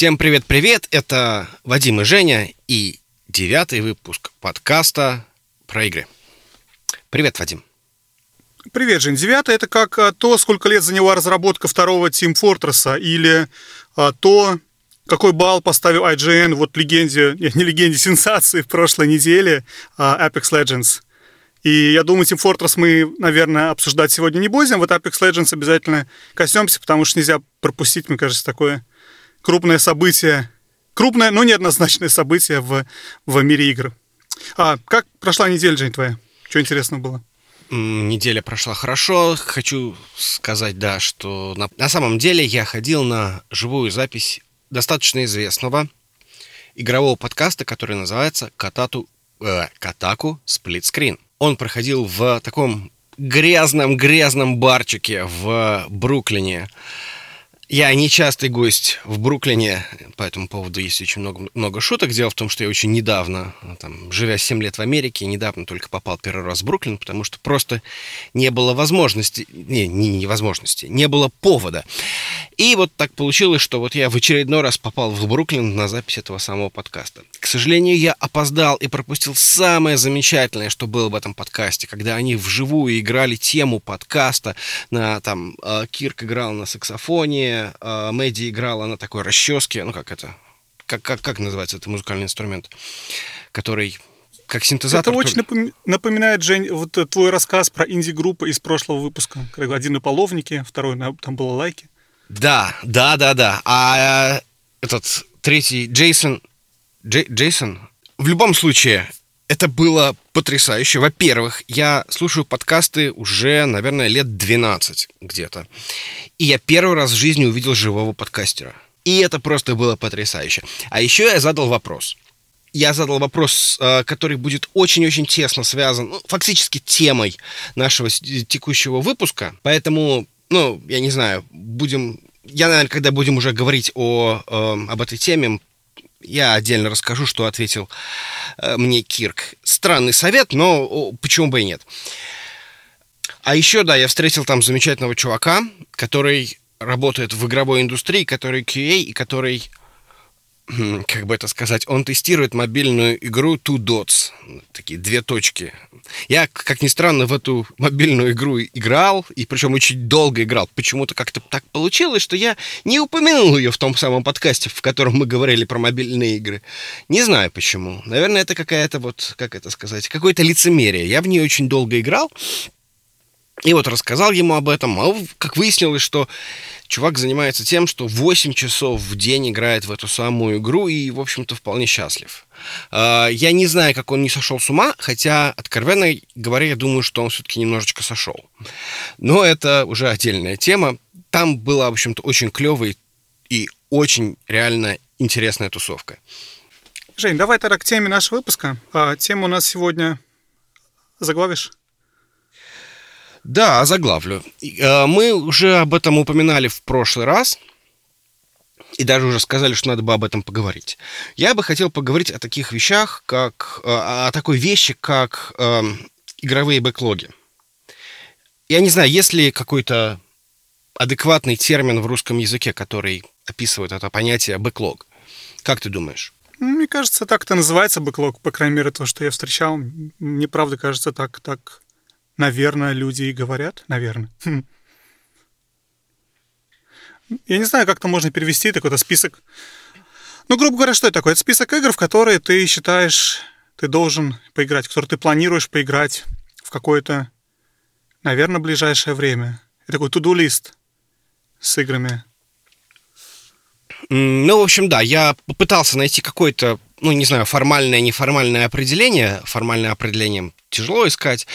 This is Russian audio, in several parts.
Всем привет-привет, это Вадим и Женя и девятый выпуск подкаста про игры. Привет, Вадим. Привет, Жень. Девятый – это как а, то, сколько лет заняла разработка второго Team Fortress, или а, то, какой балл поставил IGN вот легенде, не легенде, сенсации в прошлой неделе а, Apex Legends. И я думаю, Team Fortress мы, наверное, обсуждать сегодня не будем. Вот Apex Legends обязательно коснемся, потому что нельзя пропустить, мне кажется, такое крупное событие, крупное, но неоднозначное событие в, в мире игр. А как прошла неделя, Жень, твоя? Что интересного было? Неделя прошла хорошо. Хочу сказать, да, что на, на самом деле я ходил на живую запись достаточно известного игрового подкаста, который называется Катату, э, Катаку Сплитскрин. Он проходил в таком грязном-грязном барчике в Бруклине. Я нечастый гость в Бруклине, по этому поводу есть очень много, много шуток. Дело в том, что я очень недавно, там, живя 7 лет в Америке, недавно только попал первый раз в Бруклин, потому что просто не было возможности, не, не невозможности, не было повода. И вот так получилось, что вот я в очередной раз попал в Бруклин на запись этого самого подкаста. К сожалению, я опоздал и пропустил самое замечательное, что было в этом подкасте, когда они вживую играли тему подкаста, на, там, э, Кирк играл на саксофоне, э, Мэдди играла на такой расческе, ну как это, как, как, как называется это музыкальный инструмент, который как синтезатор. Это очень напоминает, Жень, вот твой рассказ про инди-группы из прошлого выпуска. Один на половнике, второй на, там было лайки. Да, да, да, да. А э, этот третий Джейсон, Джей, Джейсон, в любом случае, это было потрясающе. Во-первых, я слушаю подкасты уже, наверное, лет 12 где-то. И я первый раз в жизни увидел живого подкастера. И это просто было потрясающе. А еще я задал вопрос. Я задал вопрос, э, который будет очень-очень тесно связан, ну, фактически темой нашего текущего выпуска. Поэтому, ну, я не знаю, будем... Я, наверное, когда будем уже говорить о, э, об этой теме, я отдельно расскажу, что ответил э, мне Кирк. Странный совет, но почему бы и нет. А еще, да, я встретил там замечательного чувака, который работает в игровой индустрии, который QA и который, как бы это сказать, он тестирует мобильную игру Two Dots, такие две точки. Я, как ни странно, в эту мобильную игру играл, и причем очень долго играл. Почему-то как-то так получилось, что я не упомянул ее в том самом подкасте, в котором мы говорили про мобильные игры. Не знаю почему. Наверное, это какая-то вот, как это сказать, какое-то лицемерие. Я в нее очень долго играл, и вот рассказал ему об этом, а как выяснилось, что чувак занимается тем, что 8 часов в день играет в эту самую игру и, в общем-то, вполне счастлив. А, я не знаю, как он не сошел с ума, хотя, откровенно говоря, я думаю, что он все-таки немножечко сошел. Но это уже отдельная тема. Там была, в общем-то, очень клевая и очень реально интересная тусовка. Жень, давай тогда к теме нашего выпуска. А, тема у нас сегодня заглавишь? Да, заглавлю. Э, мы уже об этом упоминали в прошлый раз. И даже уже сказали, что надо бы об этом поговорить. Я бы хотел поговорить о таких вещах, как... Э, о такой вещи, как э, игровые бэклоги. Я не знаю, есть ли какой-то адекватный термин в русском языке, который описывает это понятие бэклог. Как ты думаешь? Мне кажется, так это называется бэклог, по крайней мере, то, что я встречал. Мне правда кажется, так, так Наверное, люди и говорят. Наверное. Хм. Я не знаю, как это можно перевести, такой-то список. Ну, грубо говоря, что это такое? Это список игр, в которые ты считаешь, ты должен поиграть, в которые ты планируешь поиграть в какое-то, наверное, ближайшее время. Это такой туду-лист с играми. Ну, в общем, да, я попытался найти какой-то ну, не знаю, формальное, неформальное определение. Формальное определение тяжело искать,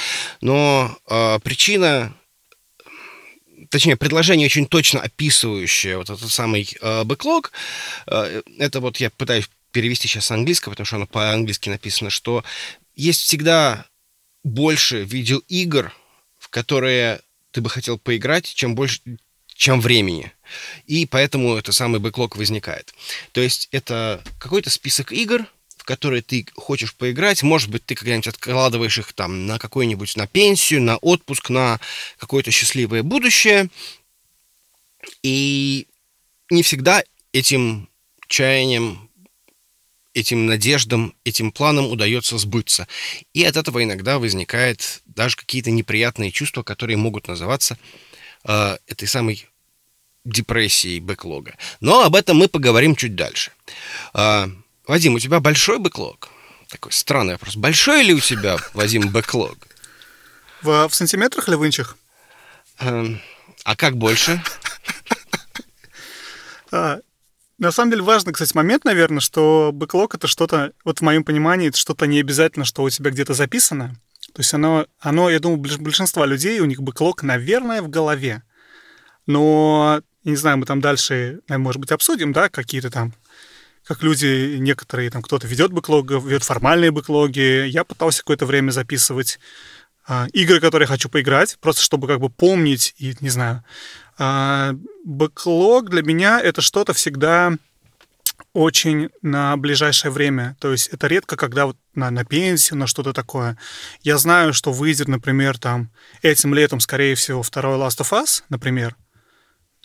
но э, причина, точнее, предложение очень точно описывающее вот этот самый э, бэклог, э, это вот я пытаюсь перевести сейчас с английского, потому что оно по-английски написано, что есть всегда больше видеоигр, в которые ты бы хотел поиграть, чем больше, чем времени. И поэтому это самый бэклог возникает. То есть это какой-то список игр, в которые ты хочешь поиграть. Может быть, ты когда-нибудь откладываешь их там на какой-нибудь, на пенсию, на отпуск, на какое-то счастливое будущее. И не всегда этим чаяниям, этим надеждам, этим планам удается сбыться. И от этого иногда возникает даже какие-то неприятные чувства, которые могут называться э, этой самой депрессией бэклога. Но об этом мы поговорим чуть дальше. Э, Вадим, у тебя большой бэклог? Такой странный вопрос. Большой ли у тебя, Вадим, бэклог? В, в сантиметрах или в инчах? Э, а как больше? А, на самом деле важный, кстати, момент, наверное, что бэклог это что-то, вот в моем понимании, это что-то не обязательно, что у тебя где-то записано. То есть оно, оно, я думаю, большинства людей, у них бэклог, наверное, в голове. Но, не знаю, мы там дальше, может быть, обсудим, да, какие-то там как люди, некоторые, там кто-то ведет бэклог, ведет формальные бэклоги. Я пытался какое-то время записывать а, игры, которые хочу поиграть, просто чтобы как бы помнить и, не знаю, а, бэклог для меня это что-то всегда очень на ближайшее время. То есть это редко, когда вот на, на пенсию, на что-то такое. Я знаю, что выйдет, например, там этим летом, скорее всего, второй Last of Us, например.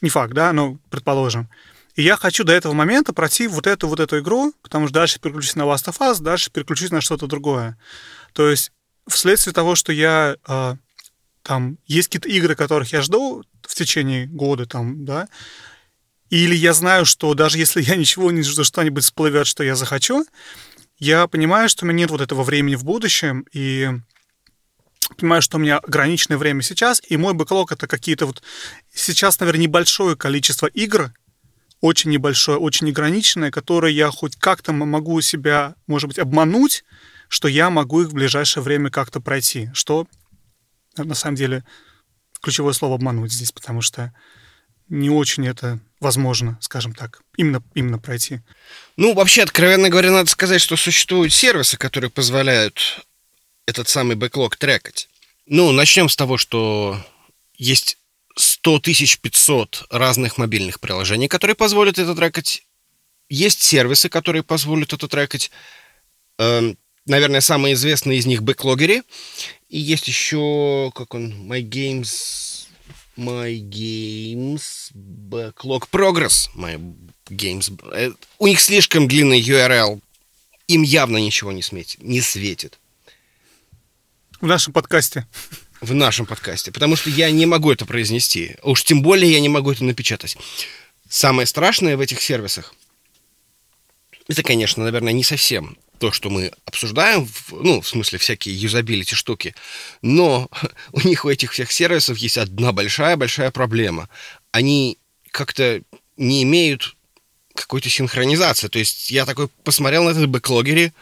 Не факт, да, но предположим. И я хочу до этого момента пройти вот эту вот эту игру, потому что дальше переключусь на Last of Us, дальше переключусь на что-то другое. То есть вследствие того, что я э, там есть какие-то игры, которых я жду в течение года, там, да, или я знаю, что даже если я ничего не жду, что-нибудь всплывет, что я захочу, я понимаю, что у меня нет вот этого времени в будущем, и понимаю, что у меня ограниченное время сейчас, и мой бэклог — это какие-то вот сейчас, наверное, небольшое количество игр, очень небольшое, очень ограниченное, которые я хоть как-то могу себя, может быть, обмануть, что я могу их в ближайшее время как-то пройти, что на самом деле ключевое слово обмануть здесь, потому что не очень это возможно, скажем так, именно, именно пройти. Ну, вообще, откровенно говоря, надо сказать, что существуют сервисы, которые позволяют этот самый бэклог трекать. Ну, начнем с того, что есть 100 500 разных мобильных приложений, которые позволят это трекать. Есть сервисы, которые позволят это трекать. Эм, наверное, самый известный из них Backloggery. И есть еще, как он, My Games... My Games Backlog Progress. My Games... Э, у них слишком длинный URL. Им явно ничего не, сметит, не светит. В нашем подкасте. В нашем подкасте. Потому что я не могу это произнести. Уж тем более я не могу это напечатать. Самое страшное в этих сервисах, это, конечно, наверное, не совсем то, что мы обсуждаем, ну, в смысле, всякие юзабилити штуки, но у них, у этих всех сервисов есть одна большая-большая проблема. Они как-то не имеют какой-то синхронизации. То есть я такой посмотрел на этот бэклогере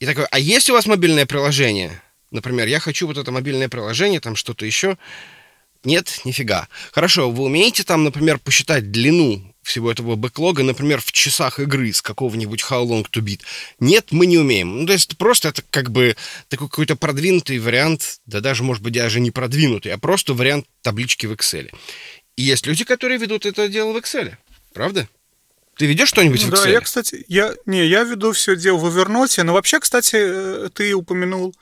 и такой, а есть у вас мобильное приложение? Например, я хочу вот это мобильное приложение, там что-то еще. Нет, нифига. Хорошо, вы умеете там, например, посчитать длину всего этого бэклога, например, в часах игры с какого-нибудь How Long to Beat. Нет, мы не умеем. Ну, то есть просто это как бы такой какой-то продвинутый вариант, да даже, может быть, даже не продвинутый, а просто вариант таблички в Excel. И есть люди, которые ведут это дело в Excel. Правда? Ты ведешь что-нибудь ну, в Excel? Да, я, кстати, я, не, я веду все дело в Evernote, но вообще, кстати, э, ты упомянул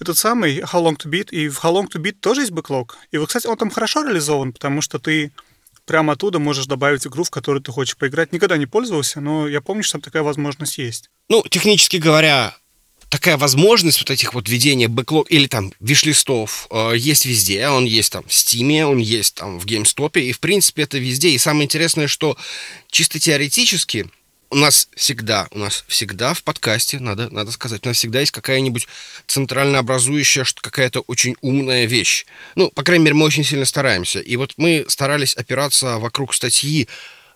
этот самый How Long to Beat, и в How Long to Beat тоже есть бэклог. И, вот, кстати, он там хорошо реализован, потому что ты прямо оттуда можешь добавить игру, в которую ты хочешь поиграть. Никогда не пользовался, но я помню, что там такая возможность есть. Ну, технически говоря, такая возможность вот этих вот ведения бэклог или там виш-листов э, есть везде. Он есть там в Steam, он есть там в GameStop, и в принципе это везде. И самое интересное, что чисто теоретически у нас всегда, у нас всегда в подкасте, надо, надо сказать, у нас всегда есть какая-нибудь центрально образующая, какая-то очень умная вещь. Ну, по крайней мере, мы очень сильно стараемся. И вот мы старались опираться вокруг статьи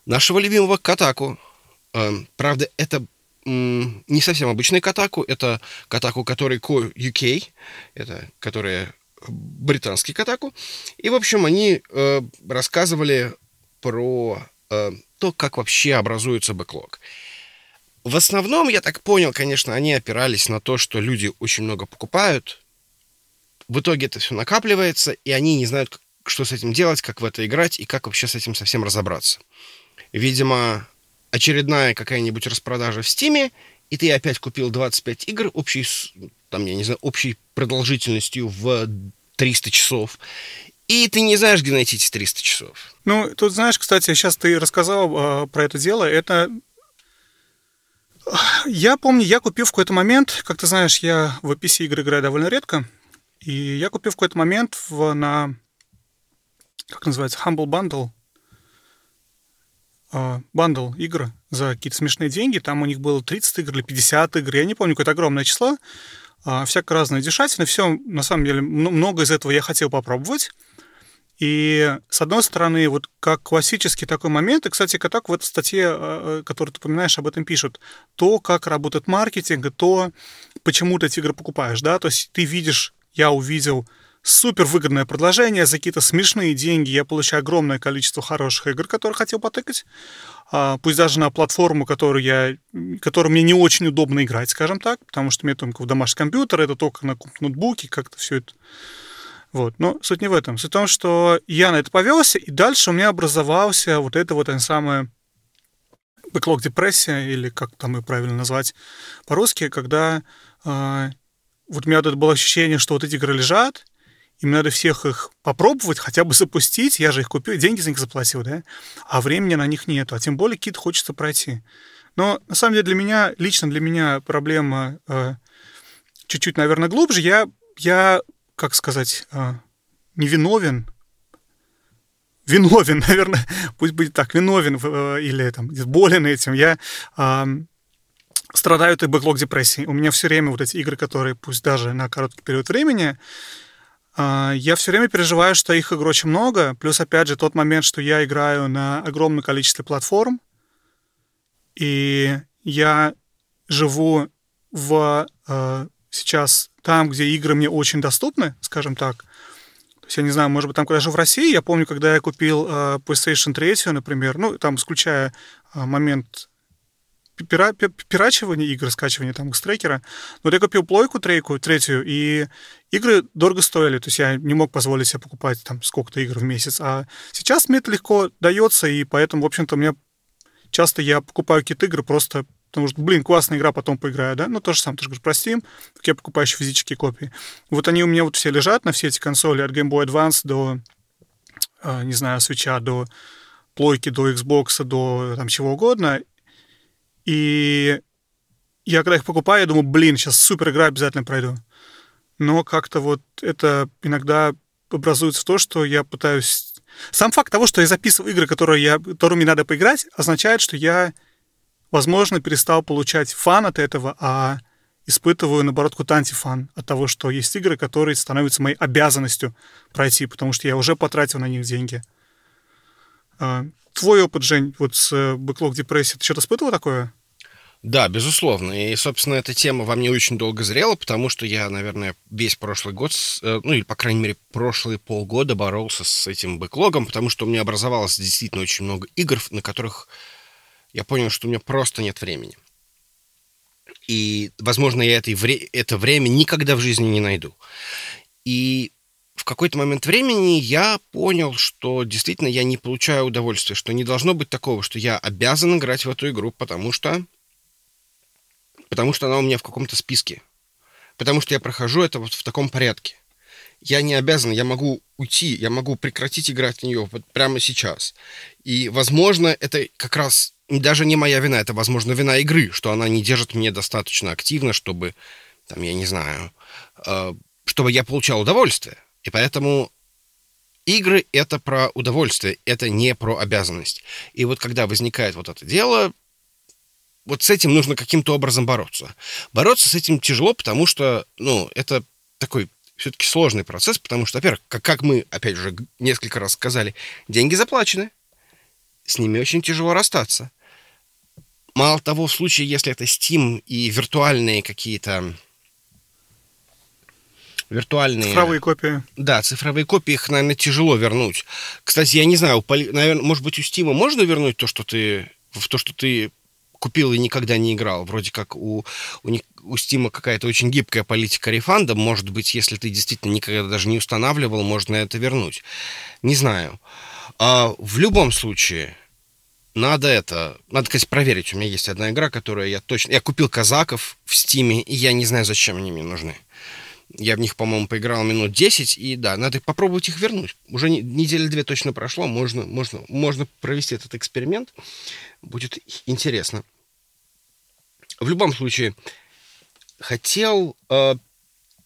нашего любимого Катаку. Эм, правда, это не совсем обычный Катаку, это Катаку, который UK, это которая британский Катаку. И, в общем, они э, рассказывали про э, то, как вообще образуется бэклог. В основном, я так понял, конечно, они опирались на то, что люди очень много покупают. В итоге это все накапливается, и они не знают, что с этим делать, как в это играть и как вообще с этим совсем разобраться. Видимо, очередная какая-нибудь распродажа в Стиме, и ты опять купил 25 игр общей, там, я не знаю, общей продолжительностью в 300 часов, и ты не знаешь, где найти эти 300 часов. Ну, тут знаешь, кстати, сейчас ты рассказал э, про это дело. Это Я помню, я купил в какой-то момент, как ты знаешь, я в PC игры играю довольно редко, и я купил в какой-то момент в, на, как называется, Humble Bundle, а, бандл игр за какие-то смешные деньги. Там у них было 30 игр или 50 игр, я не помню, какое-то огромное число. А, всяко разное дешательно. Все, на самом деле, много из этого я хотел попробовать. И, с одной стороны, вот как классический такой момент, и, кстати, как в этой статье, а, которую ты упоминаешь, об этом пишут, то, как работает маркетинг, то, почему ты эти игры покупаешь, да, то есть ты видишь, я увидел супер выгодное предложение, за какие-то смешные деньги я получаю огромное количество хороших игр, которые хотел потыкать, а, пусть даже на платформу, которую, я, которую мне не очень удобно играть, скажем так, потому что мне только в домашний компьютер, это только на ноутбуке, как-то все это вот. Но суть не в этом. Суть в том, что я на это повелся, и дальше у меня образовался вот это вот, самое бэклог депрессия, или как там ее правильно назвать по-русски, когда э, вот у меня это было ощущение, что вот эти игры лежат, и мне надо всех их попробовать, хотя бы запустить, я же их купил, деньги за них заплатил, да, а времени на них нету, а тем более какие-то хочется пройти. Но на самом деле для меня, лично для меня проблема э, чуть-чуть, наверное, глубже. Я, я как сказать, э, невиновен, виновен, наверное, пусть будет так, виновен э, или там болен этим. Я э, страдаю этой бэклог депрессии. У меня все время вот эти игры, которые, пусть даже на короткий период времени, а, я все время переживаю, что их игр очень много. Плюс, опять же, тот момент, что я играю на огромном количестве платформ, и я живу в э, сейчас там, где игры мне очень доступны, скажем так. То есть, я не знаю, может быть, там даже в России, я помню, когда я купил э, PlayStation 3, например, ну, там, исключая э, момент пира, пирачивание игр, скачивание там с трекера. Но я купил плойку трейку, третью, и игры дорого стоили. То есть я не мог позволить себе покупать там сколько-то игр в месяц. А сейчас мне это легко дается, и поэтому, в общем-то, мне часто я покупаю какие-то игры просто потому что, блин, классная игра, потом поиграю, да? Ну, то же самое, ты же говоришь про я покупаю еще физические копии. Вот они у меня вот все лежат на все эти консоли, от Game Boy Advance до, а, не знаю, свеча, до плойки, до Xbox, до там чего угодно. И я когда их покупаю, я думаю, блин, сейчас супер игра обязательно пройду. Но как-то вот это иногда образуется в то, что я пытаюсь... Сам факт того, что я записываю игры, которые я, которыми надо поиграть, означает, что я, возможно, перестал получать фан от этого, а испытываю, наоборот, какой-то антифан от того, что есть игры, которые становятся моей обязанностью пройти, потому что я уже потратил на них деньги. А, твой опыт, Жень, вот с э, депрессии, ты что-то испытывал такое? Да, безусловно. И, собственно, эта тема во мне очень долго зрела, потому что я, наверное, весь прошлый год, э, ну или, по крайней мере, прошлые полгода боролся с этим бэклогом, потому что у меня образовалось действительно очень много игр, на которых я понял, что у меня просто нет времени. И, возможно, я это, это время никогда в жизни не найду. И в какой-то момент времени я понял, что действительно я не получаю удовольствия, что не должно быть такого, что я обязан играть в эту игру, потому что потому что она у меня в каком-то списке, потому что я прохожу это вот в таком порядке. Я не обязан, я могу уйти, я могу прекратить играть в нее вот прямо сейчас. И, возможно, это как раз даже не моя вина, это, возможно, вина игры, что она не держит меня достаточно активно, чтобы, там, я не знаю, э, чтобы я получал удовольствие. И поэтому игры — это про удовольствие, это не про обязанность. И вот когда возникает вот это дело, вот с этим нужно каким-то образом бороться. Бороться с этим тяжело, потому что, ну, это такой все-таки сложный процесс, потому что, во-первых, как, мы, опять же, несколько раз сказали, деньги заплачены, с ними очень тяжело расстаться. Мало того, в случае, если это Steam и виртуальные какие-то виртуальные... Цифровые копии. Да, цифровые копии, их, наверное, тяжело вернуть. Кстати, я не знаю, наверное, может быть, у Стима можно вернуть то, что ты в то, что ты купил и никогда не играл. Вроде как у, у, у Стима какая-то очень гибкая политика рефанда. Может быть, если ты действительно никогда даже не устанавливал, можно это вернуть. Не знаю. А, в любом случае, надо это, надо, конечно, проверить. У меня есть одна игра, которую я точно... Я купил казаков в Стиме, и я не знаю, зачем они мне нужны. Я в них, по-моему, поиграл минут 10, и да, надо попробовать их вернуть. Уже недели две точно прошло, можно, можно, можно провести этот эксперимент. Будет интересно. в любом случае, хотел... Э,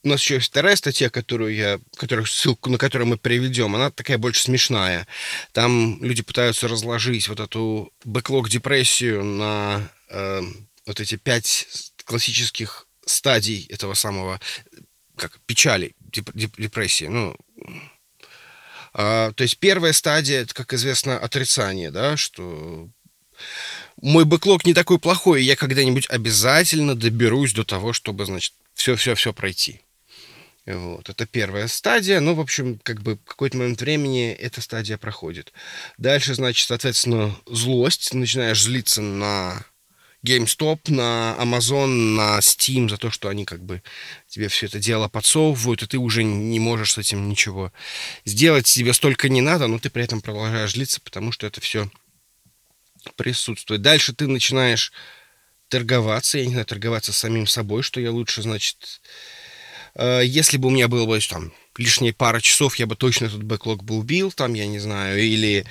у нас еще есть вторая статья, которую я, которую, ссылку на которую мы приведем, она такая больше смешная. Там люди пытаются разложить вот эту бэклог-депрессию на э, вот эти пять классических стадий этого самого, как печали, деп, деп, депрессии. Ну, а, то есть первая стадия, это, как известно, отрицание, да, что мой бэклог не такой плохой, и я когда-нибудь обязательно доберусь до того, чтобы, значит, все-все-все пройти. Вот, это первая стадия. Ну, в общем, как бы в какой-то момент времени эта стадия проходит. Дальше, значит, соответственно, злость. начинаешь злиться на GameStop, на Amazon, на Steam за то, что они как бы тебе все это дело подсовывают, и ты уже не можешь с этим ничего сделать. Тебе столько не надо, но ты при этом продолжаешь злиться, потому что это все присутствует. Дальше ты начинаешь торговаться, я не знаю, торговаться самим собой, что я лучше, значит, если бы у меня было бы там лишние пара часов, я бы точно этот бэклог бы убил, там, я не знаю, или...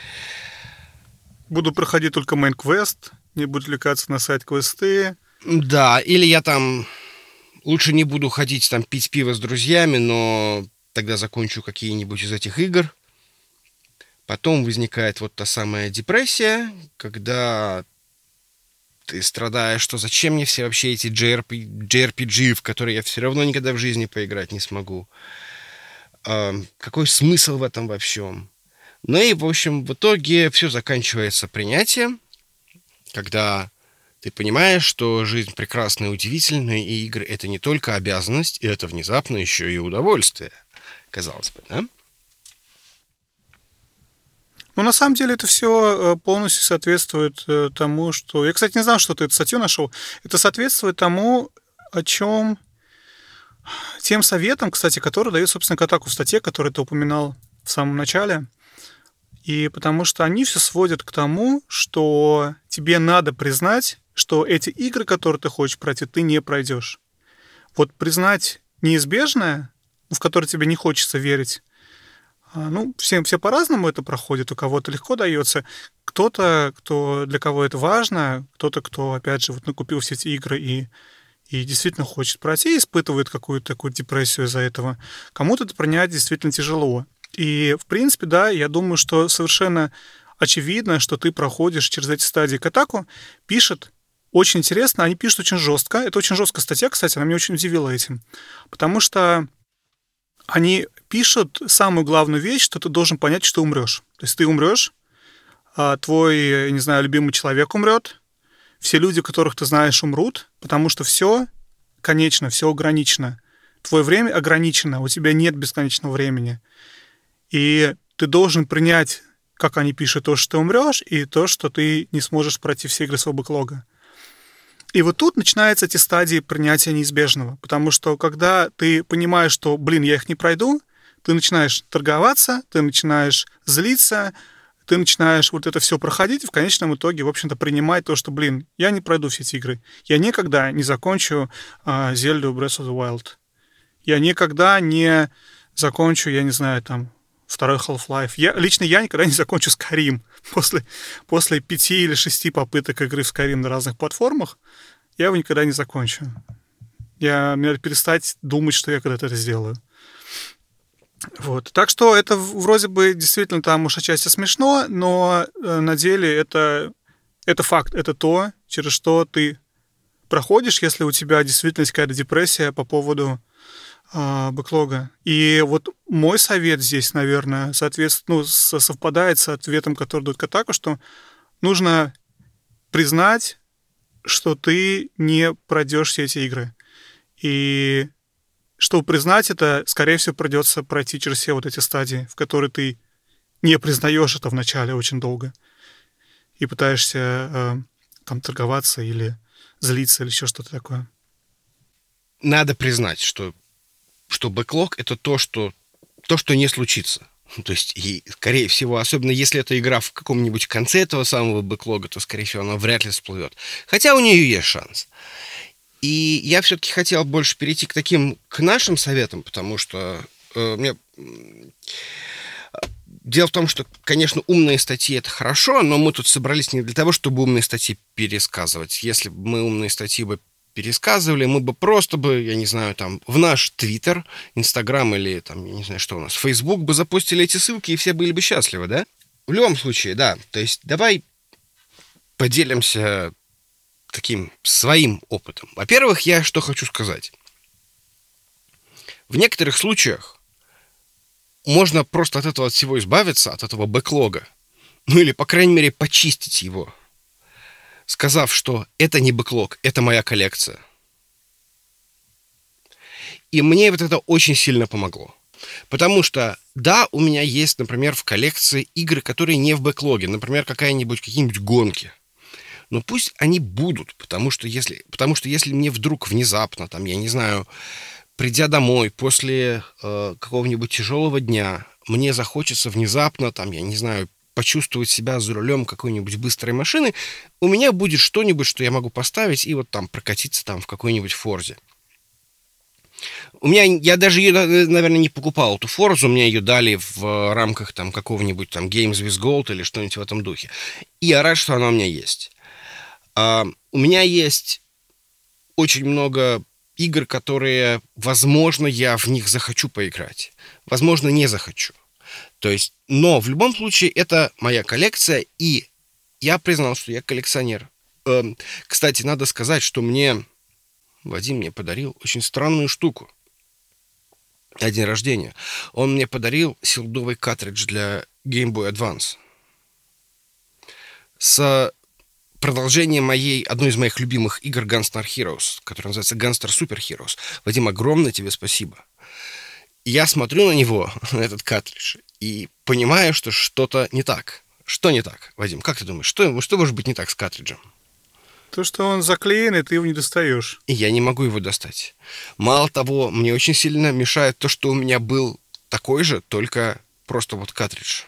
Буду проходить только quest, не буду отвлекаться на сайт квесты. Да, или я там лучше не буду ходить там пить пиво с друзьями, но тогда закончу какие-нибудь из этих игр. Потом возникает вот та самая депрессия, когда ты страдаешь, что зачем мне все вообще эти JRP, JRPG, в которые я все равно никогда в жизни поиграть не смогу. А, какой смысл в этом во всем? Ну и, в общем, в итоге все заканчивается принятием когда ты понимаешь, что жизнь прекрасна и удивительна, и игры — это не только обязанность, и это внезапно еще и удовольствие, казалось бы, да? Ну, на самом деле, это все э, полностью соответствует э, тому, что... Я, кстати, не знал, что ты эту статью нашел. Это соответствует тому, о чем... Тем советам, кстати, которые дает, собственно, Катаку в статье, которую ты упоминал в самом начале — и потому что они все сводят к тому, что тебе надо признать, что эти игры, которые ты хочешь пройти, ты не пройдешь. Вот признать неизбежное, в которое тебе не хочется верить, ну, все, все по-разному это проходит. У кого-то легко дается. Кто-то, кто, для кого это важно, кто-то, кто, опять же, вот накупил все эти игры и, и действительно хочет пройти, испытывает какую-то такую депрессию из-за этого. Кому-то это принять действительно тяжело. И, в принципе, да, я думаю, что совершенно очевидно, что ты проходишь через эти стадии Катаку, пишет очень интересно, они пишут очень жестко. Это очень жесткая статья, кстати, она меня очень удивила этим. Потому что они пишут самую главную вещь, что ты должен понять, что умрешь. То есть ты умрешь, а твой, я не знаю, любимый человек умрет, все люди, которых ты знаешь, умрут, потому что все конечно, все ограничено. Твое время ограничено, у тебя нет бесконечного времени. И ты должен принять, как они пишут, то, что ты умрешь, и то, что ты не сможешь пройти все игры своего бэклога. И вот тут начинаются эти стадии принятия неизбежного. Потому что когда ты понимаешь, что, блин, я их не пройду, ты начинаешь торговаться, ты начинаешь злиться, ты начинаешь вот это все проходить, и в конечном итоге, в общем-то, принимать то, что, блин, я не пройду все эти игры. Я никогда не закончу uh, Zelda Breath of the Wild. Я никогда не закончу, я не знаю, там, второй Half-Life. Я, лично я никогда не закончу Skyrim. После, после пяти или шести попыток игры в Skyrim на разных платформах я его никогда не закончу. Я, мне надо перестать думать, что я когда-то это сделаю. Вот. Так что это вроде бы действительно там уж отчасти смешно, но э, на деле это, это факт, это то, через что ты проходишь, если у тебя действительно какая-то депрессия по поводу бэклога. И вот мой совет здесь, наверное, соответственно, ну, совпадает с ответом, который дает Катаку, что нужно признать, что ты не пройдешь все эти игры. И чтобы признать это, скорее всего, придется пройти через все вот эти стадии, в которые ты не признаешь это вначале очень долго и пытаешься э, там торговаться или злиться или еще что-то такое. Надо признать, что что бэклог — это то, что, то, что не случится. То есть, и, скорее всего, особенно если это игра в каком-нибудь конце этого самого бэклога, то, скорее всего, она вряд ли всплывет. Хотя у нее есть шанс. И я все-таки хотел больше перейти к таким, к нашим советам, потому что э, мне... Дело в том, что, конечно, умные статьи это хорошо, но мы тут собрались не для того, чтобы умные статьи пересказывать. Если бы мы умные статьи бы пересказывали, мы бы просто бы, я не знаю, там, в наш Твиттер, Инстаграм или там, я не знаю, что у нас, Фейсбук бы запустили эти ссылки, и все были бы счастливы, да? В любом случае, да. То есть давай поделимся таким своим опытом. Во-первых, я что хочу сказать. В некоторых случаях можно просто от этого всего избавиться, от этого бэклога. Ну или, по крайней мере, почистить его. Сказав, что это не бэклог, это моя коллекция. И мне вот это очень сильно помогло. Потому что, да, у меня есть, например, в коллекции игры, которые не в бэклоге. Например, какая-нибудь, какие-нибудь гонки. Но пусть они будут, потому что если, потому что если мне вдруг внезапно, там, я не знаю, придя домой после э, какого-нибудь тяжелого дня, мне захочется внезапно, там, я не знаю, почувствовать себя за рулем какой-нибудь быстрой машины, у меня будет что-нибудь, что я могу поставить и вот там прокатиться там в какой-нибудь Форзе. У меня, я даже ее, наверное, не покупал, эту Форзу, мне ее дали в рамках там какого-нибудь там Games with Gold или что-нибудь в этом духе. И я рад, что она у меня есть. А, у меня есть очень много игр, которые, возможно, я в них захочу поиграть. Возможно, не захочу. То есть, но в любом случае это моя коллекция, и я признал, что я коллекционер. Эм, кстати, надо сказать, что мне Вадим мне подарил очень странную штуку на день рождения. Он мне подарил силдовый картридж для Game Boy Advance с продолжение моей, одной из моих любимых игр Gunstar Heroes, которая называется Gunstar Super Heroes. Вадим, огромное тебе спасибо. Я смотрю на него, на этот картридж, и понимаю, что что-то не так. Что не так, Вадим? Как ты думаешь, что, что может быть не так с картриджем? То, что он заклеен, и ты его не достаешь. И я не могу его достать. Мало того, мне очень сильно мешает то, что у меня был такой же, только просто вот картридж.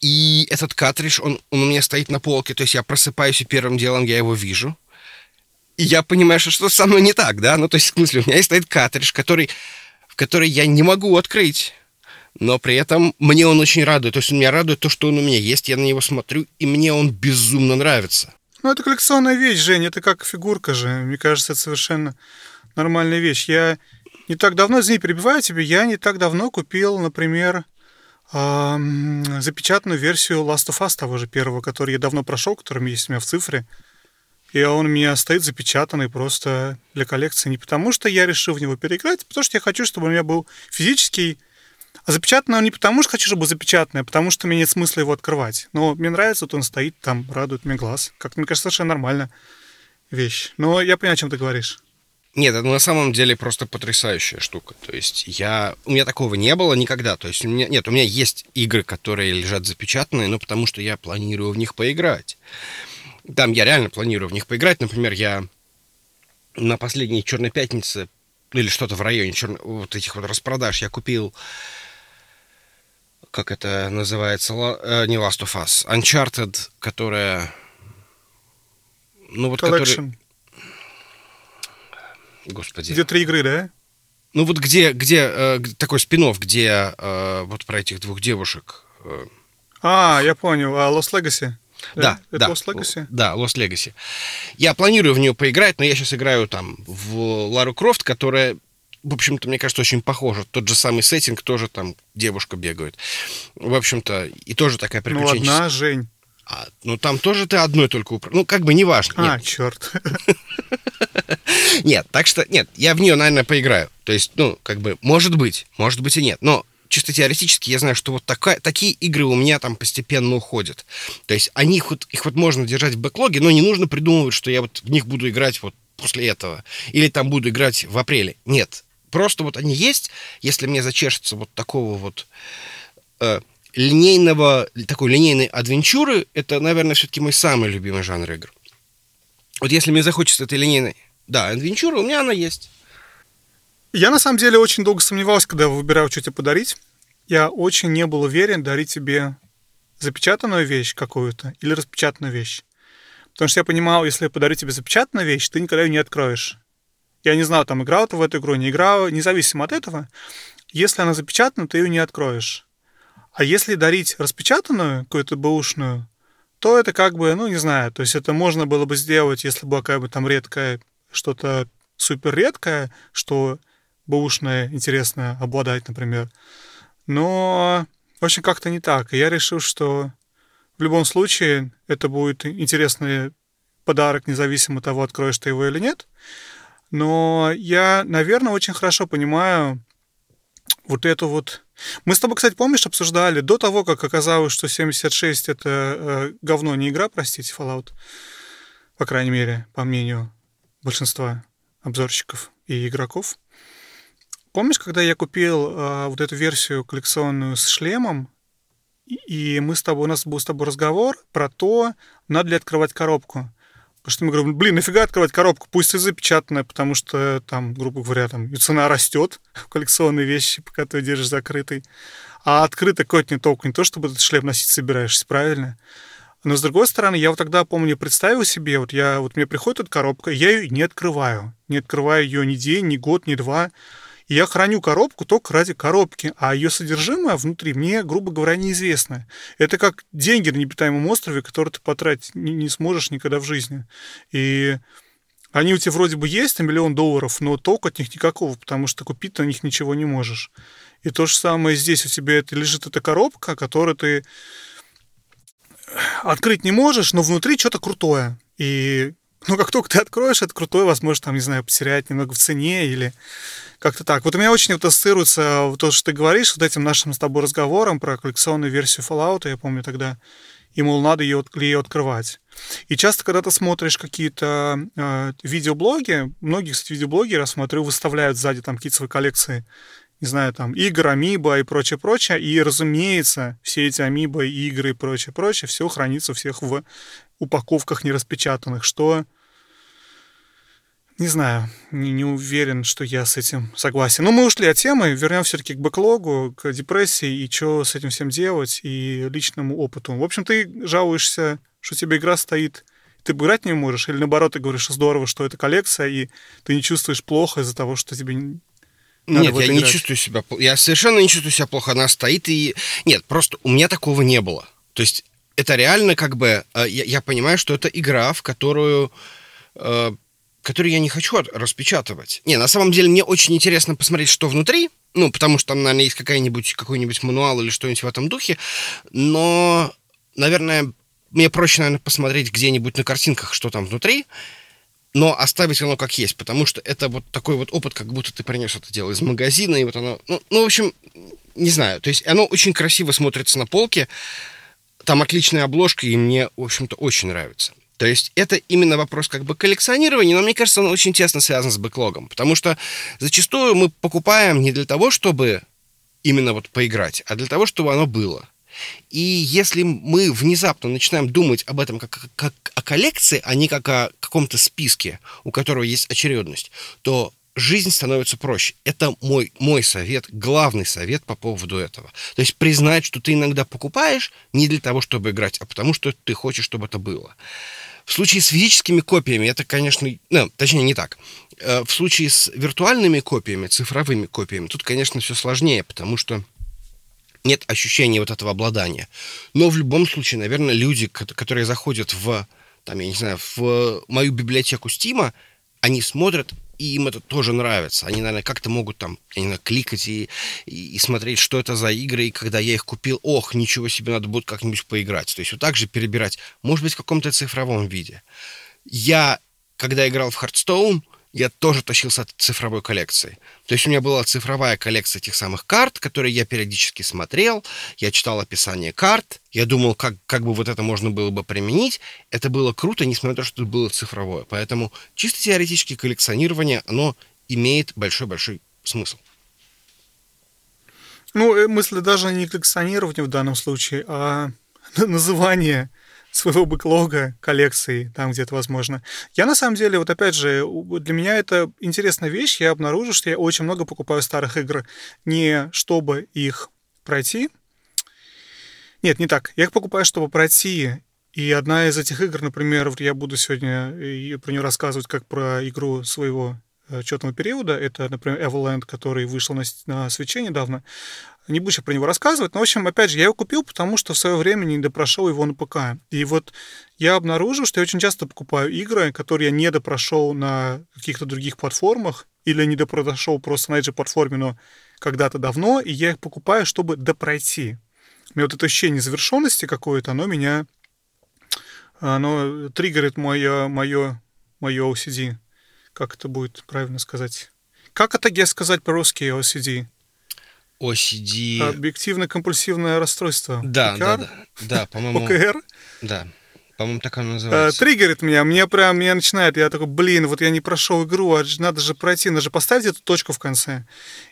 И этот картридж, он, он у меня стоит на полке, то есть я просыпаюсь, и первым делом я его вижу. И я понимаю, что что-то со мной не так, да? Ну, то есть, в смысле, у меня стоит картридж, который, в который я не могу открыть. Но при этом мне он очень радует. То есть, он меня радует то, что он у меня есть, я на него смотрю, и мне он безумно нравится. Ну, это коллекционная вещь, Жень, это как фигурка же. Мне кажется, это совершенно нормальная вещь. Я не так давно, извини, перебиваю тебя, я не так давно купил, например, запечатанную версию Last of Us, того же первого, который я давно прошел, который есть у меня в цифре. И он у меня стоит запечатанный просто для коллекции. Не потому, что я решил в него переиграть, а потому что я хочу, чтобы у меня был физический... А запечатанный он не потому, что хочу, чтобы был запечатанный, а потому что мне нет смысла его открывать. Но мне нравится, вот он стоит там, радует мне глаз. Как мне кажется, совершенно нормально вещь. Но я понимаю, о чем ты говоришь. Нет, это на самом деле просто потрясающая штука. То есть я... У меня такого не было никогда. То есть у меня... Нет, у меня есть игры, которые лежат запечатанные, но потому что я планирую в них поиграть. Там я реально планирую в них поиграть. Например, я на последней Черной пятнице или что-то в районе черно... вот этих вот распродаж я купил как это называется, э, не Last of Us, Uncharted, которая ну вот Collection. который Господи. Где три игры, да? Ну вот где, где э, такой спин где э, вот про этих двух девушек. Э... А, я понял. А Lost Legacy? Да, Это да. Lost Legacy? Да, Lost Legacy. Я планирую в нее поиграть, но я сейчас играю там в Лару Крофт, которая, в общем-то, мне кажется, очень похожа. Тот же самый сеттинг, тоже там девушка бегает. В общем-то, и тоже такая приключенческая. Ну, одна, Жень. А, ну, там тоже ты одной только управляешь. Ну, как бы неважно. А, нет. черт. Нет, так что, нет, я в нее, наверное, поиграю. То есть, ну, как бы, может быть, может быть и нет. Но чисто теоретически я знаю, что вот такая, такие игры у меня там постепенно уходят. То есть они вот, их вот можно держать в бэклоге, но не нужно придумывать, что я вот в них буду играть вот после этого. Или там буду играть в апреле. Нет. Просто вот они есть, если мне зачешется вот такого вот э, линейного, такой линейной адвенчуры, это, наверное, все-таки мой самый любимый жанр игр. Вот если мне захочется этой линейной, да, адвенчура, у меня она есть. Я, на самом деле, очень долго сомневался, когда выбирал, что тебе подарить. Я очень не был уверен, дарить тебе запечатанную вещь какую-то или распечатанную вещь. Потому что я понимал, если я подарю тебе запечатанную вещь, ты никогда ее не откроешь. Я не знал, там играл ты в эту игру, не играл, независимо от этого. Если она запечатана, ты ее не откроешь. А если дарить распечатанную, какую-то бэушную, то это как бы, ну, не знаю, то есть это можно было бы сделать, если бы какая бы там редкая что-то супер редкое, что бэушное интересное обладать, например. Но, в общем, как-то не так. И я решил, что в любом случае это будет интересный подарок, независимо от того, откроешь ты его или нет. Но я, наверное, очень хорошо понимаю вот эту вот... Мы с тобой, кстати, помнишь, обсуждали до того, как оказалось, что 76 — это э, говно, не игра, простите, Fallout, по крайней мере, по мнению большинства обзорщиков и игроков. Помнишь, когда я купил э, вот эту версию коллекционную с шлемом, и мы с тобой, у нас был с тобой разговор про то, надо ли открывать коробку. Потому что мы говорим, блин, нафига открывать коробку, пусть и запечатанная, потому что там, грубо говоря, там и цена растет в коллекционные вещи, пока ты держишь закрытый. А открытый какой-то не толку, не то, чтобы этот шлем носить собираешься, правильно? Но с другой стороны, я вот тогда, помню, представил себе, вот я, вот мне приходит эта коробка, я ее не открываю. Не открываю ее ни день, ни год, ни два. Я храню коробку только ради коробки, а ее содержимое внутри мне, грубо говоря, неизвестно. Это как деньги на непитаемом острове, которые ты потратить не, не сможешь никогда в жизни. И они у тебя вроде бы есть на миллион долларов, но толку от них никакого, потому что купить на них ничего не можешь. И то же самое здесь у тебя это лежит эта коробка, которую ты открыть не можешь, но внутри что-то крутое. И ну, как только ты откроешь это крутое, возможно, там, не знаю, потерять немного в цене или как-то так. Вот у меня очень вот ассоциируется то, что ты говоришь, вот этим нашим с тобой разговором про коллекционную версию Fallout, я помню тогда, и, мол, надо ее, ее открывать. И часто, когда ты смотришь какие-то э, видеоблоги, многие, кстати, видеоблогеры, я смотрю, выставляют сзади там какие-то свои коллекции, не знаю, там, игр, амиба и прочее, прочее. И, разумеется, все эти амиба, игры и прочее, прочее, все хранится у всех в упаковках нераспечатанных, что не знаю, не, не уверен, что я с этим согласен. Но мы ушли от темы, вернем все-таки к бэклогу, к депрессии и что с этим всем делать, и личному опыту. В общем, ты жалуешься, что тебе игра стоит, ты играть не можешь, или наоборот, ты говоришь, что здорово, что это коллекция, и ты не чувствуешь плохо из-за того, что тебе нет, я играть. не чувствую себя Я совершенно не чувствую себя плохо. Она стоит и... Нет, просто у меня такого не было. То есть это реально как бы... Э, я, я понимаю, что это игра, в которую э, который я не хочу распечатывать. Не, на самом деле мне очень интересно посмотреть, что внутри, ну, потому что там, наверное, есть какая-нибудь, какой-нибудь мануал или что-нибудь в этом духе, но, наверное, мне проще, наверное, посмотреть где-нибудь на картинках, что там внутри, но оставить оно как есть, потому что это вот такой вот опыт, как будто ты принес это дело из магазина, и вот оно, ну, ну в общем, не знаю, то есть оно очень красиво смотрится на полке, там отличная обложка, и мне, в общем-то, очень нравится. То есть это именно вопрос как бы коллекционирования, но мне кажется, он очень тесно связан с бэклогом, потому что зачастую мы покупаем не для того, чтобы именно вот поиграть, а для того, чтобы оно было. И если мы внезапно начинаем думать об этом как, как о коллекции, а не как о каком-то списке, у которого есть очередность, то жизнь становится проще. Это мой, мой совет, главный совет по поводу этого. То есть признать, что ты иногда покупаешь не для того, чтобы играть, а потому что ты хочешь, чтобы это было. В случае с физическими копиями это, конечно, ну, точнее не так. Э, в случае с виртуальными копиями, цифровыми копиями, тут, конечно, все сложнее, потому что нет ощущения вот этого обладания. Но в любом случае, наверное, люди, которые заходят в, там, я не знаю, в мою библиотеку Стима, они смотрят и им это тоже нравится. Они, наверное, как-то могут там, я не знаю, кликать и, и, и смотреть, что это за игры, и когда я их купил, ох, ничего себе, надо будет как-нибудь поиграть. То есть вот так же перебирать, может быть, в каком-то цифровом виде. Я, когда играл в Hearthstone, я тоже тащился от цифровой коллекции. То есть у меня была цифровая коллекция тех самых карт, которые я периодически смотрел, я читал описание карт, я думал, как, как бы вот это можно было бы применить. Это было круто, несмотря на то, что это было цифровое. Поэтому чисто теоретически коллекционирование, оно имеет большой-большой смысл. Ну, э, мысль даже не коллекционирование в данном случае, а называние своего бэклога коллекции, там где это возможно. Я на самом деле, вот опять же, для меня это интересная вещь. Я обнаружил, что я очень много покупаю старых игр не чтобы их пройти. Нет, не так. Я их покупаю, чтобы пройти. И одна из этих игр, например, я буду сегодня про нее рассказывать как про игру своего отчетного периода. Это, например, Everland, который вышел на, на свече недавно. Не буду про него рассказывать, но, в общем, опять же, я его купил, потому что в свое время не допрошел его на ПК. И вот я обнаружил, что я очень часто покупаю игры, которые я не допрошел на каких-то других платформах, или не допрошел просто на этой же платформе, но когда-то давно, и я их покупаю, чтобы допройти. У меня вот это ощущение завершенности какое-то, оно меня оно триггерит мое, мое, мое OCD. Как это будет правильно сказать? Как это я сказать по-русски OCD? OCD... Объективно-компульсивное расстройство. Да, да, да, да, по-моему... ОКР? Да. По-моему, так оно называется. Триггерит меня, мне прям, меня начинает, я такой, блин, вот я не прошел игру, а надо же пройти, надо же поставить эту точку в конце.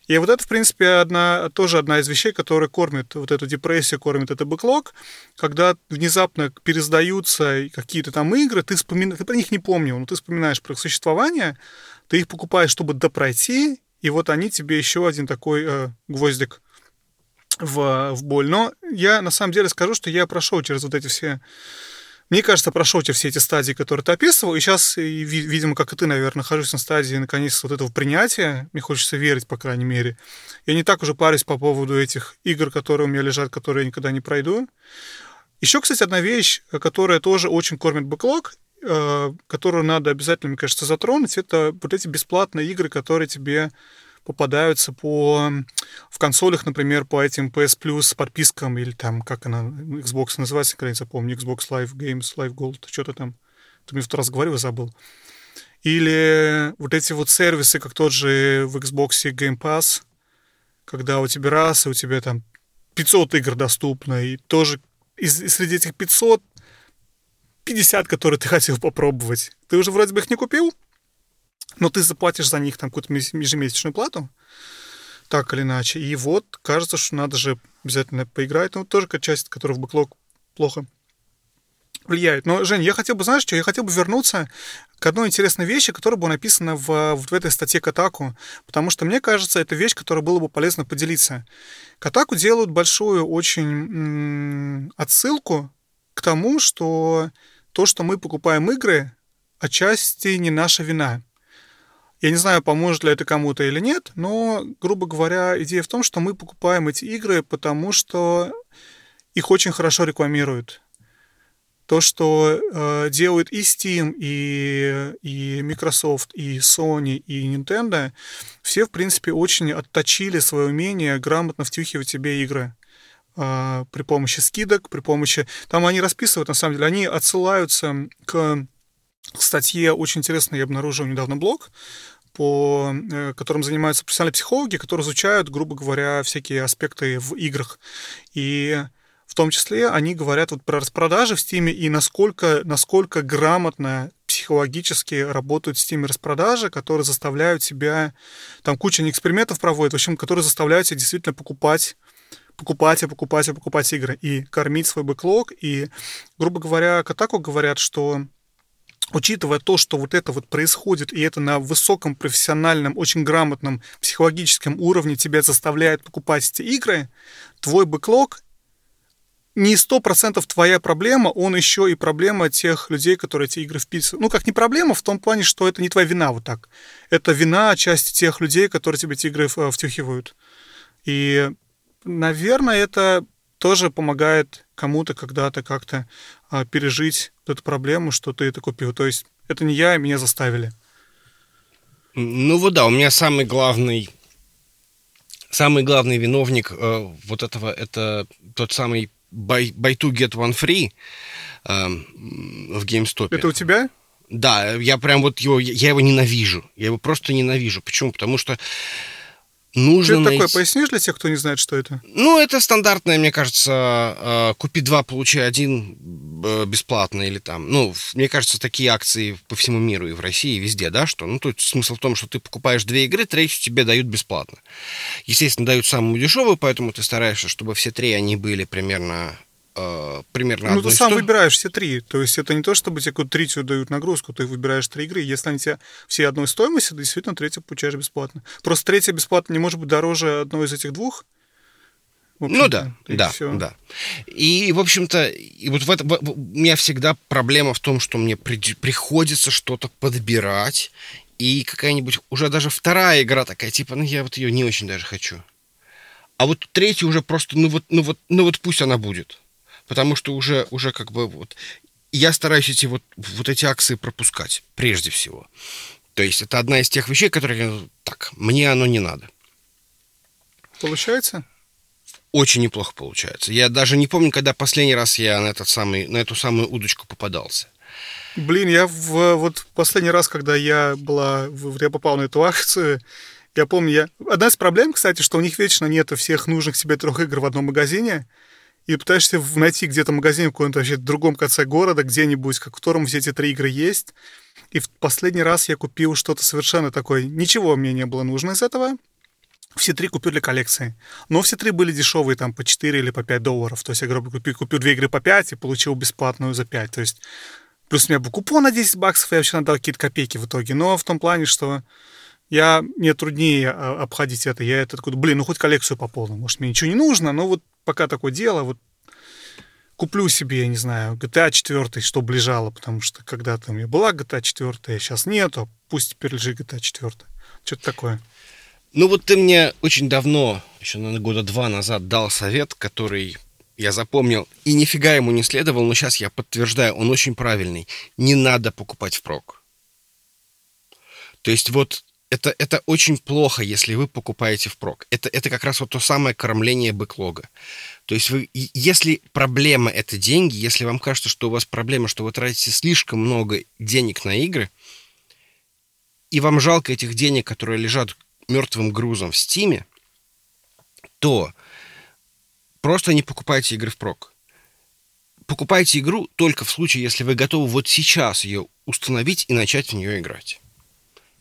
И вот это, в принципе, одна, тоже одна из вещей, которая кормит вот эту депрессию, кормит это бэклог, когда внезапно пересдаются какие-то там игры, ты, вспомина... ты про них не помнил, но ты вспоминаешь про их существование, ты их покупаешь, чтобы допройти, и вот они тебе еще один такой э, гвоздик в, в боль. Но я на самом деле скажу, что я прошел через вот эти все мне кажется, прошел тебе все эти стадии, которые ты описывал, и сейчас, видимо, как и ты, наверное, нахожусь на стадии, наконец, вот этого принятия. Мне хочется верить, по крайней мере. Я не так уже парюсь по поводу этих игр, которые у меня лежат, которые я никогда не пройду. Еще, кстати, одна вещь, которая тоже очень кормит бэклог, э, которую надо обязательно, мне кажется, затронуть, это вот эти бесплатные игры, которые тебе попадаются по в консолях, например, по этим PS Plus подпискам или там, как она, Xbox называется, когда я помню, Xbox Live Games, Live Gold, что-то там. Ты мне в тот раз говорил, забыл. Или вот эти вот сервисы, как тот же в Xbox Game Pass, когда у тебя раз, и у тебя там 500 игр доступно, и тоже из, из среди этих 500 50, которые ты хотел попробовать. Ты уже вроде бы их не купил, но ты заплатишь за них там какую-то ежемесячную плату, так или иначе. И вот кажется, что надо же обязательно поиграть. Ну, тоже какая часть, которая в бэклог плохо влияет. Но, Жень, я хотел бы, знаешь что, я хотел бы вернуться к одной интересной вещи, которая была написана в, в этой статье Катаку, потому что, мне кажется, это вещь, которая было бы полезно поделиться. Катаку делают большую очень м- отсылку к тому, что то, что мы покупаем игры, отчасти не наша вина. Я не знаю, поможет ли это кому-то или нет, но, грубо говоря, идея в том, что мы покупаем эти игры, потому что их очень хорошо рекламируют. То, что э, делают и Steam, и, и Microsoft, и Sony, и Nintendo, все, в принципе, очень отточили свое умение грамотно втюхивать себе игры э, при помощи скидок, при помощи... Там они расписывают, на самом деле, они отсылаются к статье очень интересно, я обнаружил недавно блог, по э, которым занимаются профессиональные психологи, которые изучают, грубо говоря, всякие аспекты в играх. И в том числе они говорят вот про распродажи в Steam и насколько, насколько грамотно психологически работают в Steam распродажи, которые заставляют себя, там куча экспериментов проводят, в общем, которые заставляют себя действительно покупать покупать и покупать и покупать игры и кормить свой бэклог. И, грубо говоря, Катаку говорят, что учитывая то, что вот это вот происходит, и это на высоком профессиональном, очень грамотном психологическом уровне тебя заставляет покупать эти игры, твой бэклог не сто процентов твоя проблема, он еще и проблема тех людей, которые эти игры вписывают. Ну, как не проблема, в том плане, что это не твоя вина вот так. Это вина части тех людей, которые тебе эти игры втюхивают. И, наверное, это тоже помогает кому-то когда-то как-то а, пережить эту проблему, что ты это купил. То есть это не я, меня заставили. Ну вот да, у меня самый главный, самый главный виновник э, вот этого, это тот самый buy, buy two get one free э, в GameStop. Это у тебя? Да, я прям вот его, я его ненавижу. Я его просто ненавижу. Почему? Потому что нужно Что это найти... такое? Пояснишь для тех, кто не знает, что это? Ну, это стандартное, мне кажется, э, купи два, получи один э, бесплатно или там. Ну, мне кажется, такие акции по всему миру и в России, и везде, да, что, ну, тут смысл в том, что ты покупаешь две игры, третью тебе дают бесплатно. Естественно, дают самую дешевую, поэтому ты стараешься, чтобы все три, они были примерно э, примерно Ну, ты сам выбираешь все три. То есть это не то, чтобы тебе какую-то третью дают нагрузку, ты выбираешь три игры. Если они тебе все одной стоимости, то действительно третью получаешь бесплатно. Просто третья бесплатно не может быть дороже одной из этих двух. Ну да, да, все. да. И, в общем-то, и вот в это, у меня всегда проблема в том, что мне при, приходится что-то подбирать, и какая-нибудь уже даже вторая игра такая, типа, ну я вот ее не очень даже хочу. А вот третья уже просто, ну вот, ну вот, ну вот пусть она будет. Потому что уже, уже как бы вот... Я стараюсь эти вот, вот эти акции пропускать, прежде всего. То есть это одна из тех вещей, которые, так, мне оно не надо. Получается? Очень неплохо получается. Я даже не помню, когда последний раз я на, этот самый, на эту самую удочку попадался. Блин, я в, вот последний раз, когда я была, я попал на эту акцию, я помню, я... Одна из проблем, кстати, что у них вечно нет всех нужных себе трех игр в одном магазине, и пытаешься найти где-то магазин в каком-то вообще другом конце города, где-нибудь, в котором все эти три игры есть. И в последний раз я купил что-то совершенно такое. Ничего мне не было нужно из этого. Все три купил для коллекции. Но все три были дешевые, там, по 4 или по 5 долларов. То есть я, грубо купил, купил две игры по 5 и получил бесплатную за 5. То есть плюс у меня был купон на 10 баксов, я вообще надал какие-то копейки в итоге. Но в том плане, что я, мне труднее а, обходить это. Я это такой, блин, ну хоть коллекцию пополню. Может, мне ничего не нужно, но вот пока такое дело, вот куплю себе, я не знаю, GTA 4, чтобы лежало, потому что когда-то у меня была GTA 4, а сейчас нету, пусть теперь лежит GTA 4. Что-то такое. Ну вот ты мне очень давно, еще, наверное, года два назад дал совет, который я запомнил и нифига ему не следовал, но сейчас я подтверждаю, он очень правильный. Не надо покупать впрок. То есть вот это, это очень плохо, если вы покупаете впрок. Это, это как раз вот то самое кормление бэклога. То есть вы, если проблема это деньги, если вам кажется, что у вас проблема, что вы тратите слишком много денег на игры, и вам жалко этих денег, которые лежат мертвым грузом в Стиме, то просто не покупайте игры впрок. Покупайте игру только в случае, если вы готовы вот сейчас ее установить и начать в нее играть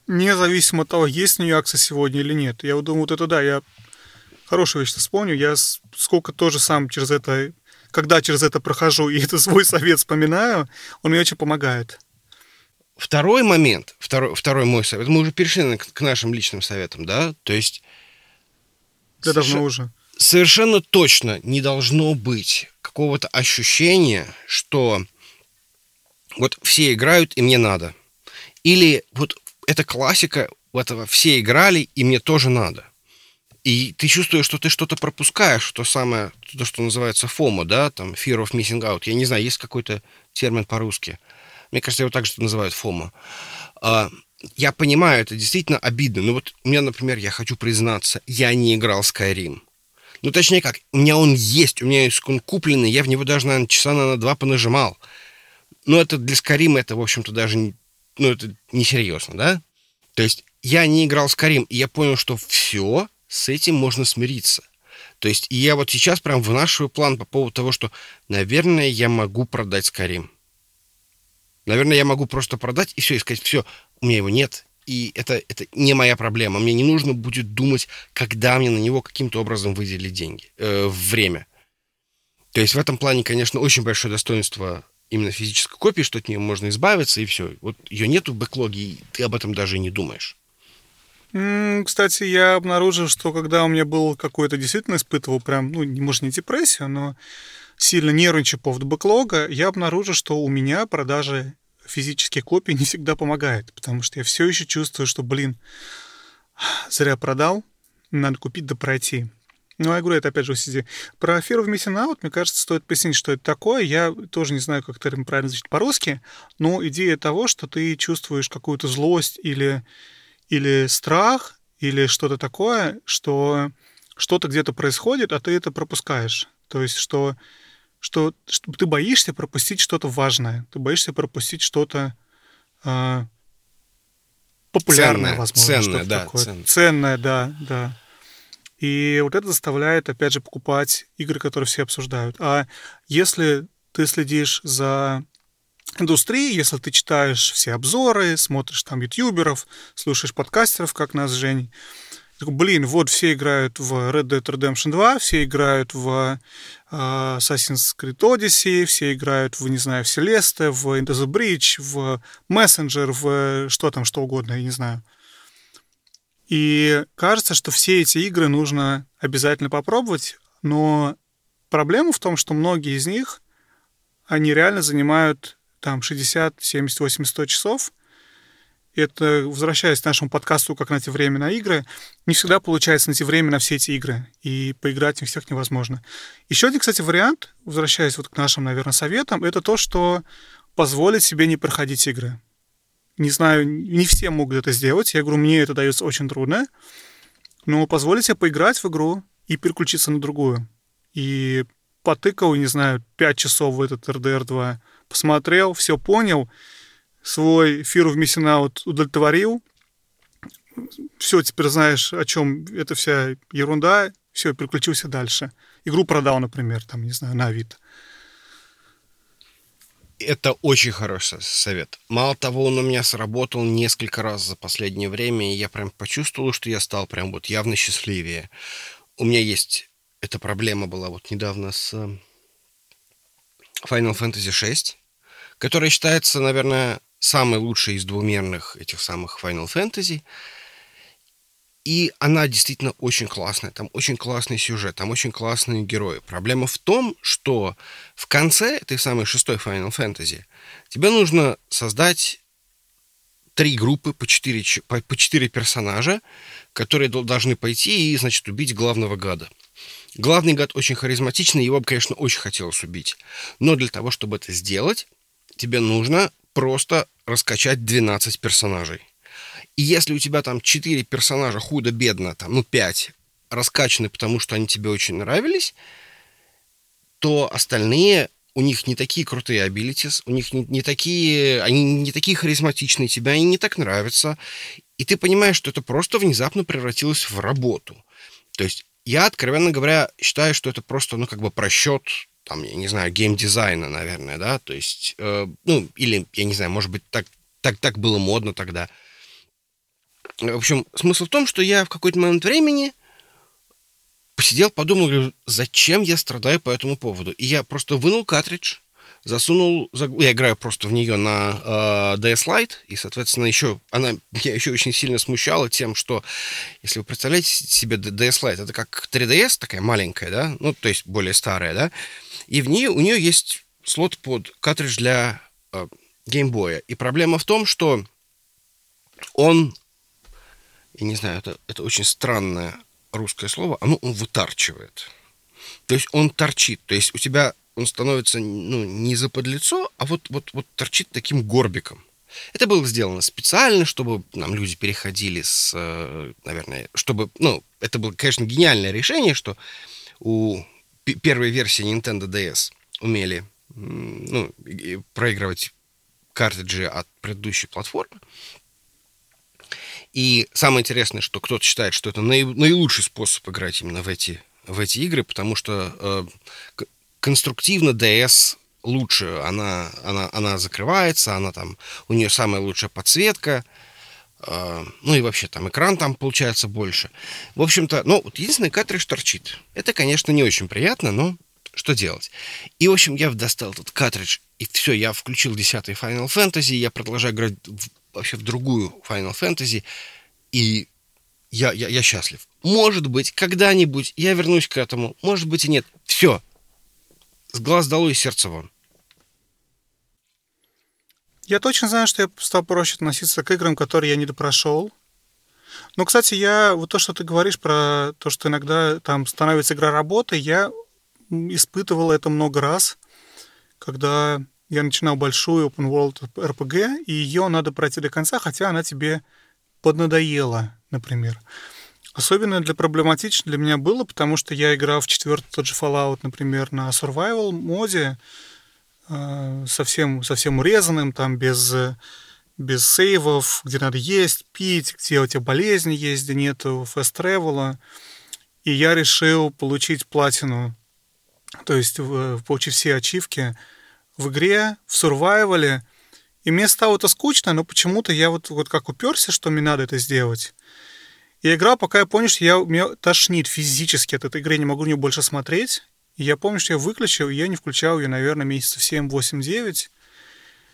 независимо от того, есть у нее акция сегодня или нет. Я думаю, вот это да, я хорошую вещь вспомню. Я сколько тоже сам через это, когда через это прохожу и это свой совет вспоминаю, он мне очень помогает. Второй момент, второй, второй мой совет, мы уже перешли к нашим личным советам, да? То есть... Да, соверш... давно уже. Совершенно точно не должно быть какого-то ощущения, что вот все играют, и мне надо. Или вот это классика, этого все играли, и мне тоже надо. И ты чувствуешь, что ты что-то пропускаешь, то самое, то, что называется FOMO, да, там, Fear of Missing Out. Я не знаю, есть какой-то термин по-русски. Мне кажется, его также называют FOMO. А, я понимаю, это действительно обидно. Но вот у меня, например, я хочу признаться, я не играл Skyrim. Ну, точнее как, у меня он есть, у меня есть он купленный, я в него даже, наверное, часа на два понажимал. Но это для Skyrim это, в общем-то, даже ну, это несерьезно, да? То есть я не играл с Карим, и я понял, что все, с этим можно смириться. То есть и я вот сейчас прям вынашиваю план по поводу того, что, наверное, я могу продать Скарим. Наверное, я могу просто продать и все, и сказать, все, у меня его нет, и это, это не моя проблема. Мне не нужно будет думать, когда мне на него каким-то образом выделить деньги, э, время. То есть в этом плане, конечно, очень большое достоинство именно физической копии, что от нее можно избавиться, и все. Вот ее нету в бэклоге, и ты об этом даже не думаешь. Кстати, я обнаружил, что когда у меня был какой-то действительно испытывал прям, ну, может не депрессию, но сильно нервничал по поводу бэклога, я обнаружил, что у меня продажа физических копий не всегда помогает, потому что я все еще чувствую, что, блин, зря продал, надо купить да пройти. Ну, я говорю, это опять же сиди. Про Fear of Missing Out, мне кажется, стоит пояснить, что это такое. Я тоже не знаю, как термин правильно звучит по-русски, но идея того, что ты чувствуешь какую-то злость или, или страх, или что-то такое, что что-то где-то происходит, а ты это пропускаешь. То есть, что, что, что ты боишься пропустить что-то важное, ты боишься пропустить что-то э, популярное, ценное, возможно. Ценное, да. Такое. Ценное. ценное, да, да. И вот это заставляет, опять же, покупать игры, которые все обсуждают. А если ты следишь за индустрией, если ты читаешь все обзоры, смотришь там ютуберов, слушаешь подкастеров, как нас, Жень, блин, вот все играют в Red Dead Redemption 2, все играют в uh, Assassin's Creed Odyssey, все играют в, не знаю, в Celeste, в Into the Bridge, в Messenger, в что там, что угодно, я не знаю. И кажется, что все эти игры нужно обязательно попробовать, но проблема в том, что многие из них, они реально занимают там 60, 70, 80, 100 часов, это, возвращаясь к нашему подкасту «Как найти время на игры», не всегда получается найти время на все эти игры, и поиграть в них всех невозможно. Еще один, кстати, вариант, возвращаясь вот к нашим, наверное, советам, это то, что позволить себе не проходить игры. Не знаю, не все могут это сделать. Я говорю, мне это дается очень трудно. Но позволить себе поиграть в игру и переключиться на другую. И потыкал, не знаю, 5 часов в этот RDR 2, посмотрел, все понял, свой Fear of Missing Out удовлетворил, все, теперь знаешь, о чем эта вся ерунда, все, переключился дальше. Игру продал, например, там, не знаю, на Авито. Это очень хороший совет. Мало того, он у меня сработал несколько раз за последнее время, и я прям почувствовал, что я стал прям вот явно счастливее. У меня есть... Эта проблема была вот недавно с э, Final Fantasy VI, которая считается, наверное, самой лучшей из двумерных этих самых Final Fantasy. И она действительно очень классная. Там очень классный сюжет, там очень классные герои. Проблема в том, что в конце этой самой шестой Final Fantasy тебе нужно создать три группы по четыре, по, по четыре персонажа, которые должны пойти и, значит, убить главного гада. Главный гад очень харизматичный, его бы, конечно, очень хотелось убить. Но для того, чтобы это сделать, тебе нужно просто раскачать 12 персонажей. И если у тебя там 4 персонажа худо-бедно, там, ну, 5 раскачаны, потому что они тебе очень нравились, то остальные у них не такие крутые абилитис, у них не, не такие, они не такие харизматичные, тебе они не так нравятся. И ты понимаешь, что это просто внезапно превратилось в работу. То есть я, откровенно говоря, считаю, что это просто, ну, как бы просчет, там, я не знаю, геймдизайна, наверное, да, то есть, э, ну, или, я не знаю, может быть, так, так, так было модно тогда. В общем, смысл в том, что я в какой-то момент времени посидел, подумал, говорю, зачем я страдаю по этому поводу. И я просто вынул картридж, засунул, я играю просто в нее на э, DS Lite, и, соответственно, еще она меня еще очень сильно смущала тем, что, если вы представляете себе DS Lite, это как 3DS такая маленькая, да, ну, то есть более старая, да, и в ней у нее есть слот под картридж для э, геймбоя. И проблема в том, что он я не знаю, это, это очень странное русское слово, оно он вытарчивает. То есть он торчит. То есть у тебя он становится ну, не за подлицо, а вот, вот, вот торчит таким горбиком. Это было сделано специально, чтобы нам люди переходили с, э, наверное, чтобы, ну, это было, конечно, гениальное решение, что у первой версии Nintendo DS умели, ну, проигрывать картриджи от предыдущей платформы. И самое интересное, что кто-то считает, что это наи, наилучший способ играть именно в эти, в эти игры, потому что э, конструктивно DS лучше, она, она, она закрывается, она там, у нее самая лучшая подсветка, э, ну и вообще там экран там получается больше. В общем-то, ну, вот единственный картридж торчит. Это, конечно, не очень приятно, но что делать? И, в общем, я достал этот картридж, и все, я включил 10 Final Fantasy, я продолжаю играть в вообще в другую Final Fantasy, и я, я, я счастлив. Может быть, когда-нибудь я вернусь к этому, может быть и нет. Все. С глаз долой и сердце вон. Я точно знаю, что я стал проще относиться к играм, которые я не допрошел. Но, кстати, я вот то, что ты говоришь про то, что иногда там становится игра работы, я испытывал это много раз, когда я начинал большую open world RPG, и ее надо пройти до конца, хотя она тебе поднадоела, например. Особенно для проблематично для меня было, потому что я играл в четвертый тот же Fallout, например, на survival моде, э, совсем, совсем урезанным, там без, без сейвов, где надо есть, пить, где у тебя болезни есть, где нету фест тревела И я решил получить платину, то есть получить все ачивки в игре, в сурвайвале, и мне стало это скучно, но почему-то я вот, вот как уперся, что мне надо это сделать. Я играл, пока я понял, что я, меня тошнит физически от этой игры, не могу на больше смотреть. И я помню, что я выключил, и я не включал ее, наверное, месяцев 7, 8, 9.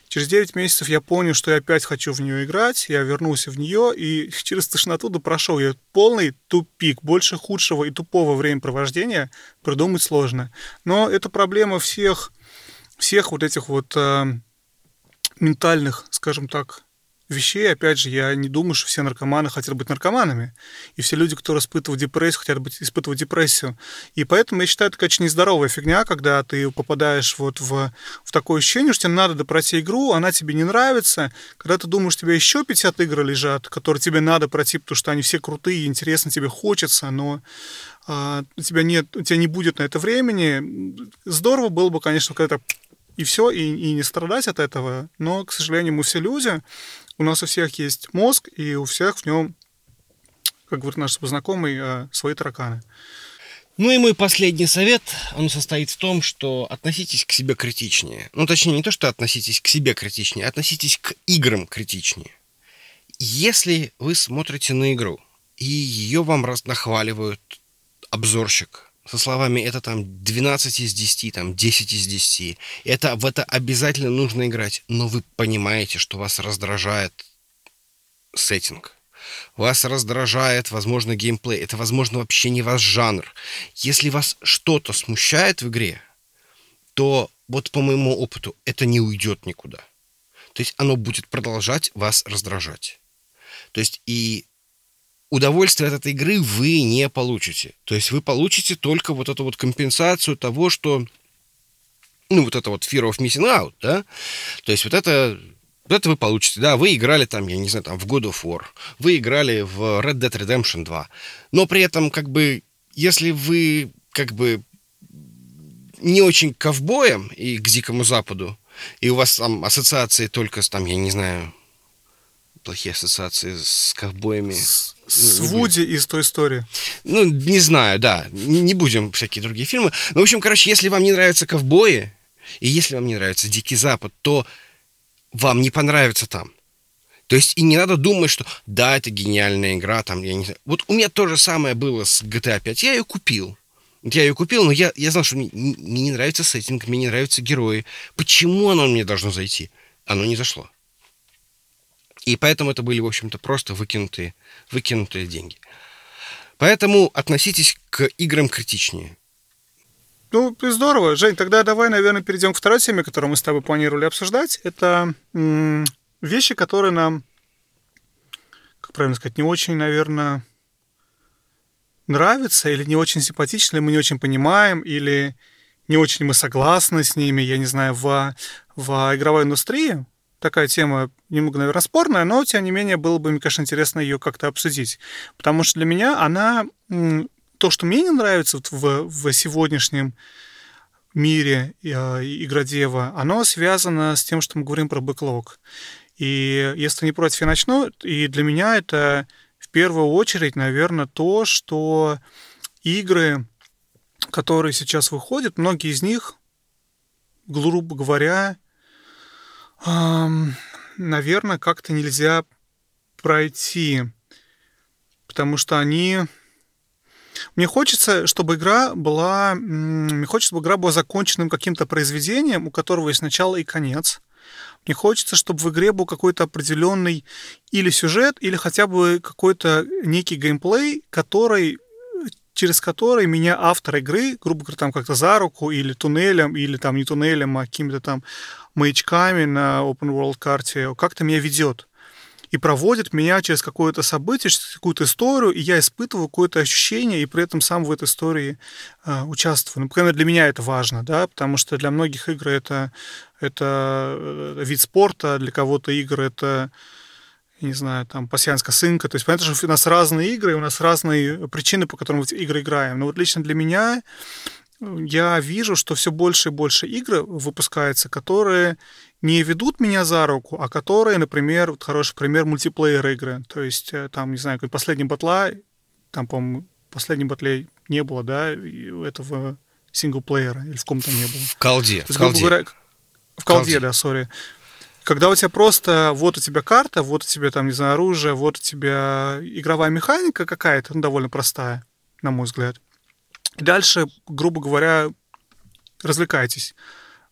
Через 9 месяцев я понял, что я опять хочу в нее играть, я вернулся в нее, и через тошноту прошел я полный тупик. Больше худшего и тупого времяпровождения придумать сложно. Но это проблема всех всех вот этих вот э, ментальных, скажем так, вещей. Опять же, я не думаю, что все наркоманы хотят быть наркоманами. И все люди, которые испытывают депрессию, хотят быть, испытывать депрессию. И поэтому я считаю, это, конечно, нездоровая фигня, когда ты попадаешь вот в, в такое ощущение, что тебе надо допройти игру, она тебе не нравится. Когда ты думаешь, тебя еще 50 игр лежат, которые тебе надо пройти, потому что они все крутые, интересно, тебе хочется, но а, у тебя нет, у тебя не будет на это времени. Здорово было бы, конечно, когда и все, и, и не страдать от этого. Но, к сожалению, мы все люди, у нас у всех есть мозг, и у всех в нем, как говорит наш знакомый, э, свои тараканы. Ну и мой последний совет, он состоит в том, что относитесь к себе критичнее. Ну, точнее, не то, что относитесь к себе критичнее, а относитесь к играм критичнее. Если вы смотрите на игру, и ее вам нахваливают обзорщик, со словами это там 12 из 10, там 10 из 10. Это, в это обязательно нужно играть. Но вы понимаете, что вас раздражает сеттинг. Вас раздражает, возможно, геймплей. Это, возможно, вообще не ваш жанр. Если вас что-то смущает в игре, то вот по моему опыту это не уйдет никуда. То есть оно будет продолжать вас раздражать. То есть и удовольствие от этой игры вы не получите. То есть вы получите только вот эту вот компенсацию того, что ну, вот это вот fear of missing out, да, то есть вот это, вот это вы получите, да, вы играли там, я не знаю, там, в God of War, вы играли в Red Dead Redemption 2, но при этом, как бы, если вы, как бы, не очень ковбоем и к Дикому Западу, и у вас там ассоциации только с, там, я не знаю, плохие ассоциации с ковбоями. С, с не, Вуди из той истории. Ну, не знаю, да. Не, не будем всякие другие фильмы. Ну, в общем, короче, если вам не нравятся ковбои, и если вам не нравится Дикий Запад, то вам не понравится там. То есть и не надо думать, что да, это гениальная игра, там, я не знаю. Вот у меня то же самое было с GTA 5. Я ее купил. Я ее купил, но я, я знал, что мне, мне не нравится сеттинг, мне не нравятся герои. Почему оно мне должно зайти? Оно не зашло. И поэтому это были, в общем-то, просто выкинутые, выкинутые деньги. Поэтому относитесь к играм критичнее. Ну, здорово. Жень, тогда давай, наверное, перейдем к второй теме, которую мы с тобой планировали обсуждать. Это м- вещи, которые нам, как правильно сказать, не очень, наверное, нравятся или не очень симпатичны, мы не очень понимаем, или не очень мы согласны с ними, я не знаю, в, в игровой индустрии такая тема немного, наверное, спорная, но, тем не менее, было бы, мне конечно, интересно ее как-то обсудить. Потому что для меня она... То, что мне не нравится вот в, в сегодняшнем мире э, игродева, оно связано с тем, что мы говорим про бэклог. И если не против, я начну. И для меня это в первую очередь, наверное, то, что игры, которые сейчас выходят, многие из них, грубо говоря, наверное, как-то нельзя пройти, потому что они... Мне хочется, чтобы игра была... Мне хочется, чтобы игра была законченным каким-то произведением, у которого есть начало и конец. Мне хочется, чтобы в игре был какой-то определенный или сюжет, или хотя бы какой-то некий геймплей, который через который меня автор игры, грубо говоря, там как-то за руку или туннелем, или там не туннелем, а какими-то там маячками на open world карте, как-то меня ведет и проводит меня через какое-то событие, через какую-то историю, и я испытываю какое-то ощущение, и при этом сам в этой истории э, участвую. Ну, по крайней мере, для меня это важно, да, потому что для многих игр это, это э, вид спорта, для кого-то игры это не знаю, там, пассианская сынка. То есть, понятно, что у нас разные игры, у нас разные причины, по которым мы эти игры играем. Но вот лично для меня я вижу, что все больше и больше игр выпускается, которые не ведут меня за руку, а которые, например, вот хороший пример мультиплеер игры. То есть, э, там, не знаю, последний батла, там, по-моему, последний батле не было, да, этого синглплеера, или в ком-то не было. В колде. есть, в колде. Говоря, в колде, да, сори. Когда у тебя просто вот у тебя карта, вот у тебя там, не знаю, оружие, вот у тебя игровая механика какая-то, ну, довольно простая, на мой взгляд. И дальше, грубо говоря, развлекайтесь.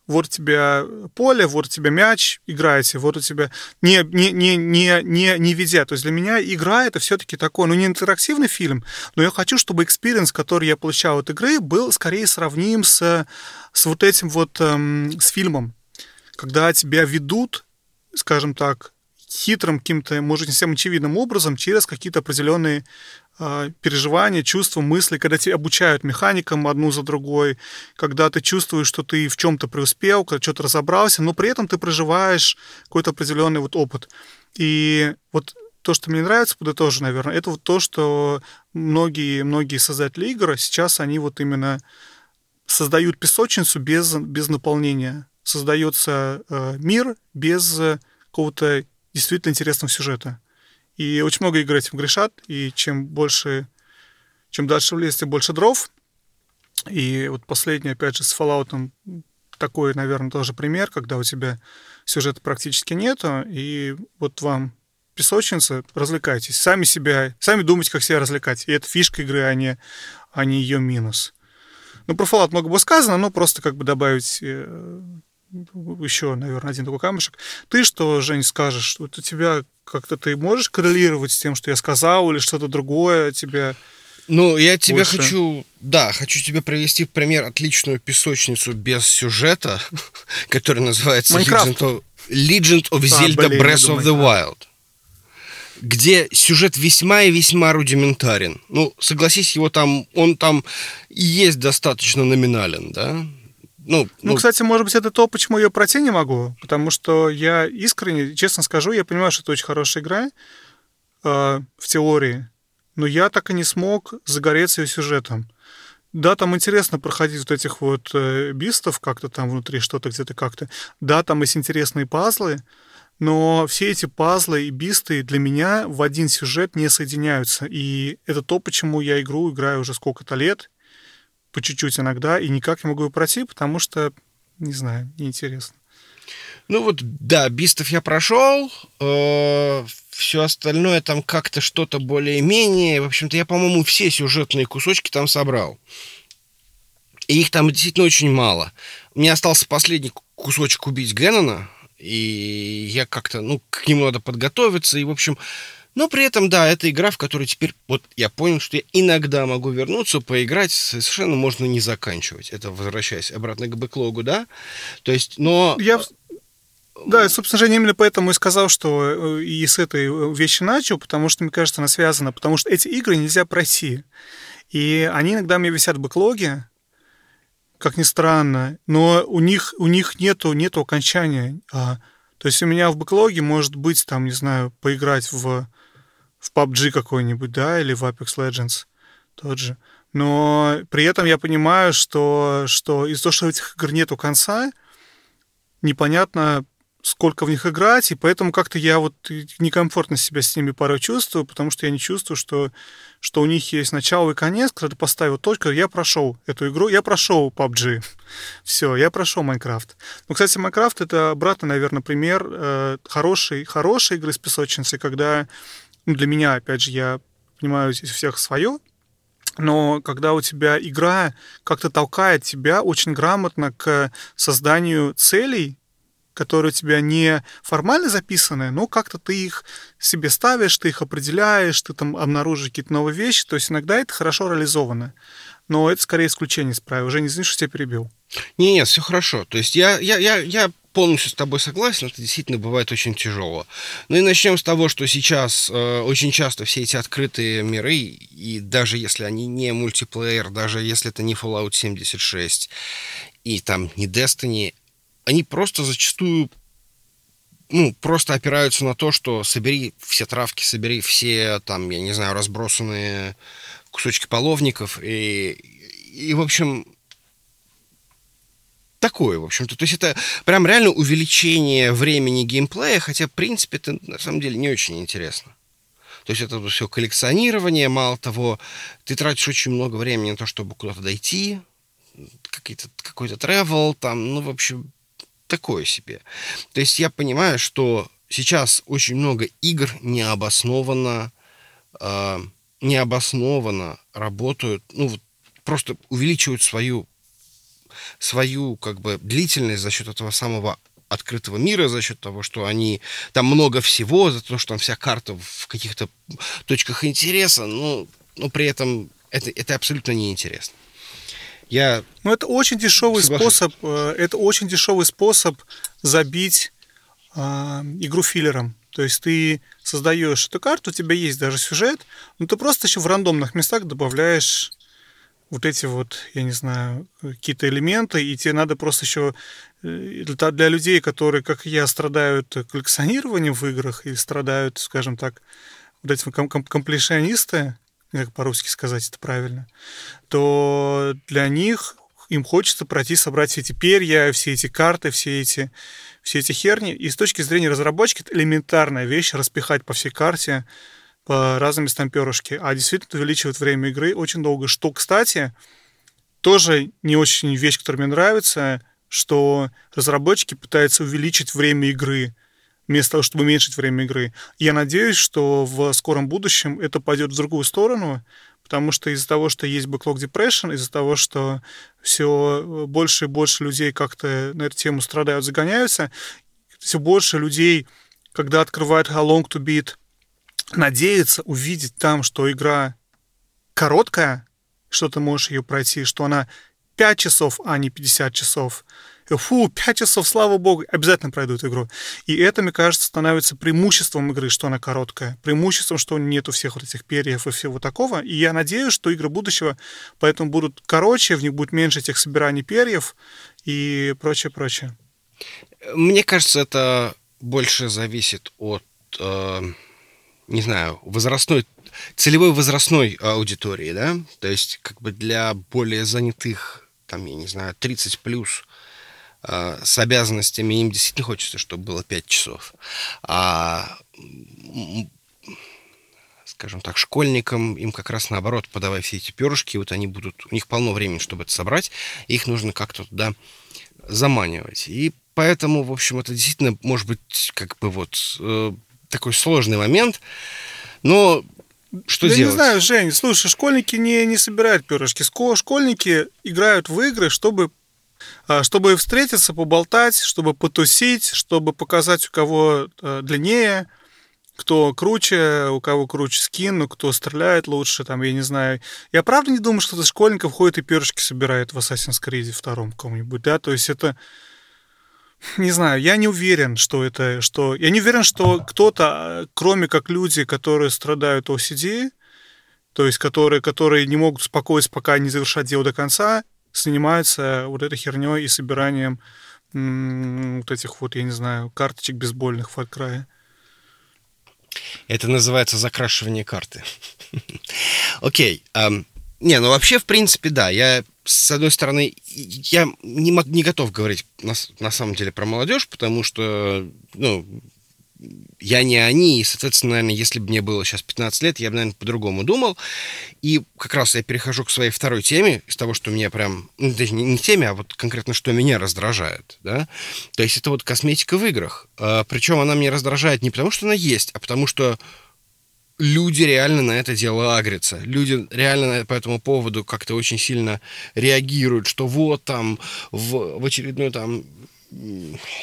Вот у тебя поле, вот у тебя мяч, играете, вот у тебя... Не, не, не, не, не, не ведя. То есть для меня игра это все-таки такой, ну, не интерактивный фильм, но я хочу, чтобы experience, который я получал от игры, был скорее сравним с, с вот этим вот, эм, с фильмом когда тебя ведут, скажем так, хитрым, каким-то, может, не совсем очевидным образом через какие-то определенные э, переживания, чувства, мысли, когда тебя обучают механикам одну за другой, когда ты чувствуешь, что ты в чем-то преуспел, когда что-то разобрался, но при этом ты проживаешь какой-то определенный вот опыт. И вот то, что мне нравится, подытожу, наверное, это вот то, что многие, многие создатели игр сейчас они вот именно создают песочницу без, без наполнения. Создается э, мир без какого-то действительно интересного сюжета. И очень много игр этим грешат, и чем больше, чем дальше в лес, тем больше дров. И вот последний, опять же, с Fallout такой, наверное, тоже пример, когда у тебя сюжета практически нету, и вот вам песочница, развлекайтесь. Сами себя, сами думайте, как себя развлекать. И это фишка игры, а не, а не ее минус. Ну, про Fallout много было сказано, но просто как бы добавить э, еще, наверное, один такой камешек. Ты что, Жень, скажешь? Вот у тебя как-то ты можешь коррелировать с тем, что я сказал, или что-то другое тебя... Ну, я тебе больше... хочу, да, хочу тебе привести в пример отличную песочницу без сюжета, которая называется Legend of, Legend of Zelda а, блин, Breath of the Wild где сюжет весьма и весьма рудиментарен. Ну, согласись, его там, он там и есть достаточно номинален, да? Ну, ну, ну, кстати, может быть, это то, почему я пройти не могу, потому что я искренне, честно скажу, я понимаю, что это очень хорошая игра э, в теории, но я так и не смог загореться ее сюжетом. Да, там интересно проходить вот этих вот э, бистов как-то там внутри, что-то где-то как-то. Да, там есть интересные пазлы, но все эти пазлы и бисты для меня в один сюжет не соединяются. И это то, почему я игру играю уже сколько-то лет, по чуть-чуть иногда, и никак не могу ее пройти, потому что, не знаю, неинтересно. Ну вот, да, бистов я прошел, э, все остальное там как-то что-то более-менее. В общем-то, я, по-моему, все сюжетные кусочки там собрал. И их там действительно очень мало. Мне остался последний кусочек убить Геннона, и я как-то, ну, к нему надо подготовиться, и, в общем, но при этом, да, это игра, в которой теперь, вот я понял, что я иногда могу вернуться, поиграть, совершенно можно не заканчивать. Это возвращаясь обратно к бэклогу, да? То есть, но... Я... Да, собственно, Женя именно поэтому и сказал, что э, и с этой э, вещи начал, потому что, мне кажется, она связана, потому что эти игры нельзя пройти. И они иногда мне висят в бэклоге, как ни странно, но у них, у них нету, нету окончания. А, то есть у меня в бэклоге может быть, там, не знаю, поиграть в, в PUBG какой-нибудь, да, или в Apex Legends тот же. Но при этом я понимаю, что, что из-за того, что этих игр нету конца, непонятно, сколько в них играть, и поэтому как-то я вот некомфортно себя с ними порой чувствую, потому что я не чувствую, что, что у них есть начало и конец, когда ты поставил точку, я прошел эту игру, я прошел PUBG, все, я прошел Майнкрафт. Ну, кстати, Майнкрафт это обратно, наверное, пример э, хорошей, хорошей игры с песочницей, когда, для меня, опять же, я понимаю здесь всех свое, но когда у тебя игра как-то толкает тебя очень грамотно к созданию целей, которые у тебя не формально записаны, но как-то ты их себе ставишь, ты их определяешь, ты там обнаружишь какие-то новые вещи. То есть иногда это хорошо реализовано. Но это скорее исключение из правил. Уже не знаешь, что тебя перебил. Не, нет, все хорошо. То есть я, я, я, я полностью с тобой согласен, это действительно бывает очень тяжело. Ну и начнем с того, что сейчас э, очень часто все эти открытые миры, и даже если они не мультиплеер, даже если это не Fallout 76 и там не Destiny, они просто зачастую ну, просто опираются на то, что собери все травки, собери все, там, я не знаю, разбросанные кусочки половников, и, и в общем, такое, в общем-то. То есть это прям реально увеличение времени геймплея, хотя, в принципе, это на самом деле не очень интересно. То есть это все коллекционирование, мало того, ты тратишь очень много времени на то, чтобы куда-то дойти, какой-то какой-то travel, там, ну, в общем, такое себе. То есть я понимаю, что сейчас очень много игр необоснованно, э, необоснованно работают, ну вот просто увеличивают свою свою как бы длительность за счет этого самого открытого мира, за счет того, что они там много всего, за то, что там вся карта в каких-то точках интереса, но, но при этом это, это абсолютно неинтересно. Я ну, это очень дешевый соглашусь. способ, э, это очень дешевый способ забить э, игру филлером. То есть ты создаешь эту карту, у тебя есть даже сюжет, но ты просто еще в рандомных местах добавляешь вот эти вот, я не знаю, какие-то элементы, и тебе надо просто еще э, для людей, которые, как я, страдают коллекционированием в играх или страдают, скажем так, вот эти комплешионисты, как по-русски сказать это правильно, то для них им хочется пройти, собрать все эти перья, все эти карты, все эти, все эти херни. И с точки зрения разработчики, это элементарная вещь, распихать по всей карте, по разным местам перышки. А действительно увеличивает время игры очень долго. Что, кстати, тоже не очень вещь, которая мне нравится, что разработчики пытаются увеличить время игры вместо того, чтобы уменьшить время игры. Я надеюсь, что в скором будущем это пойдет в другую сторону, потому что из-за того, что есть backlog depression, из-за того, что все больше и больше людей как-то на эту тему страдают, загоняются, все больше людей, когда открывают How Long to Beat, надеются увидеть там, что игра короткая, что ты можешь ее пройти, что она 5 часов, а не 50 часов, фу, 5 часов, слава богу, обязательно пройдут игру. И это, мне кажется, становится преимуществом игры, что она короткая, преимуществом, что нету всех вот этих перьев и всего такого. И я надеюсь, что игры будущего поэтому будут короче, в них будет меньше этих собираний перьев и прочее, прочее. Мне кажется, это больше зависит от, э, не знаю, возрастной целевой возрастной аудитории, да, то есть как бы для более занятых, там, я не знаю, 30 плюс, а, с обязанностями им действительно хочется, чтобы было 5 часов. А скажем так, школьникам, им как раз наоборот, подавай все эти перышки, вот они будут, у них полно времени, чтобы это собрать, их нужно как-то туда заманивать. И поэтому, в общем, это действительно может быть как бы вот э, такой сложный момент, но что Я делать? не знаю, Жень, слушай, школьники не, не собирают перышки. Школьники играют в игры, чтобы а, чтобы встретиться, поболтать, чтобы потусить, чтобы показать, у кого э, длиннее, кто круче, у кого круче скин, кто стреляет лучше, там, я не знаю. Я правда не думаю, что школьников ходит и перышки собирает в Assassin's Creed втором каком-нибудь, да, то есть это... Не знаю, я не уверен, что это, что... Я не уверен, что кто-то, кроме как люди, которые страдают OCD, то есть которые, которые не могут спокойно, пока не завершать дело до конца, занимаются вот этой херней и собиранием вот этих вот, я не знаю, карточек бейсбольных в Cry. Это называется закрашивание карты. Окей. Не, ну вообще, в принципе, да. Я, с одной стороны, я не, не готов говорить на, на самом деле про молодежь, потому что, ну, я не они, и, соответственно, наверное, если бы мне было сейчас 15 лет, я бы, наверное, по-другому думал. И как раз я перехожу к своей второй теме, из того, что меня прям, ну, даже не, не теме, а вот конкретно, что меня раздражает, да. То есть это вот косметика в играх. А, причем она меня раздражает не потому, что она есть, а потому что люди реально на это дело агрятся. Люди реально по этому поводу как-то очень сильно реагируют, что вот там в, в очередной там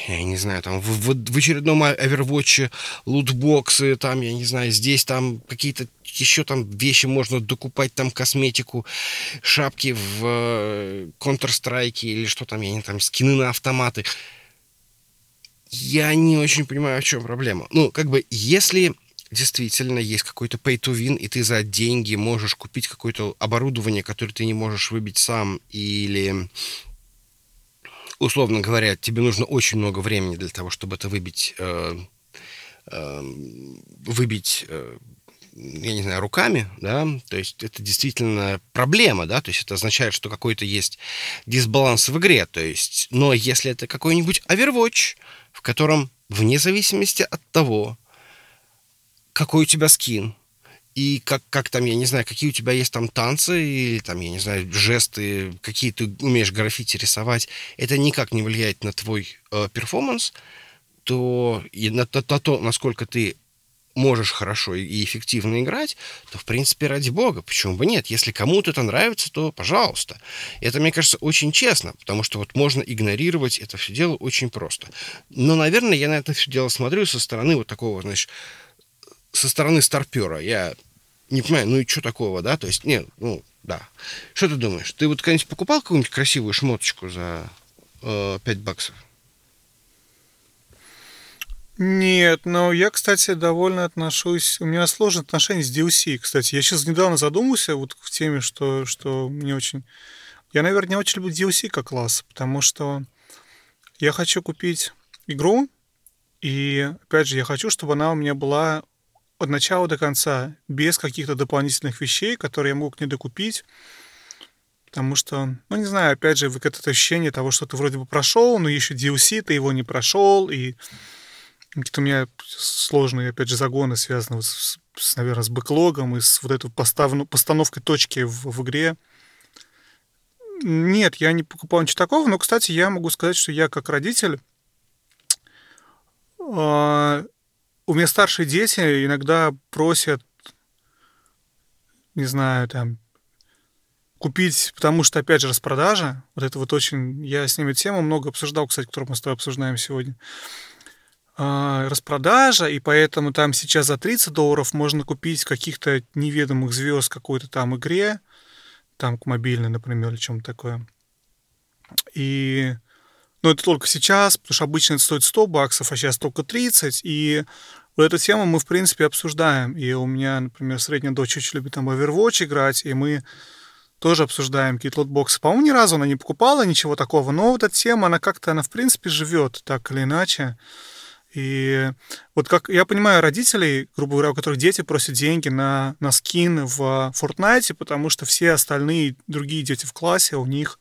я не знаю, там в, в, в очередном Overwatch лутбоксы, там, я не знаю, здесь там какие-то еще там вещи можно докупать, там косметику, шапки в э, Counter-Strike или что там, я не там, скины на автоматы. Я не очень понимаю, в чем проблема. Ну, как бы, если действительно есть какой-то pay to win, и ты за деньги можешь купить какое-то оборудование, которое ты не можешь выбить сам, или условно говоря, тебе нужно очень много времени для того, чтобы это выбить, э, э, выбить, э, я не знаю, руками, да, то есть это действительно проблема, да, то есть это означает, что какой-то есть дисбаланс в игре, то есть, но если это какой-нибудь Overwatch, в котором вне зависимости от того, какой у тебя скин, и как, как там, я не знаю, какие у тебя есть там танцы, или там, я не знаю, жесты, какие ты умеешь граффити рисовать, это никак не влияет на твой э, перформанс, то и на то, на то, насколько ты можешь хорошо и эффективно играть, то, в принципе, ради бога, почему бы нет? Если кому-то это нравится, то пожалуйста. Это, мне кажется, очень честно, потому что вот можно игнорировать это все дело очень просто. Но, наверное, я на это все дело смотрю со стороны вот такого, знаешь, со стороны старпера. Я не понимаю, ну и что такого, да? То есть, нет, ну, да. Что ты думаешь? Ты вот когда-нибудь покупал какую-нибудь красивую шмоточку за э, 5 баксов? Нет, но я, кстати, довольно отношусь... У меня сложные отношения с DLC, кстати. Я сейчас недавно задумался вот в теме, что, что мне очень... Я, наверное, не очень люблю DLC как класс, потому что я хочу купить игру, и, опять же, я хочу, чтобы она у меня была от начала до конца, без каких-то дополнительных вещей, которые я могу к ней докупить. Потому что, ну, не знаю, опять же, вот это ощущение того, что ты вроде бы прошел, но еще DLC ты его не прошел, и какие-то у меня сложные, опять же, загоны связаны с, с наверное, с бэклогом и с вот этой поставну, постановкой точки в, в игре. Нет, я не покупал ничего такого, но, кстати, я могу сказать, что я как родитель... Э, у меня старшие дети иногда просят, не знаю, там, купить, потому что, опять же, распродажа, вот это вот очень... Я с ними тему много обсуждал, кстати, которую мы с тобой обсуждаем сегодня. А, распродажа, и поэтому там сейчас за 30 долларов можно купить каких-то неведомых звезд какой-то там игре, там к мобильной, например, или чем-то такое. И но это только сейчас, потому что обычно это стоит 100 баксов, а сейчас только 30. И вот эту тему мы, в принципе, обсуждаем. И у меня, например, средняя дочь очень любит там Overwatch играть, и мы тоже обсуждаем какие-то лотбоксы. По-моему, ни разу она не покупала ничего такого, но вот эта тема, она как-то, она, в принципе, живет так или иначе. И вот как я понимаю родителей, грубо говоря, у которых дети просят деньги на, на скин в Fortnite, потому что все остальные другие дети в классе, у них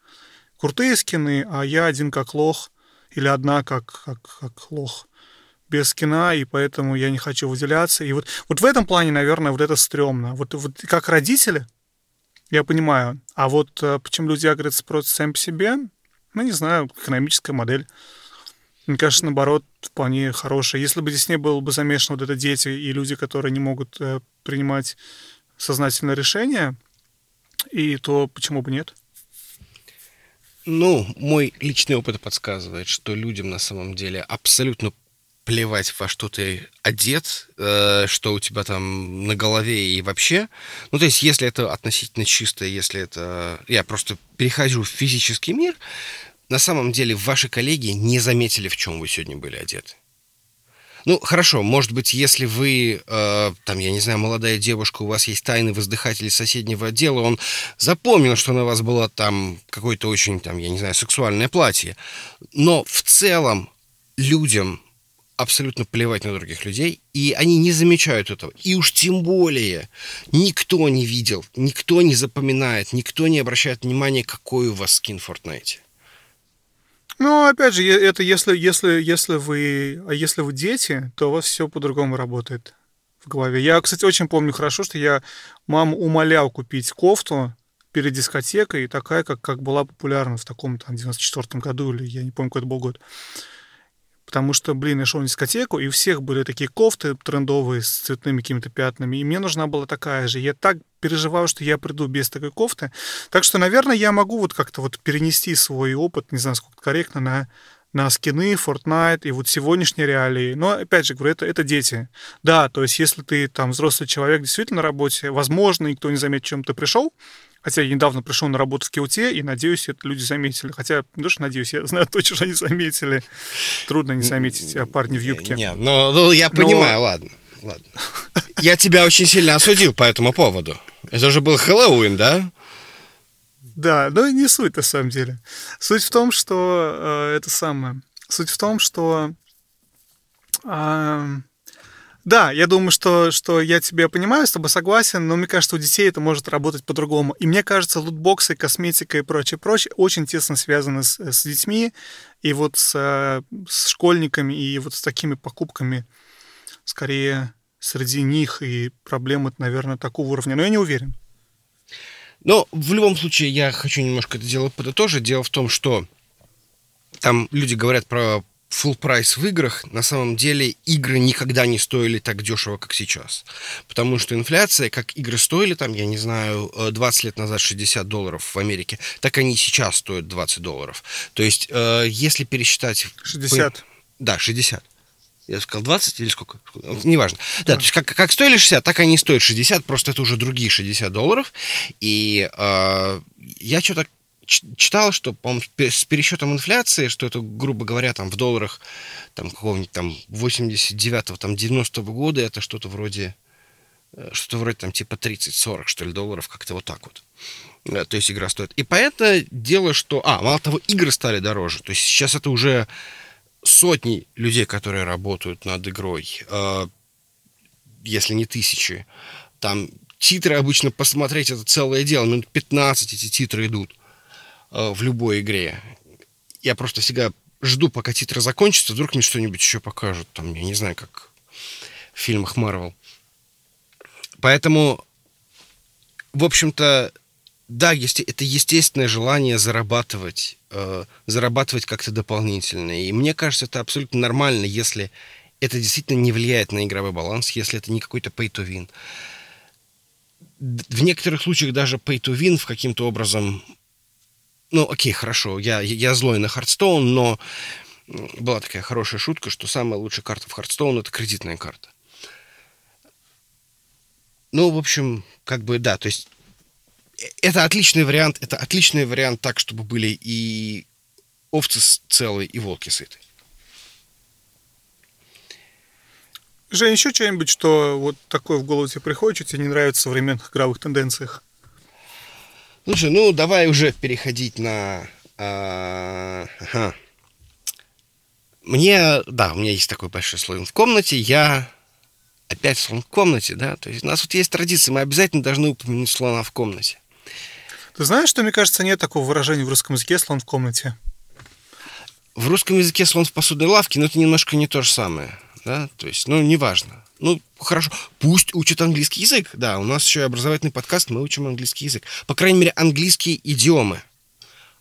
крутые скины, а я один как лох или одна как, как, как лох без скина, и поэтому я не хочу выделяться. И вот, вот в этом плане, наверное, вот это стрёмно. Вот, вот как родители, я понимаю. А вот э, почему люди агрятся просто сами по себе, ну, не знаю, экономическая модель. Мне кажется, наоборот, вполне хорошая. Если бы здесь не было бы замешано вот это дети и люди, которые не могут э, принимать сознательное решение, и то почему бы нет? Ну, мой личный опыт подсказывает, что людям на самом деле абсолютно плевать, во что ты одет, э, что у тебя там на голове и вообще. Ну, то есть, если это относительно чисто, если это... Я просто перехожу в физический мир, на самом деле ваши коллеги не заметили, в чем вы сегодня были одеты. Ну, хорошо, может быть, если вы, э, там, я не знаю, молодая девушка, у вас есть тайный воздыхатель соседнего отдела, он запомнил, что на вас было там какое-то очень, там, я не знаю, сексуальное платье. Но в целом людям абсолютно плевать на других людей, и они не замечают этого. И уж тем более никто не видел, никто не запоминает, никто не обращает внимания, какой у вас скин в Fortnite. Ну, опять же, это если, если, если вы, а если вы дети, то у вас все по-другому работает в голове. Я, кстати, очень помню хорошо, что я маму умолял купить кофту перед дискотекой, такая, как, как была популярна в таком там 94 году, или я не помню, какой это был год. Потому что, блин, я шел на дискотеку, и у всех были такие кофты трендовые с цветными какими-то пятнами, и мне нужна была такая же. Я так переживаю, что я приду без такой кофты. Так что, наверное, я могу вот как-то вот перенести свой опыт, не знаю, сколько корректно, на, на скины, Fortnite и вот сегодняшние реалии. Но, опять же, говорю, это, это дети. Да, то есть если ты там взрослый человек действительно на работе, возможно, никто не заметит, чем ты пришел, Хотя я недавно пришел на работу в Киуте, и надеюсь, это люди заметили. Хотя, то, что надеюсь, я знаю точно, что они заметили. Трудно не заметить а парни в юбке. Не, ну, ну я понимаю, Но... ладно. Ладно. Я тебя очень сильно осудил по этому поводу. Это же был Хэллоуин, да? Да, но не суть на самом деле. Суть в том, что э, это самое. Суть в том, что э, да, я думаю, что, что я тебя понимаю, с тобой согласен, но мне кажется, у детей это может работать по-другому. И мне кажется, лутбоксы, косметика и прочее, прочее очень тесно связаны с, с детьми и вот с, с школьниками и вот с такими покупками скорее среди них и проблемы, наверное, такого уровня. Но я не уверен. Но в любом случае я хочу немножко это дело подытожить. Дело в том, что там люди говорят про full прайс в играх, на самом деле игры никогда не стоили так дешево, как сейчас. Потому что инфляция, как игры стоили там, я не знаю, 20 э, лет назад 60 долларов в Америке, так они сейчас стоят 20 долларов. То есть, э, если пересчитать... 60. Да, 60. Я сказал 20 или сколько? Неважно. Да, да то есть как, как стоили 60, так они стоят 60, просто это уже другие 60 долларов. И э, я что-то читал, что, по с пересчетом инфляции, что это, грубо говоря, там в долларах там какого-нибудь там 89-го, там 90-го года, это что-то вроде э, что-то вроде там типа 30-40, что ли, долларов, как-то вот так вот. Э, то есть игра стоит. И поэтому дело, что... А, мало того, игры стали дороже. То есть сейчас это уже сотни людей, которые работают над игрой, э, если не тысячи. Там титры обычно посмотреть это целое дело. Минут 15 эти титры идут в любой игре. Я просто всегда жду, пока титры закончатся, вдруг мне что-нибудь еще покажут. Там, я не знаю, как в фильмах Марвел. Поэтому, в общем-то, да, есть, это естественное желание зарабатывать, э, зарабатывать как-то дополнительно. И мне кажется, это абсолютно нормально, если это действительно не влияет на игровой баланс, если это не какой-то pay to win. В некоторых случаях даже pay to win в каким-то образом... Ну, окей, хорошо, я, я злой на Hearthstone, но была такая хорошая шутка, что самая лучшая карта в Hearthstone — это кредитная карта. Ну, в общем, как бы, да, то есть это отличный вариант, это отличный вариант так, чтобы были и овцы целые, и волки сыты. Жень, еще что-нибудь, что вот такое в голову тебе приходит, что тебе не нравится в современных игровых тенденциях? Слушай, ну давай уже переходить на... А, ага. Мне, да, у меня есть такой большой слой в комнате, я опять слон в комнате, да, то есть у нас вот есть традиция, мы обязательно должны упомянуть слона в комнате. Ты знаешь, что, мне кажется, нет такого выражения в русском языке «слон в комнате»? В русском языке «слон в посудной лавке», но это немножко не то же самое. Да? То есть, ну, неважно. Ну, хорошо, пусть учат английский язык. Да, у нас еще и образовательный подкаст, мы учим английский язык. По крайней мере, английские идиомы.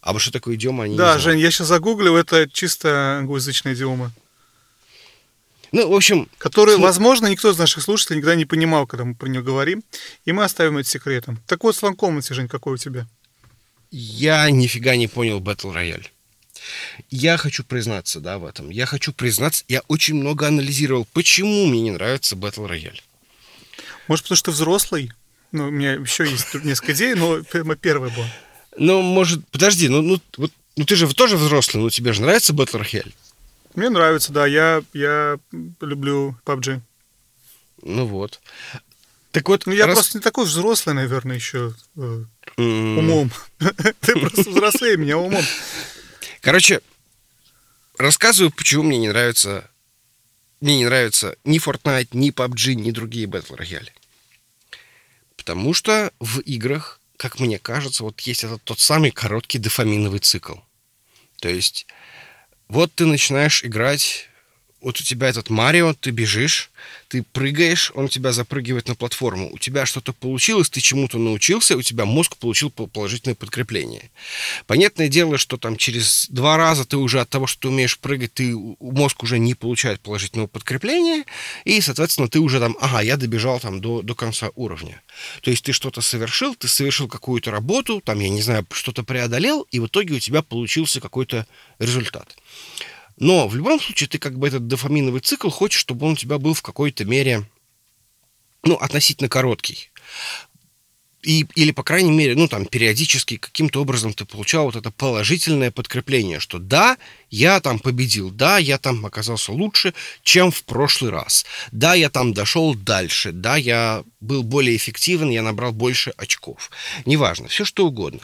А вот что такое идиома, они Да, Жень, я сейчас загуглил, это чисто англоязычная идиома. Ну, в общем... Который, возможно, никто из наших слушателей никогда не понимал, когда мы про нее говорим, и мы оставим это секретом. Так вот, слон комнате, Жень, какой у тебя? Я нифига не понял Battle Royale. Я хочу признаться, да, в этом. Я хочу признаться, я очень много анализировал, почему мне не нравится Battle Royale. Может, потому что взрослый? Ну, у меня еще есть несколько идей, но первая была. Ну, может, подожди, ну, ну, вот, ну ты же тоже взрослый, но тебе же нравится Battle Royale? Мне нравится, да. Я, я люблю PUBG. Ну вот. Так вот, ну, я раз... просто не такой взрослый, наверное, еще э, mm. умом. Ты просто взрослее меня умом. Короче, рассказываю, почему мне не нравится мне не нравится ни Fortnite, ни PUBG, ни другие Battle Royale. Потому что в играх, как мне кажется, вот есть этот тот самый короткий дофаминовый цикл. То есть вот ты начинаешь играть, вот у тебя этот Марио, ты бежишь, ты прыгаешь, он тебя запрыгивает на платформу. У тебя что-то получилось, ты чему-то научился, у тебя мозг получил положительное подкрепление. Понятное дело, что там через два раза ты уже от того, что ты умеешь прыгать, ты, мозг уже не получает положительного подкрепления, и, соответственно, ты уже там, ага, я добежал там до, до конца уровня. То есть ты что-то совершил, ты совершил какую-то работу, там, я не знаю, что-то преодолел, и в итоге у тебя получился какой-то результат. Но в любом случае ты как бы этот дофаминовый цикл хочешь, чтобы он у тебя был в какой-то мере, ну, относительно короткий. И, или, по крайней мере, ну, там, периодически каким-то образом ты получал вот это положительное подкрепление, что да, я там победил, да, я там оказался лучше, чем в прошлый раз, да, я там дошел дальше, да, я был более эффективен, я набрал больше очков. Неважно, все что угодно.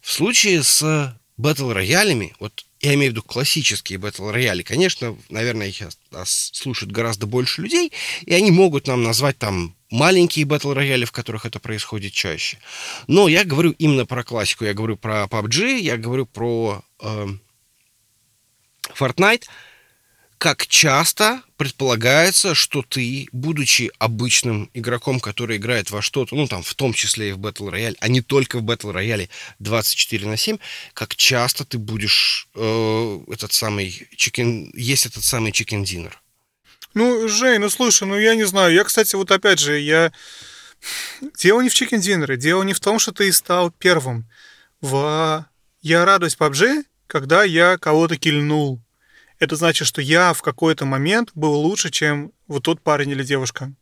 В случае с батл роялями, вот я имею в виду классические батл рояли, конечно, наверное, их слушают гораздо больше людей, и они могут нам назвать там маленькие батл рояли, в которых это происходит чаще. Но я говорю именно про классику, я говорю про PUBG, я говорю про э, Fortnite, как часто предполагается, что ты, будучи обычным игроком, который играет во что-то, ну там в том числе и в Battle Royale, а не только в Battle Royale 24 на 7, как часто ты будешь э, этот самый chicken, есть этот самый chicken dinner. Ну, Жень, ну слушай, ну я не знаю. Я, кстати, вот опять же, я... Дело не в chicken dinner, дело не в том, что ты стал первым. В... Я радуюсь PUBG, когда я кого-то кильнул это значит, что я в какой-то момент был лучше, чем вот тот парень или девушка.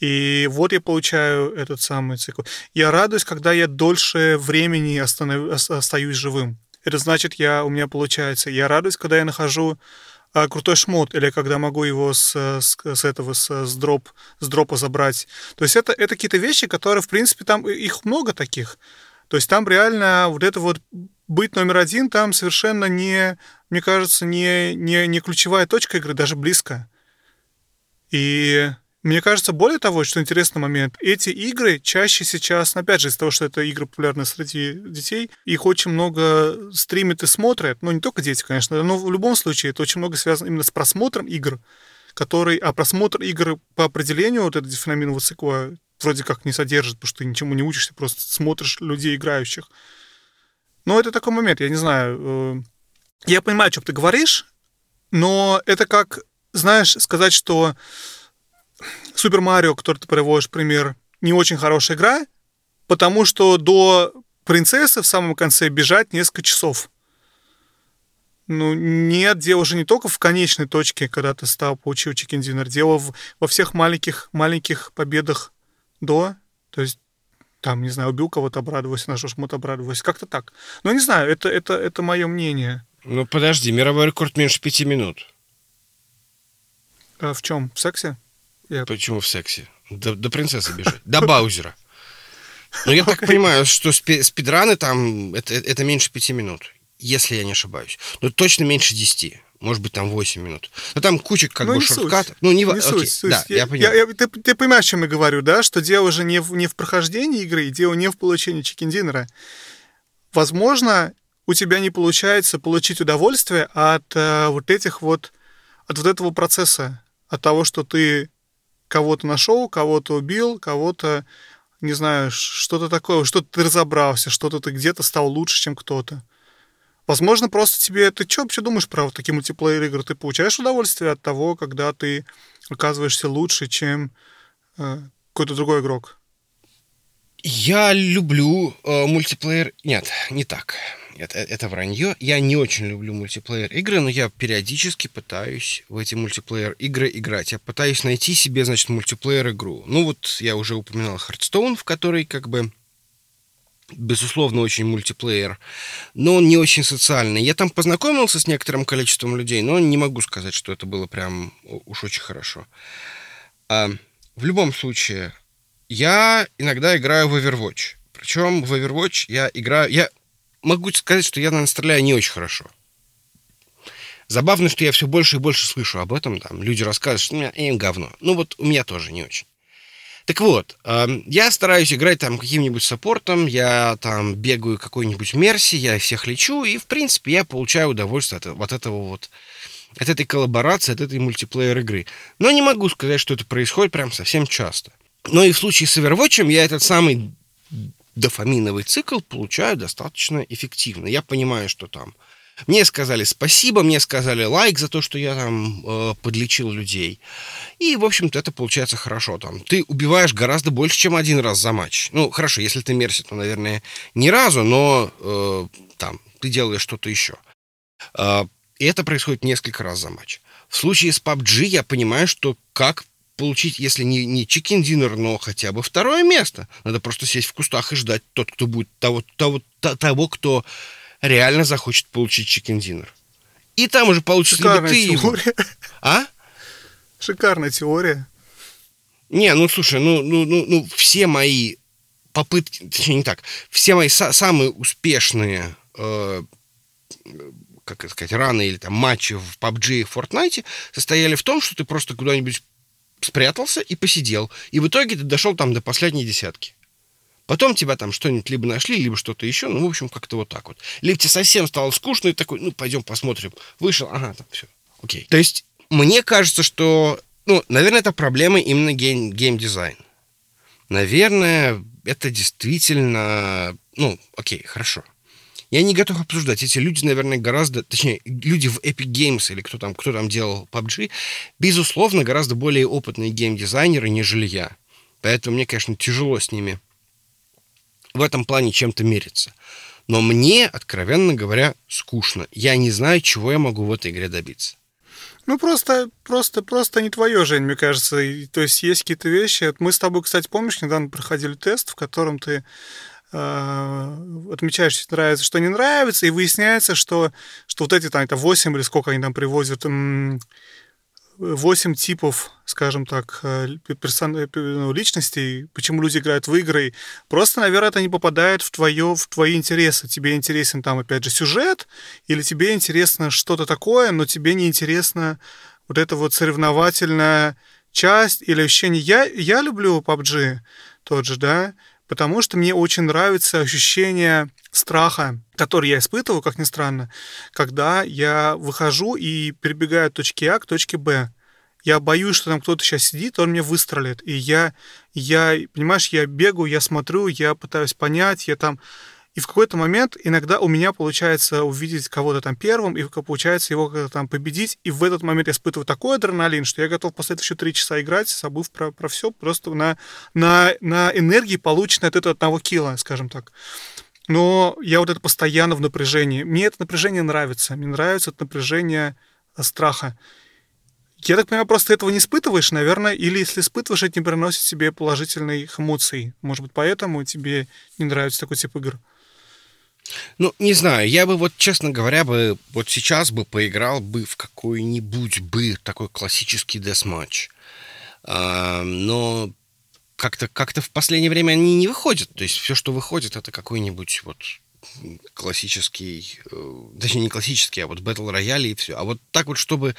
И вот я получаю этот самый цикл. Я радуюсь, когда я дольше времени останов... остаюсь живым. Это значит, я, у меня получается, я радуюсь, когда я нахожу а, крутой шмот, или когда могу его с, с, с этого, с, с, дроп, с дропа забрать. То есть это, это какие-то вещи, которые, в принципе, там их много таких. То есть там реально вот это вот быть номер один, там совершенно не, мне кажется, не, не, не ключевая точка игры, даже близко. И мне кажется, более того, что интересный момент, эти игры чаще сейчас, опять же, из-за того, что это игры популярны среди детей, их очень много стримят и смотрят, ну, не только дети, конечно, но в любом случае это очень много связано именно с просмотром игр, который, а просмотр игр по определению, вот этот дефеномен цикла, вроде как не содержит, потому что ты ничему не учишься, просто смотришь людей играющих. Но это такой момент, я не знаю. Э, я понимаю, о чем ты говоришь, но это как, знаешь, сказать, что Супер Марио, который ты приводишь пример, не очень хорошая игра, потому что до принцессы в самом конце бежать несколько часов. Ну, нет, дело же не только в конечной точке, когда ты стал, получил чикен динер, дело в, во всех маленьких, маленьких победах до, то есть там, не знаю, убил кого-то, обрадовался, нашел шмот, обрадовался, как-то так. Но не знаю, это, это, это мое мнение. Ну, подожди, мировой рекорд меньше пяти минут. А в чем? В сексе? Я... Почему в сексе? До, до принцессы бежать. До Баузера. Но я так понимаю, что спидраны там это, это меньше пяти минут, если я не ошибаюсь. Но точно меньше десяти. Может быть, там 8 минут. Но там куча как ну, бы шорткат. Ну, не, не суть, суть. Да, я, я понимаю. Я, я, ты, ты понимаешь, о чем я говорю, да? Что дело уже не в, не в прохождении игры, дело не в получении чикен-динера. Возможно, у тебя не получается получить удовольствие от э, вот этих вот, от вот этого процесса, от того, что ты кого-то нашел, кого-то убил, кого-то, не знаю, что-то такое, что-то ты разобрался, что-то ты где-то стал лучше, чем кто-то. Возможно, просто тебе... Ты что вообще думаешь про вот такие мультиплеер-игры? Ты получаешь удовольствие от того, когда ты оказываешься лучше, чем э, какой-то другой игрок? Я люблю э, мультиплеер... Нет, не так. Это, это вранье. Я не очень люблю мультиплеер игры, но я периодически пытаюсь в эти мультиплеер игры играть. Я пытаюсь найти себе, значит, мультиплеер игру. Ну вот я уже упоминал Hearthstone, в которой как бы безусловно, очень мультиплеер, но он не очень социальный. Я там познакомился с некоторым количеством людей, но не могу сказать, что это было прям уж очень хорошо. А, в любом случае, я иногда играю в Overwatch. Причем в Overwatch я играю... Я могу сказать, что я, наверное, стреляю не очень хорошо. Забавно, что я все больше и больше слышу об этом. Там люди рассказывают, что у меня им говно. Ну вот у меня тоже не очень. Так вот, э, я стараюсь играть там каким-нибудь саппортом, я там бегаю какой-нибудь мерси, я всех лечу, и, в принципе, я получаю удовольствие от, от этого вот, от этой коллаборации, от этой мультиплеер игры. Но не могу сказать, что это происходит прям совсем часто. Но и в случае с Overwatch я этот самый дофаминовый цикл получаю достаточно эффективно. Я понимаю, что там мне сказали спасибо, мне сказали лайк за то, что я там э, подлечил людей. И, в общем-то, это получается хорошо. Там, ты убиваешь гораздо больше, чем один раз за матч. Ну, хорошо, если ты мерси, то, наверное, ни разу, но э, там, ты делаешь что-то еще. Э, и это происходит несколько раз за матч. В случае с PUBG я понимаю, что как получить, если не, не chicken dinner, но хотя бы второе место. Надо просто сесть в кустах и ждать тот, кто будет того, того, того кто реально захочет получить chicken dinner. И там уже получится Шикарная либо ты теория. Его... А? Шикарная теория. Не, ну слушай, ну, ну, ну, ну все мои попытки, точнее не так, все мои са- самые успешные, э, как сказать, раны или там матчи в PUBG и Fortnite состояли в том, что ты просто куда-нибудь спрятался и посидел. И в итоге ты дошел там до последней десятки. Потом тебя там что-нибудь либо нашли, либо что-то еще. Ну, в общем, как-то вот так вот. Либо тебе совсем стало скучно, и такой, ну, пойдем посмотрим. Вышел, ага, там все. Окей. То есть, мне кажется, что, ну, наверное, это проблема именно гейм, геймдизайн. Наверное, это действительно, ну, окей, хорошо. Я не готов обсуждать. Эти люди, наверное, гораздо... Точнее, люди в Epic Games или кто там, кто там делал PUBG, безусловно, гораздо более опытные геймдизайнеры, нежели я. Поэтому мне, конечно, тяжело с ними в этом плане чем-то мериться. Но мне, откровенно говоря, скучно. Я не знаю, чего я могу в этой игре добиться. Ну, просто, просто, просто не твое, Жень, мне кажется. И, то есть есть какие-то вещи. Мы с тобой, кстати, помнишь, недавно проходили тест, в котором ты э, отмечаешь, что нравится, что не нравится, и выясняется, что, что вот эти там, это 8 или сколько они там привозят, 8 типов, скажем так, э, персон... Э, ну, личностей, почему люди играют в игры. Просто, наверное, это не попадает в, твое, в твои интересы. Тебе интересен там, опять же, сюжет, или тебе интересно что-то такое, но тебе не интересно вот эта вот соревновательная часть или ощущение. Я, я люблю PUBG тот же, да, потому что мне очень нравится ощущение страха, который я испытываю, как ни странно, когда я выхожу и перебегаю от точки А к точке Б. Я боюсь, что там кто-то сейчас сидит, он мне выстрелит. И я, я, понимаешь, я бегаю, я смотрю, я пытаюсь понять, я там и в какой-то момент иногда у меня получается увидеть кого-то там первым, и получается его там победить. И в этот момент я испытываю такой адреналин, что я готов после этого еще три часа играть, забыв про, про все, просто на, на, на энергии, полученной от этого одного килла, скажем так. Но я вот это постоянно в напряжении. Мне это напряжение нравится. Мне нравится это напряжение э, страха. Я так понимаю, просто этого не испытываешь, наверное, или если испытываешь, это не приносит себе положительных эмоций. Может быть, поэтому тебе не нравится такой тип игр. Ну, не знаю, я бы вот, честно говоря, бы вот сейчас бы поиграл бы в какой-нибудь бы такой классический десматч. А, но как-то как в последнее время они не выходят. То есть все, что выходит, это какой-нибудь вот классический, э, точнее не классический, а вот Battle Royale и все. А вот так вот, чтобы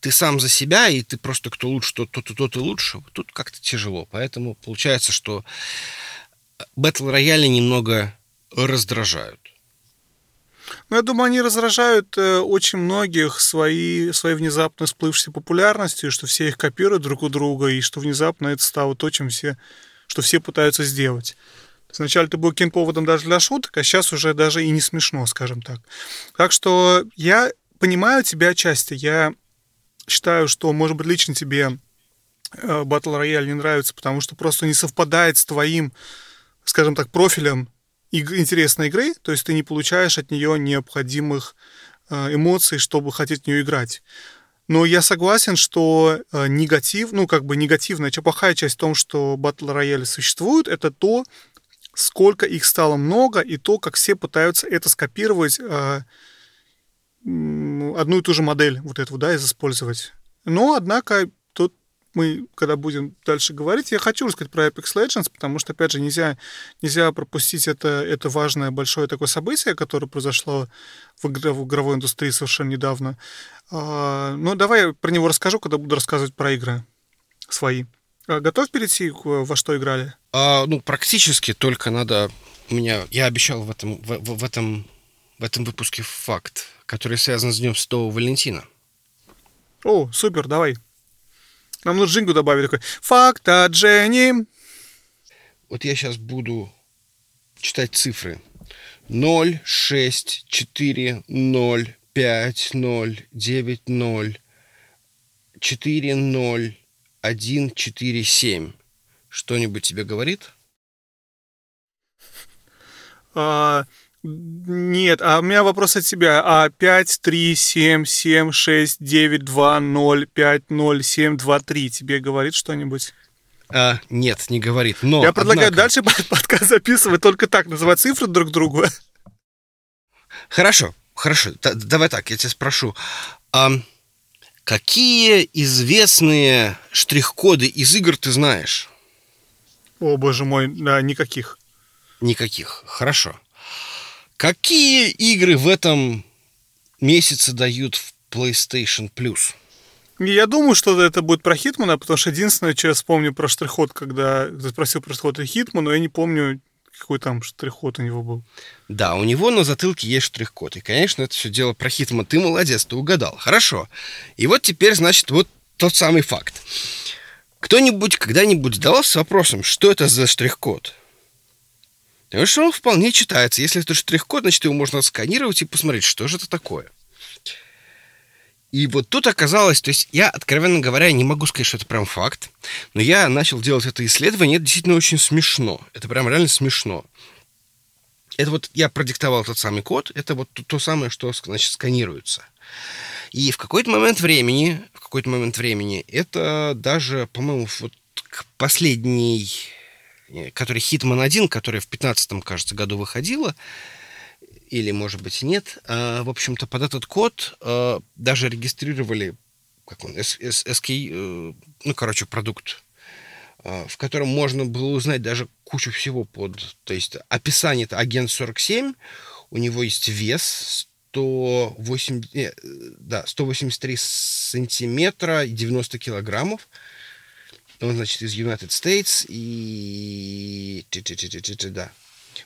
ты сам за себя, и ты просто кто лучше, тот, тот, тот и лучше, тут как-то тяжело. Поэтому получается, что Battle Royale немного раздражают. Ну, я думаю, они раздражают э, очень многих свои, своей внезапно всплывшей популярностью, что все их копируют друг у друга, и что внезапно это стало то, чем все, что все пытаются сделать. Сначала это был каким поводом даже для шуток, а сейчас уже даже и не смешно, скажем так. Так что я понимаю тебя отчасти. Я считаю, что, может быть, лично тебе э, Battle Royale не нравится, потому что просто не совпадает с твоим, скажем так, профилем интересной игры, то есть ты не получаешь от нее необходимых э, эмоций, чтобы хотеть в нее играть. Но я согласен, что э, негатив, ну, как бы негативная, плохая часть в том, что батл рояли существуют, это то, сколько их стало много, и то, как все пытаются это скопировать, э, одну и ту же модель вот эту, да, использовать. Но, однако, мы, когда будем дальше говорить, я хочу рассказать про Apex Legends, потому что, опять же, нельзя, нельзя пропустить это, это важное большое такое событие, которое произошло в, игр, в игровой индустрии совершенно недавно. А, ну, давай я про него расскажу, когда буду рассказывать про игры свои. А, готов перейти, во что играли? А, ну, практически, только надо... У меня... Я обещал в этом, в, в, в этом, в этом выпуске факт, который связан с Днем Святого Валентина. О, супер, давай. Нам нужно джингу добавить такой «Факта Дженни». Вот я сейчас буду читать цифры. 0, 6, 4, 0, 5, 0, 9, 0, 4, 0, 1, 4, 7. Что-нибудь тебе говорит? А, нет, а у меня вопрос от тебя. А 5, 3, 7, 7, 6, 9, 2, 0, 5, 0, 7, 2, 3 тебе говорит что-нибудь? А, нет, не говорит. Но, Я предлагаю однако... дальше подкаст записывать только так, называть цифры друг другу. Хорошо, хорошо. Д- давай так, я тебя спрошу. А какие известные штрих-коды из игр ты знаешь? О, боже мой, да, никаких. Никаких. Хорошо. Какие игры в этом месяце дают в PlayStation Plus? Я думаю, что это будет про Хитмана, потому что единственное, что я вспомню про штрих-код, когда ты спросил про штрих-код Хитмана, но я не помню, какой там штрих-код у него был. Да, у него на затылке есть штрих-код. И, конечно, это все дело про Хитман. Ты молодец, ты угадал. Хорошо. И вот теперь, значит, вот тот самый факт. Кто-нибудь когда-нибудь задавался вопросом, что это за штрих-код? Потому что он вполне читается. Если это штрих-код, значит, его можно сканировать и посмотреть, что же это такое. И вот тут оказалось, то есть я, откровенно говоря, не могу сказать, что это прям факт, но я начал делать это исследование, это действительно очень смешно. Это прям реально смешно. Это вот я продиктовал тот самый код, это вот то, то самое, что, значит, сканируется. И в какой-то момент времени, в какой-то момент времени, это даже, по-моему, вот к последней, который Hitman 1, которая в 15 кажется, году выходила, или, может быть, нет. А, в общем-то, под этот код а, даже регистрировали, как он, SK, э, ну, короче, продукт, в котором можно было узнать даже кучу всего под... То есть описание это агент 47, у него есть вес 108, не, да, 183 сантиметра и 90 килограммов. Он, значит, из United States и... Да,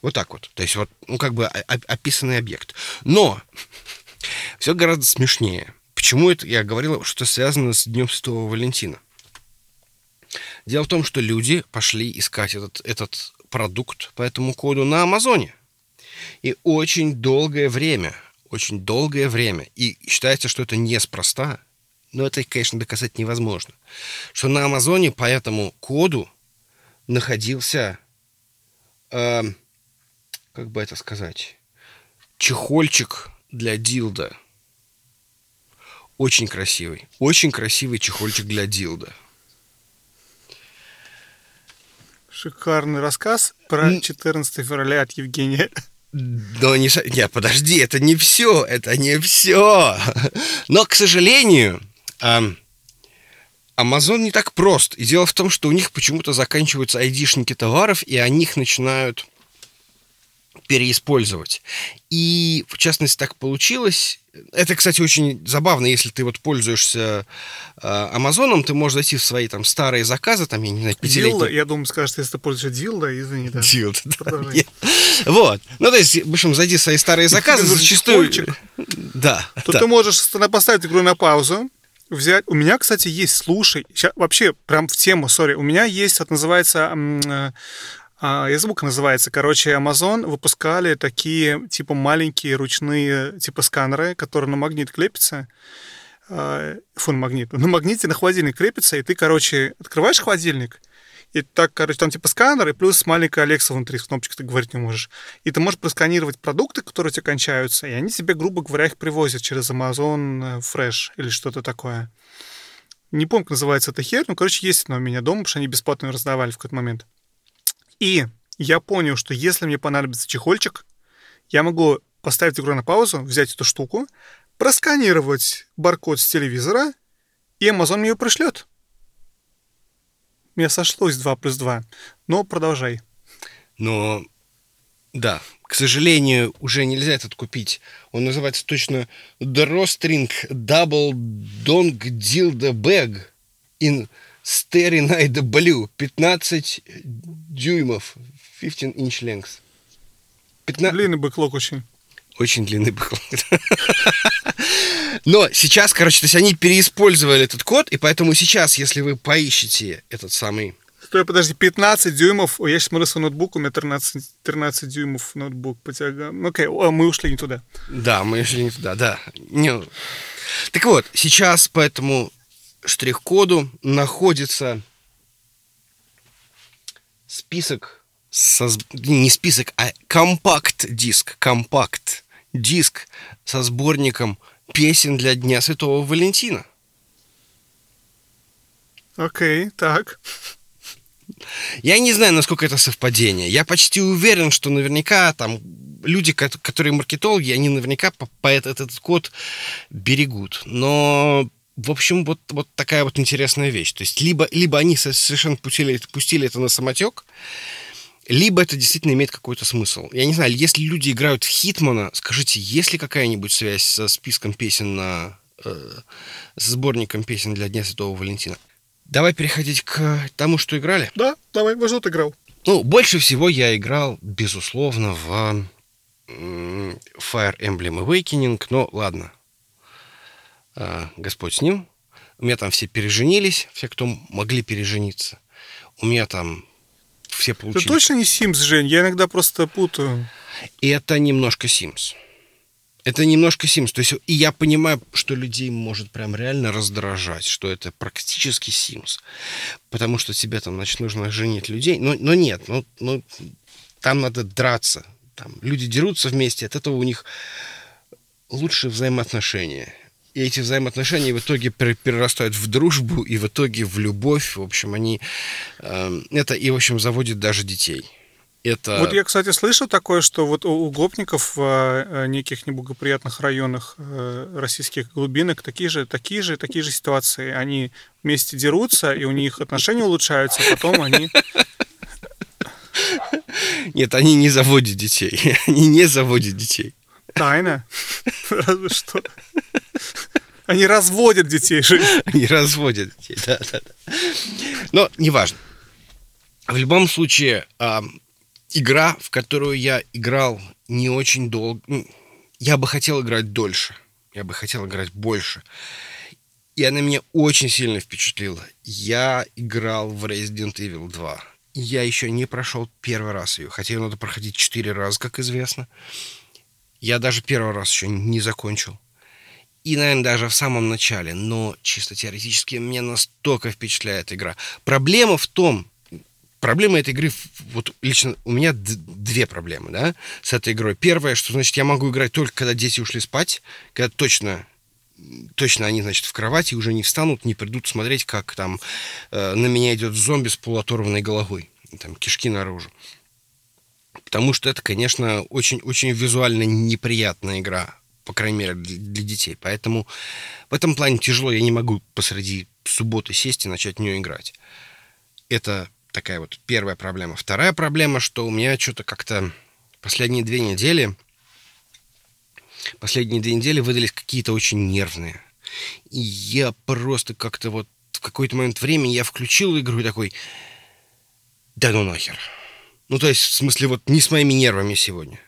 вот так вот. То есть вот, ну, как бы описанный объект. Но все гораздо смешнее. Почему это я говорил, что связано с Днем Святого Валентина? Дело в том, что люди пошли искать этот, этот продукт по этому коду на Амазоне. И очень долгое время, очень долгое время, и считается, что это неспроста, но это, конечно, доказать невозможно, что на Амазоне по этому коду находился э, как бы это сказать, чехольчик для дилда. Очень красивый. Очень красивый чехольчик для дилда. Шикарный рассказ про 14 февраля от Евгения. Да не... Нет, подожди, это не все, это не все. Но, к сожалению, Amazon не так прост. И дело в том, что у них почему-то заканчиваются айдишники товаров, и они их начинают переиспользовать. И, в частности, так получилось. Это, кстати, очень забавно, если ты вот пользуешься э, Амазоном, ты можешь зайти в свои там старые заказы, там, я не знаю, пятилетние... Дилда, я думаю, скажешь, если ты пользуешься Дилда, извини, да. Дилда, да. Вот. Ну, то есть, в общем, зайди в свои старые заказы, зачастую... Да. То ты можешь поставить игру на паузу, взять. У меня, кстати, есть, слушай, сейчас, вообще прям в тему, сори, у меня есть, это называется э, а, я забыл, называется. Короче, Amazon выпускали такие, типа, маленькие ручные, типа, сканеры, которые на магнит клепятся. А, фу, на магнит. На магните на холодильник крепится, и ты, короче, открываешь холодильник, и так, короче, там типа сканер, и плюс маленькая Алекса внутри, с кнопочкой ты говорить не можешь. И ты можешь просканировать продукты, которые у тебя кончаются, и они тебе, грубо говоря, их привозят через Amazon Fresh или что-то такое. Не помню, как называется эта херь, но, короче, есть она у меня дома, потому что они бесплатно ее раздавали в какой-то момент. И я понял, что если мне понадобится чехольчик, я могу поставить игру на паузу, взять эту штуку, просканировать баркод с телевизора, и Amazon мне ее пришлет. Мне сошлось 2 плюс 2. Но продолжай. Но, да, к сожалению, уже нельзя этот купить. Он называется точно Drawstring Double Dong Dildo Bag in Starry Night Blue. 15 дюймов, 15 inch length. 15... Длинный бэклог очень. Очень длинный бэклог. Но сейчас, короче, то есть они переиспользовали этот код, и поэтому сейчас, если вы поищете этот самый... Стой, подожди, 15 дюймов, я сейчас смотрю свой ноутбук, у меня 13, 13 дюймов ноутбук потяган. Ну, окей, мы ушли не туда. Да, мы ушли не туда, да. Не... Так вот, сейчас по этому штрих-коду находится список, со, не список, а компакт-диск, компакт-диск со сборником песен для Дня Святого Валентина. Окей, okay, так. Я не знаю, насколько это совпадение. Я почти уверен, что наверняка там люди, которые маркетологи, они наверняка по, этот, этот код берегут. Но в общем, вот, вот такая вот интересная вещь. То есть либо, либо они совершенно пустили, пустили это на самотек, либо это действительно имеет какой-то смысл. Я не знаю, если люди играют в Хитмана, скажите, есть ли какая-нибудь связь со списком песен на... Э, с сборником песен для Дня Святого Валентина? Давай переходить к тому, что играли. Да, давай, во что ты играл? Ну, больше всего я играл, безусловно, в Fire Emblem Awakening, но ладно, а, Господь с ним. У меня там все переженились, все, кто могли пережениться. У меня там все получили... Это точно не Sims, Жень? Я иногда просто путаю. И это немножко Sims. Это немножко Sims. То есть, и я понимаю, что людей может прям реально раздражать, что это практически Sims. Потому что тебе там, значит, нужно женить людей. Но, но нет, ну, ну, там надо драться. Там люди дерутся вместе, от этого у них лучшие взаимоотношения и эти взаимоотношения в итоге перерастают в дружбу и в итоге в любовь. В общем, они... Э, это и, в общем, заводит даже детей. Это... Вот я, кстати, слышал такое, что вот у гопников в э, неких неблагоприятных районах э, российских глубинок такие же, такие же, такие же ситуации. Они вместе дерутся, и у них отношения улучшаются, а потом они... Нет, они не заводят детей. Они не заводят детей. Тайна? Разве что. Они разводят детей. Они разводят детей, да, да, да. Но неважно. В любом случае, игра, в которую я играл не очень долго. Ну, я бы хотел играть дольше. Я бы хотел играть больше. И она меня очень сильно впечатлила. Я играл в Resident Evil 2. Я еще не прошел первый раз ее, хотя ее надо проходить четыре раза, как известно. Я даже первый раз еще не закончил. И, наверное, даже в самом начале. Но чисто теоретически меня настолько впечатляет игра. Проблема в том, проблема этой игры, вот лично у меня две проблемы, да, с этой игрой. Первое, что, значит, я могу играть только когда дети ушли спать, когда точно точно они, значит, в кровати уже не встанут, не придут смотреть, как там э, на меня идет зомби с полуоторванной головой, там кишки наружу. Потому что это, конечно, очень-очень визуально неприятная игра, по крайней мере, для, детей. Поэтому в этом плане тяжело, я не могу посреди субботы сесть и начать в нее играть. Это такая вот первая проблема. Вторая проблема, что у меня что-то как-то последние две недели, последние две недели выдались какие-то очень нервные. И я просто как-то вот в какой-то момент времени я включил игру и такой, да ну нахер. Ну, то есть, в смысле, вот не с моими нервами сегодня.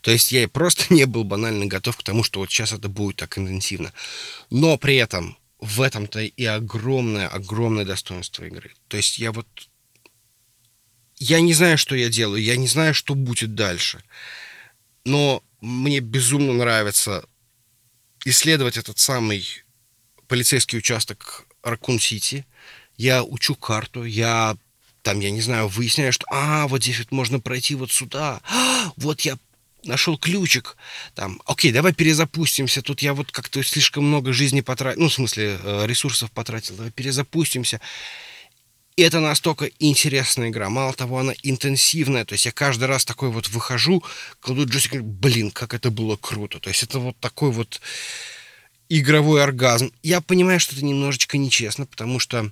То есть я просто не был банально готов к тому, что вот сейчас это будет так интенсивно. Но при этом в этом-то и огромное, огромное достоинство игры. То есть я вот я не знаю, что я делаю, я не знаю, что будет дальше. Но мне безумно нравится исследовать этот самый полицейский участок Ракун-Сити. Я учу карту, я там, я не знаю, выясняю, что, а, вот здесь вот можно пройти вот сюда, а, вот я нашел ключик, там, окей, давай перезапустимся, тут я вот как-то слишком много жизни потратил, ну, в смысле, э, ресурсов потратил, давай перезапустимся. И это настолько интересная игра. Мало того, она интенсивная. То есть я каждый раз такой вот выхожу, кладу джойстик, блин, как это было круто. То есть это вот такой вот игровой оргазм. Я понимаю, что это немножечко нечестно, потому что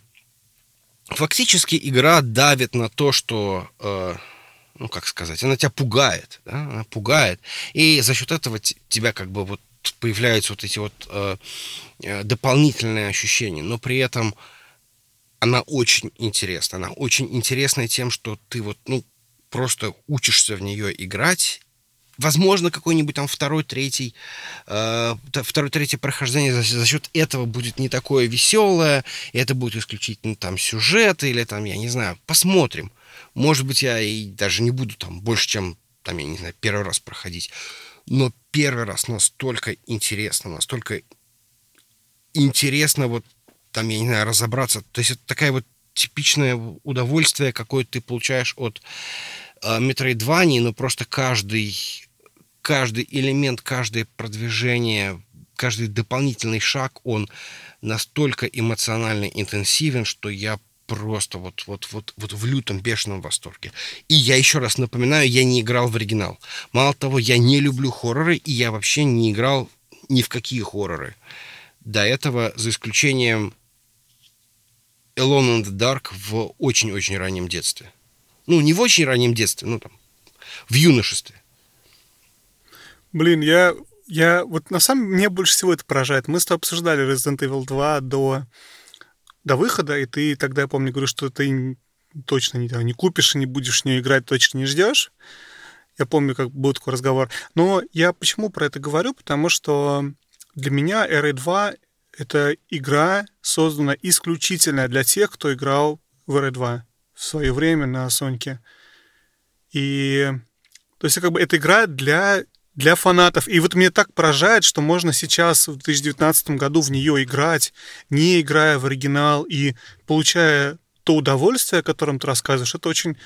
фактически игра давит на то, что, э, ну как сказать, она тебя пугает, да? она пугает. И за счет этого тебя как бы вот появляются вот эти вот э, э дополнительные ощущения. Но при этом она очень интересна. Она очень интересная тем, что ты вот, ну, просто учишься в нее играть. Возможно, какой-нибудь там второй, третий, э, второй, третий прохождение за, за счет этого будет не такое веселое, и это будет исключительно там сюжет или там, я не знаю, посмотрим. Может быть, я и даже не буду там больше, чем, там, я не знаю, первый раз проходить. Но первый раз настолько интересно, настолько интересно вот там, я не знаю, разобраться. То есть это такая вот типичное удовольствие, какое ты получаешь от э, Metroidvania, но просто каждый, каждый элемент, каждое продвижение, каждый дополнительный шаг, он настолько эмоционально интенсивен, что я просто вот, вот, вот, вот в лютом бешеном восторге. И я еще раз напоминаю, я не играл в оригинал. Мало того, я не люблю хорроры, и я вообще не играл ни в какие хорроры. До этого, за исключением Alone in the Dark в очень-очень раннем детстве. Ну, не в очень раннем детстве, ну, там, в юношестве. Блин, я, я вот на самом мне больше всего это поражает. Мы с тобой обсуждали Resident Evil 2 до, до выхода, и ты тогда, я помню, говорю, что ты точно не, не купишь и не будешь в нее играть, точно не ждешь. Я помню, как был такой разговор. Но я почему про это говорю? Потому что для меня RA2 это игра, создана исключительно для тех, кто играл в R2 в свое время на Соньке. И то есть как бы это игра для, для фанатов. И вот меня так поражает, что можно сейчас в 2019 году в нее играть, не играя в оригинал и получая то удовольствие, о котором ты рассказываешь. Это очень,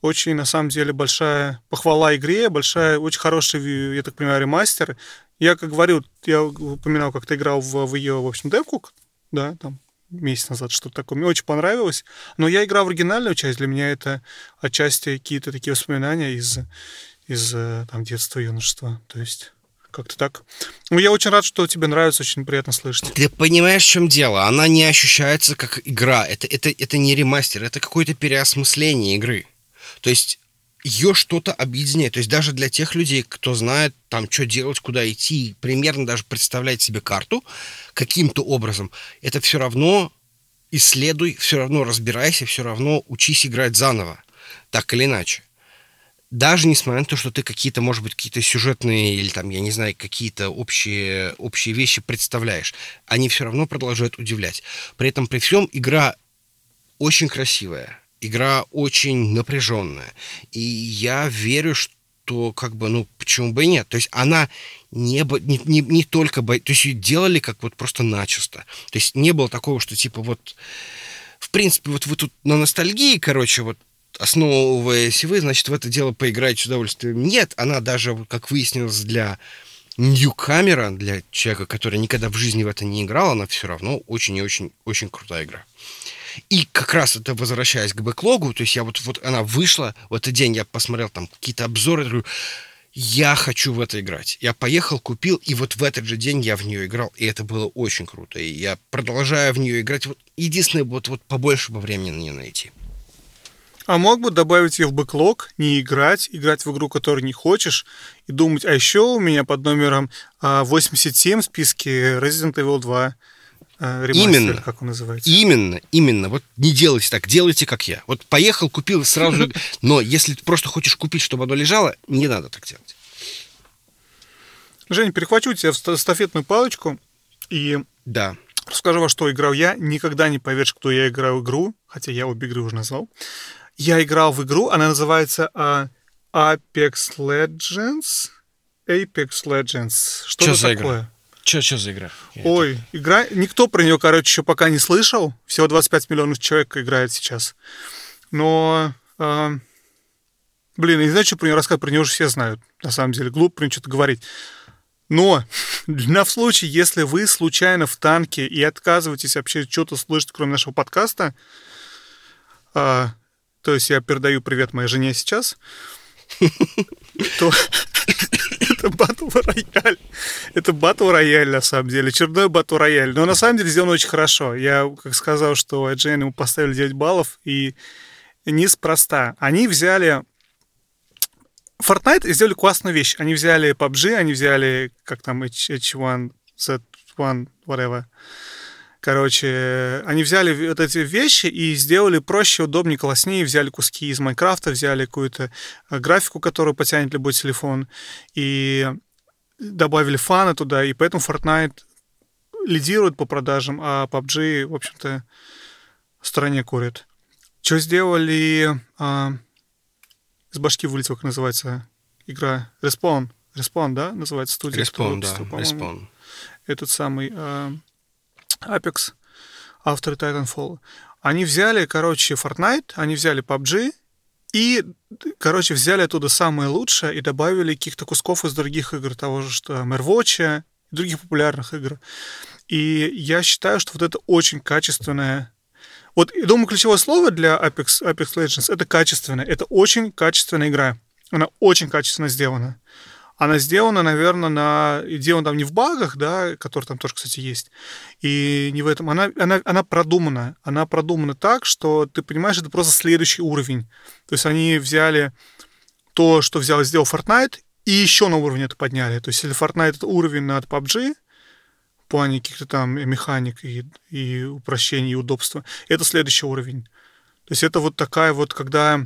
очень, на самом деле, большая похвала игре, большая, очень хороший, я так понимаю, ремастер. Я, как говорю, я упоминал, как ты играл в, в ее, в общем, DevCook, да, там месяц назад что-то такое. Мне очень понравилось. Но я играл в оригинальную часть. Для меня это отчасти какие-то такие воспоминания из, из э, там, детства, юношества. То есть как-то так. Ну, я очень рад, что тебе нравится, очень приятно слышать. Ты понимаешь, в чем дело? Она не ощущается как игра. Это, это, это не ремастер, это какое-то переосмысление игры. То есть ее что-то объединяет. То есть даже для тех людей, кто знает, там, что делать, куда идти, примерно даже представляет себе карту каким-то образом, это все равно исследуй, все равно разбирайся, все равно учись играть заново, так или иначе. Даже несмотря на то, что ты какие-то, может быть, какие-то сюжетные или там, я не знаю, какие-то общие, общие вещи представляешь, они все равно продолжают удивлять. При этом, при всем, игра очень красивая, игра очень напряженная. И я верю, что как бы, ну, почему бы и нет? То есть она не, не, не, не только... Бо... То есть ее делали как вот просто начисто. То есть не было такого, что типа вот... В принципе, вот вы тут на ностальгии, короче, вот основываясь вы, значит, в это дело поиграете с удовольствием. Нет, она даже, как выяснилось, для ньюкамера, для человека, который никогда в жизни в это не играл, она все равно очень и очень, очень крутая игра. И как раз это возвращаясь к бэклогу, то есть я вот, вот она вышла, в этот день я посмотрел там какие-то обзоры, говорю, я хочу в это играть. Я поехал, купил, и вот в этот же день я в нее играл, и это было очень круто. И я продолжаю в нее играть. Вот единственное, вот, вот побольше бы времени на нее найти. А мог бы добавить ее в бэклог, не играть, играть в игру, которую не хочешь, и думать, а еще у меня под номером 87 а, в списке Resident Evil 2 Э, ремастер, именно, как он называется. Именно, именно. Вот не делайте так, делайте как я. Вот поехал, купил сразу. Но если ты просто хочешь купить, чтобы оно лежало, не надо так делать. Женя, перехвачу тебя в стафетную палочку и да. расскажу, во что играл я. Никогда не поверишь, кто я играл в игру, хотя я обе игры уже назвал. Я играл в игру, она называется uh, Apex Legends. Apex Legends. Что, что это за такое? Игра? Что, что за игра? Ой, это... игра... Никто про нее, короче, еще пока не слышал. Всего 25 миллионов человек играет сейчас. Но... Э... Блин, я не знаю, что про нее рассказать. Про нее уже все знают. На самом деле, глупо про нее что-то говорить. Но на в случае, если вы случайно в танке и отказываетесь вообще что-то слышать, кроме нашего подкаста, э... то есть я передаю привет моей жене сейчас, то это батл рояль. Это батл рояль, на самом деле. Черной батл рояль. Но на самом деле сделано очень хорошо. Я, как сказал, что IGN ему поставили 9 баллов, и неспроста. Они взяли... Fortnite сделали классную вещь. Они взяли PUBG, они взяли, как там, H1, Z1, whatever. Короче, они взяли вот эти вещи и сделали проще, удобнее, класснее. Взяли куски из Майнкрафта, взяли какую-то э, графику, которую потянет любой телефон, и добавили фана туда, и поэтому Fortnite лидирует по продажам, а PUBG, в общем-то, в стороне курит. Что сделали... А, из башки вылетел, как называется игра? Respawn. Respawn, да, называется студия? Respawn, да, Respawn. Этот самый... А, Apex, авторы Titanfall, они взяли, короче, Fortnite, они взяли PUBG, и, короче, взяли оттуда самое лучшее и добавили каких-то кусков из других игр, того же, что Merwatch других популярных игр. И я считаю, что вот это очень качественное вот, я думаю, ключевое слово для Apex, Apex Legends — это качественное. Это очень качественная игра. Она очень качественно сделана она сделана, наверное, на... И делана там не в багах, да, которые там тоже, кстати, есть, и не в этом. Она, она, она продумана. Она продумана так, что ты понимаешь, это просто следующий уровень. То есть они взяли то, что взял сделал Fortnite, и еще на уровень это подняли. То есть если Fortnite это уровень над PUBG, в плане каких-то там механик и, и упрощений, и удобства, это следующий уровень. То есть это вот такая вот, когда,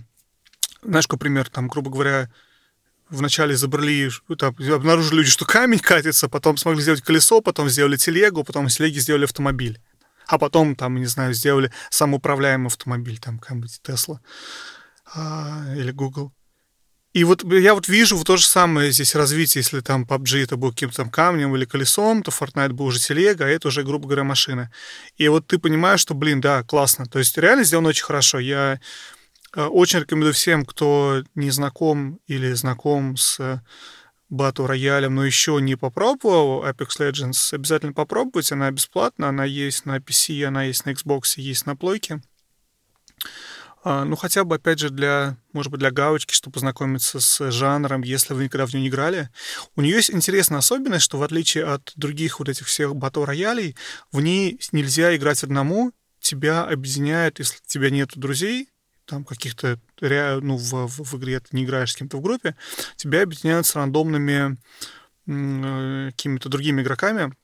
знаешь, какой пример, там, грубо говоря, вначале забрали, там, обнаружили люди, что камень катится, потом смогли сделать колесо, потом сделали телегу, потом из телеги сделали автомобиль. А потом, там, не знаю, сделали самоуправляемый автомобиль, там, какая-нибудь Тесла а, или Google. И вот я вот вижу вот то же самое здесь развитие, если там PUBG это был каким-то там камнем или колесом, то Fortnite был уже телега, а это уже, грубо говоря, машина. И вот ты понимаешь, что, блин, да, классно. То есть реально сделано очень хорошо. Я очень рекомендую всем, кто не знаком или знаком с батл роялем, но еще не попробовал Apex Legends, обязательно попробуйте. Она бесплатна, она есть на PC, она есть на Xbox, есть на плойке. А, ну, хотя бы, опять же, для, может быть, для галочки, чтобы познакомиться с жанром, если вы никогда в нее не играли. У нее есть интересная особенность, что в отличие от других вот этих всех батл роялей, в ней нельзя играть одному, тебя объединяет, если у тебя нет друзей, там каких-то, ну, в, в, в игре ты не играешь с кем-то в группе, тебя объединяют с рандомными э, какими-то другими игроками,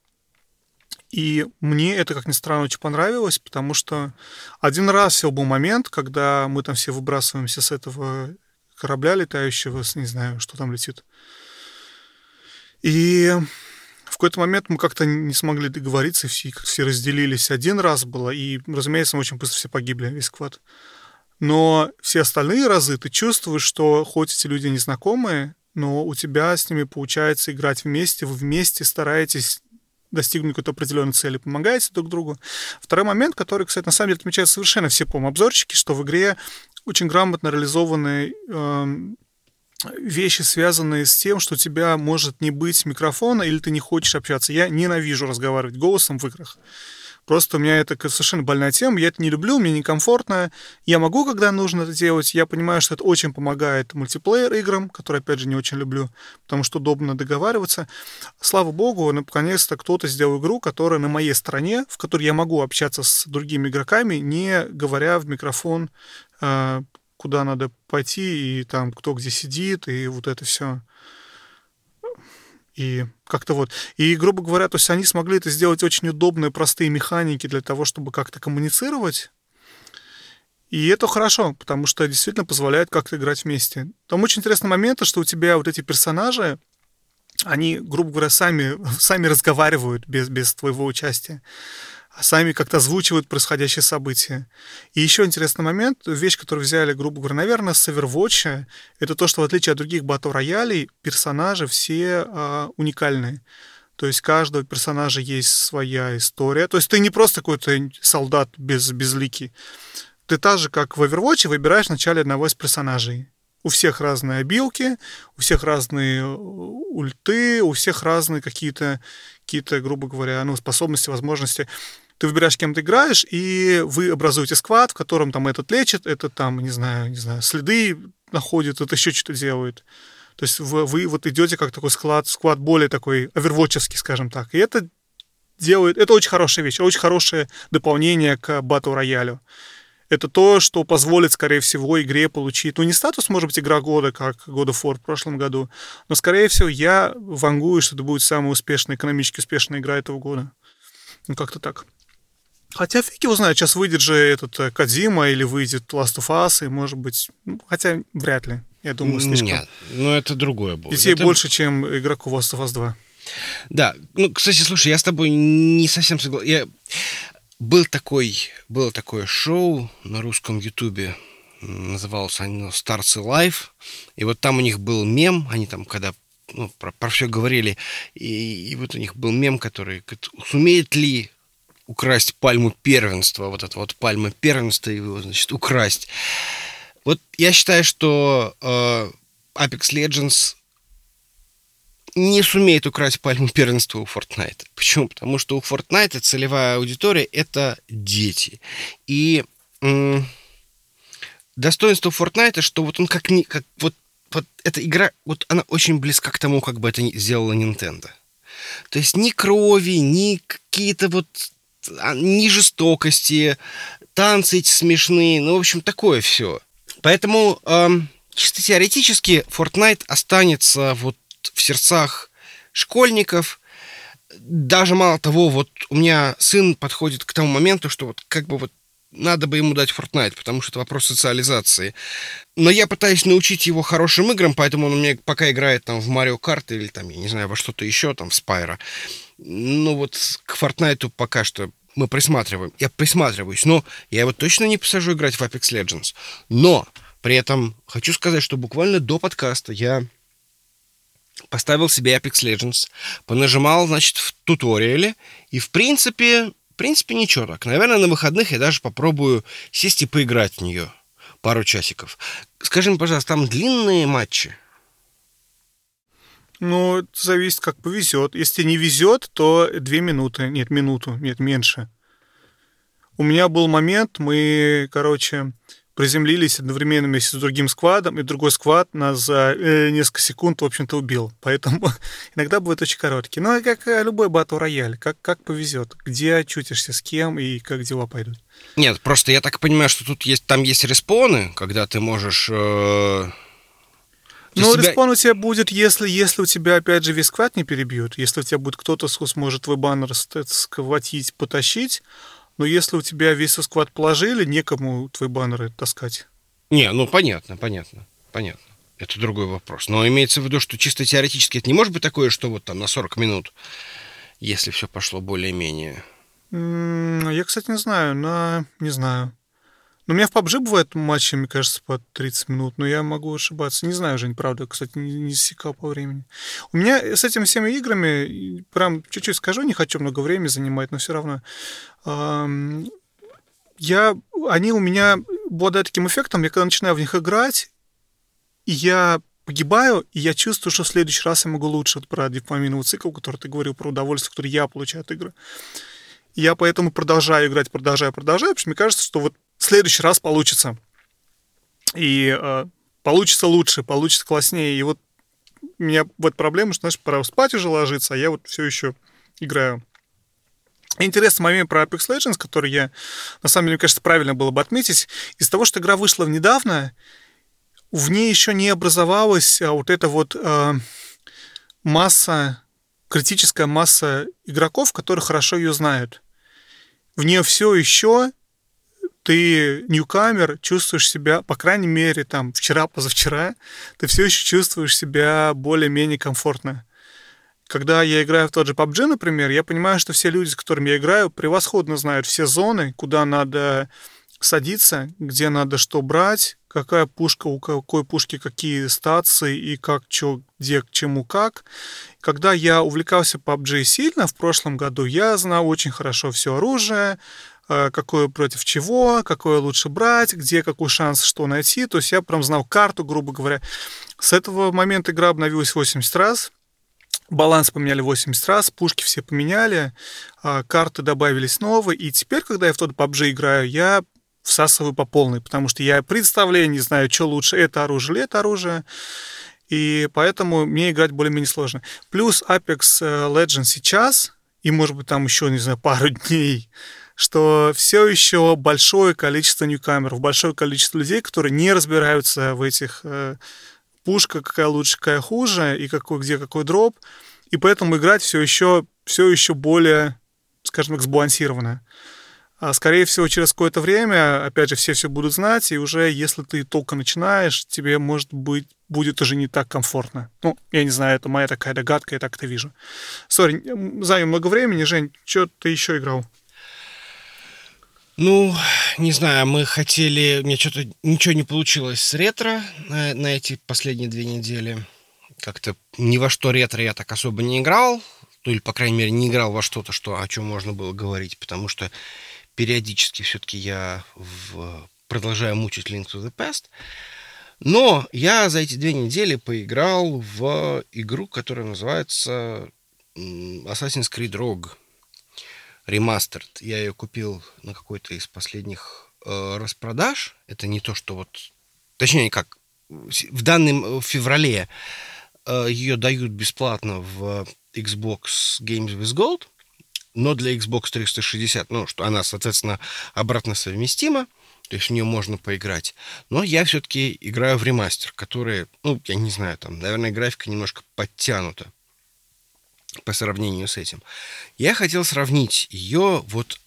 и мне это, как ни странно, очень понравилось, потому что один раз всего был момент, когда мы там все выбрасываемся с этого корабля летающего, с, не знаю, что там летит. И в какой-то момент мы как-то не смогли договориться, все, все разделились. Один раз было, и, разумеется, мы очень быстро все погибли, весь квад. Но все остальные разы ты чувствуешь, что хоть эти люди незнакомые, но у тебя с ними получается играть вместе, вы вместе стараетесь достигнуть какой-то определенной цели, помогаете друг другу. Второй момент, который, кстати, на самом деле отмечают совершенно все, по обзорщики, что в игре очень грамотно реализованы э, вещи, связанные с тем, что у тебя может не быть микрофона или ты не хочешь общаться. Я ненавижу разговаривать голосом в играх. Просто у меня это совершенно больная тема, я это не люблю, мне некомфортно. Я могу, когда нужно это делать, я понимаю, что это очень помогает мультиплеер играм, которые, опять же, не очень люблю, потому что удобно договариваться. Слава богу, наконец-то кто-то сделал игру, которая на моей стороне, в которой я могу общаться с другими игроками, не говоря в микрофон, а, куда надо пойти, и там кто где сидит, и вот это все. И как-то вот. И, грубо говоря, то есть они смогли это сделать очень удобные, простые механики для того, чтобы как-то коммуницировать. И это хорошо, потому что действительно позволяет как-то играть вместе. Там очень интересный момент, что у тебя вот эти персонажи, они, грубо говоря, сами, сами разговаривают без, без твоего участия сами как-то озвучивают происходящие события. И еще интересный момент, вещь, которую взяли, грубо говоря, наверное, с Overwatch, это то, что в отличие от других батл-роялей, персонажи все а, уникальные. То есть каждого персонажа есть своя история. То есть ты не просто какой-то солдат без, безликий. Ты так же, как в Overwatch, выбираешь вначале одного из персонажей. У всех разные обилки, у всех разные э, ульты, у всех разные какие-то, какие-то грубо говоря, ну, способности, возможности ты выбираешь, кем ты играешь, и вы образуете сквад, в котором там этот лечит, этот там, не знаю, не знаю, следы находит, это еще что-то делает. То есть вы, вы вот идете как такой склад, склад более такой овервотческий, скажем так. И это делает... Это очень хорошая вещь, очень хорошее дополнение к батл роялю. Это то, что позволит, скорее всего, игре получить, ну, не статус, может быть, игра года, как of War в прошлом году, но, скорее всего, я вангую, что это будет самая успешная, экономически успешная игра этого года. Ну, как-то так. Хотя фиг его знает, сейчас выйдет же этот э, Кадима или выйдет Last of Us, и может быть... Ну, хотя вряд ли. Я думаю, слишком. Нет, ну это другое будет. Детей это... больше, чем игроку Last of Us 2. Да, ну, кстати, слушай, я с тобой не совсем согласен. Я... Был такой, было такое шоу на русском ютубе, называлось оно Stars Life, и вот там у них был мем, они там, когда ну, про, про все говорили, и, и вот у них был мем, который сумеет ли украсть пальму первенства, вот это вот пальма первенства, его, значит, украсть. Вот я считаю, что э, Apex Legends не сумеет украсть пальму первенства у Fortnite. Почему? Потому что у Fortnite целевая аудитория — это дети. И м- достоинство Fortnite, что вот он как, не, как вот, вот эта игра, вот она очень близка к тому, как бы это сделала Nintendo. То есть ни крови, ни какие-то вот ни жестокости, танцы эти смешные, ну, в общем, такое все. Поэтому эм, чисто теоретически Fortnite останется вот в сердцах школьников. Даже мало того, вот у меня сын подходит к тому моменту, что вот как бы вот надо бы ему дать Fortnite, потому что это вопрос социализации. Но я пытаюсь научить его хорошим играм, поэтому он у меня пока играет там в Mario Kart или там, я не знаю, во что-то еще, там, в Spyro. Ну вот к Fortnite пока что мы присматриваем. Я присматриваюсь, но я его точно не посажу играть в Apex Legends. Но при этом хочу сказать, что буквально до подкаста я поставил себе Apex Legends, понажимал, значит, в туториале, и в принципе, в принципе ничего так. Наверное, на выходных я даже попробую сесть и поиграть в нее пару часиков. Скажи мне, пожалуйста, там длинные матчи? Ну, это зависит, как повезет. Если не везет, то две минуты. Нет, минуту. Нет, меньше. У меня был момент, мы, короче, приземлились одновременно вместе с другим сквадом, и другой сквад нас за э, несколько секунд, в общем-то, убил. Поэтому иногда бывает очень короткий. Но как э, любой батл рояль, как, как повезет, где очутишься, с кем и как дела пойдут. Нет, просто я так понимаю, что тут есть, там есть респоны, когда ты можешь... Э... Ну, себя... респон у тебя будет, если, если у тебя, опять же, весь сквад не перебьют, если у тебя будет кто-то сможет твой баннер схватить, потащить, но если у тебя весь сквад положили, некому твои баннеры таскать. Не, ну понятно, понятно, понятно. Это другой вопрос. Но имеется в виду, что чисто теоретически это не может быть такое, что вот там на 40 минут, если все пошло более-менее. Я, кстати, не знаю, но не знаю. Но у меня в PUBG бывает матчи, мне кажется, по 30 минут, но я могу ошибаться. Не знаю, Жень, правда, кстати, не, не засекал по времени. У меня с этими всеми играми, прям чуть-чуть скажу, не хочу много времени занимать, но все равно, эм, я, они у меня обладают таким эффектом, я когда начинаю в них играть, я погибаю, и я чувствую, что в следующий раз я могу лучше, вот про дофаминовый цикл, который ты говорил, про удовольствие, которое я получаю от игры. Я поэтому продолжаю играть, продолжаю, продолжаю, потому что мне кажется, что вот в следующий раз получится. И э, получится лучше, получится класснее. И вот у меня вот проблема, что, знаешь, пора спать уже ложиться, а я вот все еще играю. Интересный момент про Apex Legends, который я, на самом деле, мне кажется, правильно было бы отметить. Из того, что игра вышла недавно, в ней еще не образовалась а вот эта вот э, масса, критическая масса игроков, которые хорошо ее знают. В нее все еще ты ньюкамер, чувствуешь себя, по крайней мере, там, вчера-позавчера, ты все еще чувствуешь себя более-менее комфортно. Когда я играю в тот же PUBG, например, я понимаю, что все люди, с которыми я играю, превосходно знают все зоны, куда надо садиться, где надо что брать, какая пушка, у какой пушки какие стации и как, что, где, к чему, как. Когда я увлекался PUBG сильно в прошлом году, я знал очень хорошо все оружие, какое против чего, какое лучше брать, где какой шанс что найти. То есть я прям знал карту, грубо говоря. С этого момента игра обновилась 80 раз. Баланс поменяли 80 раз, пушки все поменяли, а, карты добавились новые. И теперь, когда я в тот PUBG играю, я всасываю по полной, потому что я представление не знаю, что лучше, это оружие или это оружие. И поэтому мне играть более-менее сложно. Плюс Apex э, Legends сейчас, и, может быть, там еще, не знаю, пару дней, что все еще большое количество ньюкамеров, большое количество людей, которые не разбираются в этих э, пушках, какая лучше, какая хуже, и какой, где какой дроп. И поэтому играть все еще, все еще более, скажем так, сбалансированно. А скорее всего, через какое-то время, опять же, все все будут знать, и уже если ты только начинаешь, тебе, может быть, будет уже не так комфортно. Ну, я не знаю, это моя такая догадка, я так это вижу. Сори, занял много времени. Жень, что ты еще играл? Ну, не знаю, мы хотели... Мне что-то ничего не получилось с ретро на, на эти последние две недели. Как-то ни во что ретро я так особо не играл. Ну, или, по крайней мере, не играл во что-то, что, о чем можно было говорить. Потому что периодически все-таки я в, продолжаю мучить Link to the Past. Но я за эти две недели поиграл в игру, которая называется Assassin's Creed Rogue ремастерд. Я ее купил на какой-то из последних э, распродаж. Это не то, что вот... Точнее, как в данном в феврале э, ее дают бесплатно в Xbox Games with Gold, но для Xbox 360, ну, что она, соответственно, обратно совместима, то есть в нее можно поиграть. Но я все-таки играю в ремастер, который, ну, я не знаю, там, наверное, графика немножко подтянута по сравнению с этим. Я хотел сравнить ее вот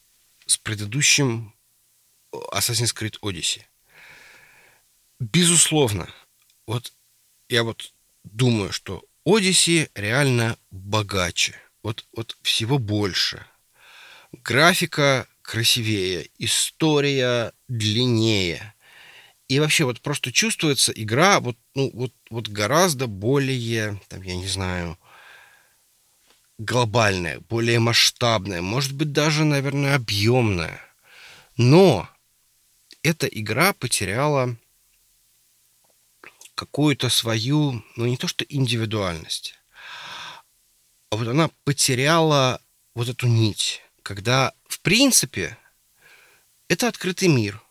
с предыдущим Assassin's Creed Odyssey. Безусловно, вот я вот думаю, что Odyssey реально богаче. Вот, вот всего больше. Графика красивее, история длиннее. И вообще вот просто чувствуется игра вот, ну, вот, вот гораздо более, там, я не знаю, глобальная, более масштабная, может быть даже, наверное, объемная. Но эта игра потеряла какую-то свою, ну не то что индивидуальность, вот она потеряла вот эту нить, когда, в принципе, это открытый мир,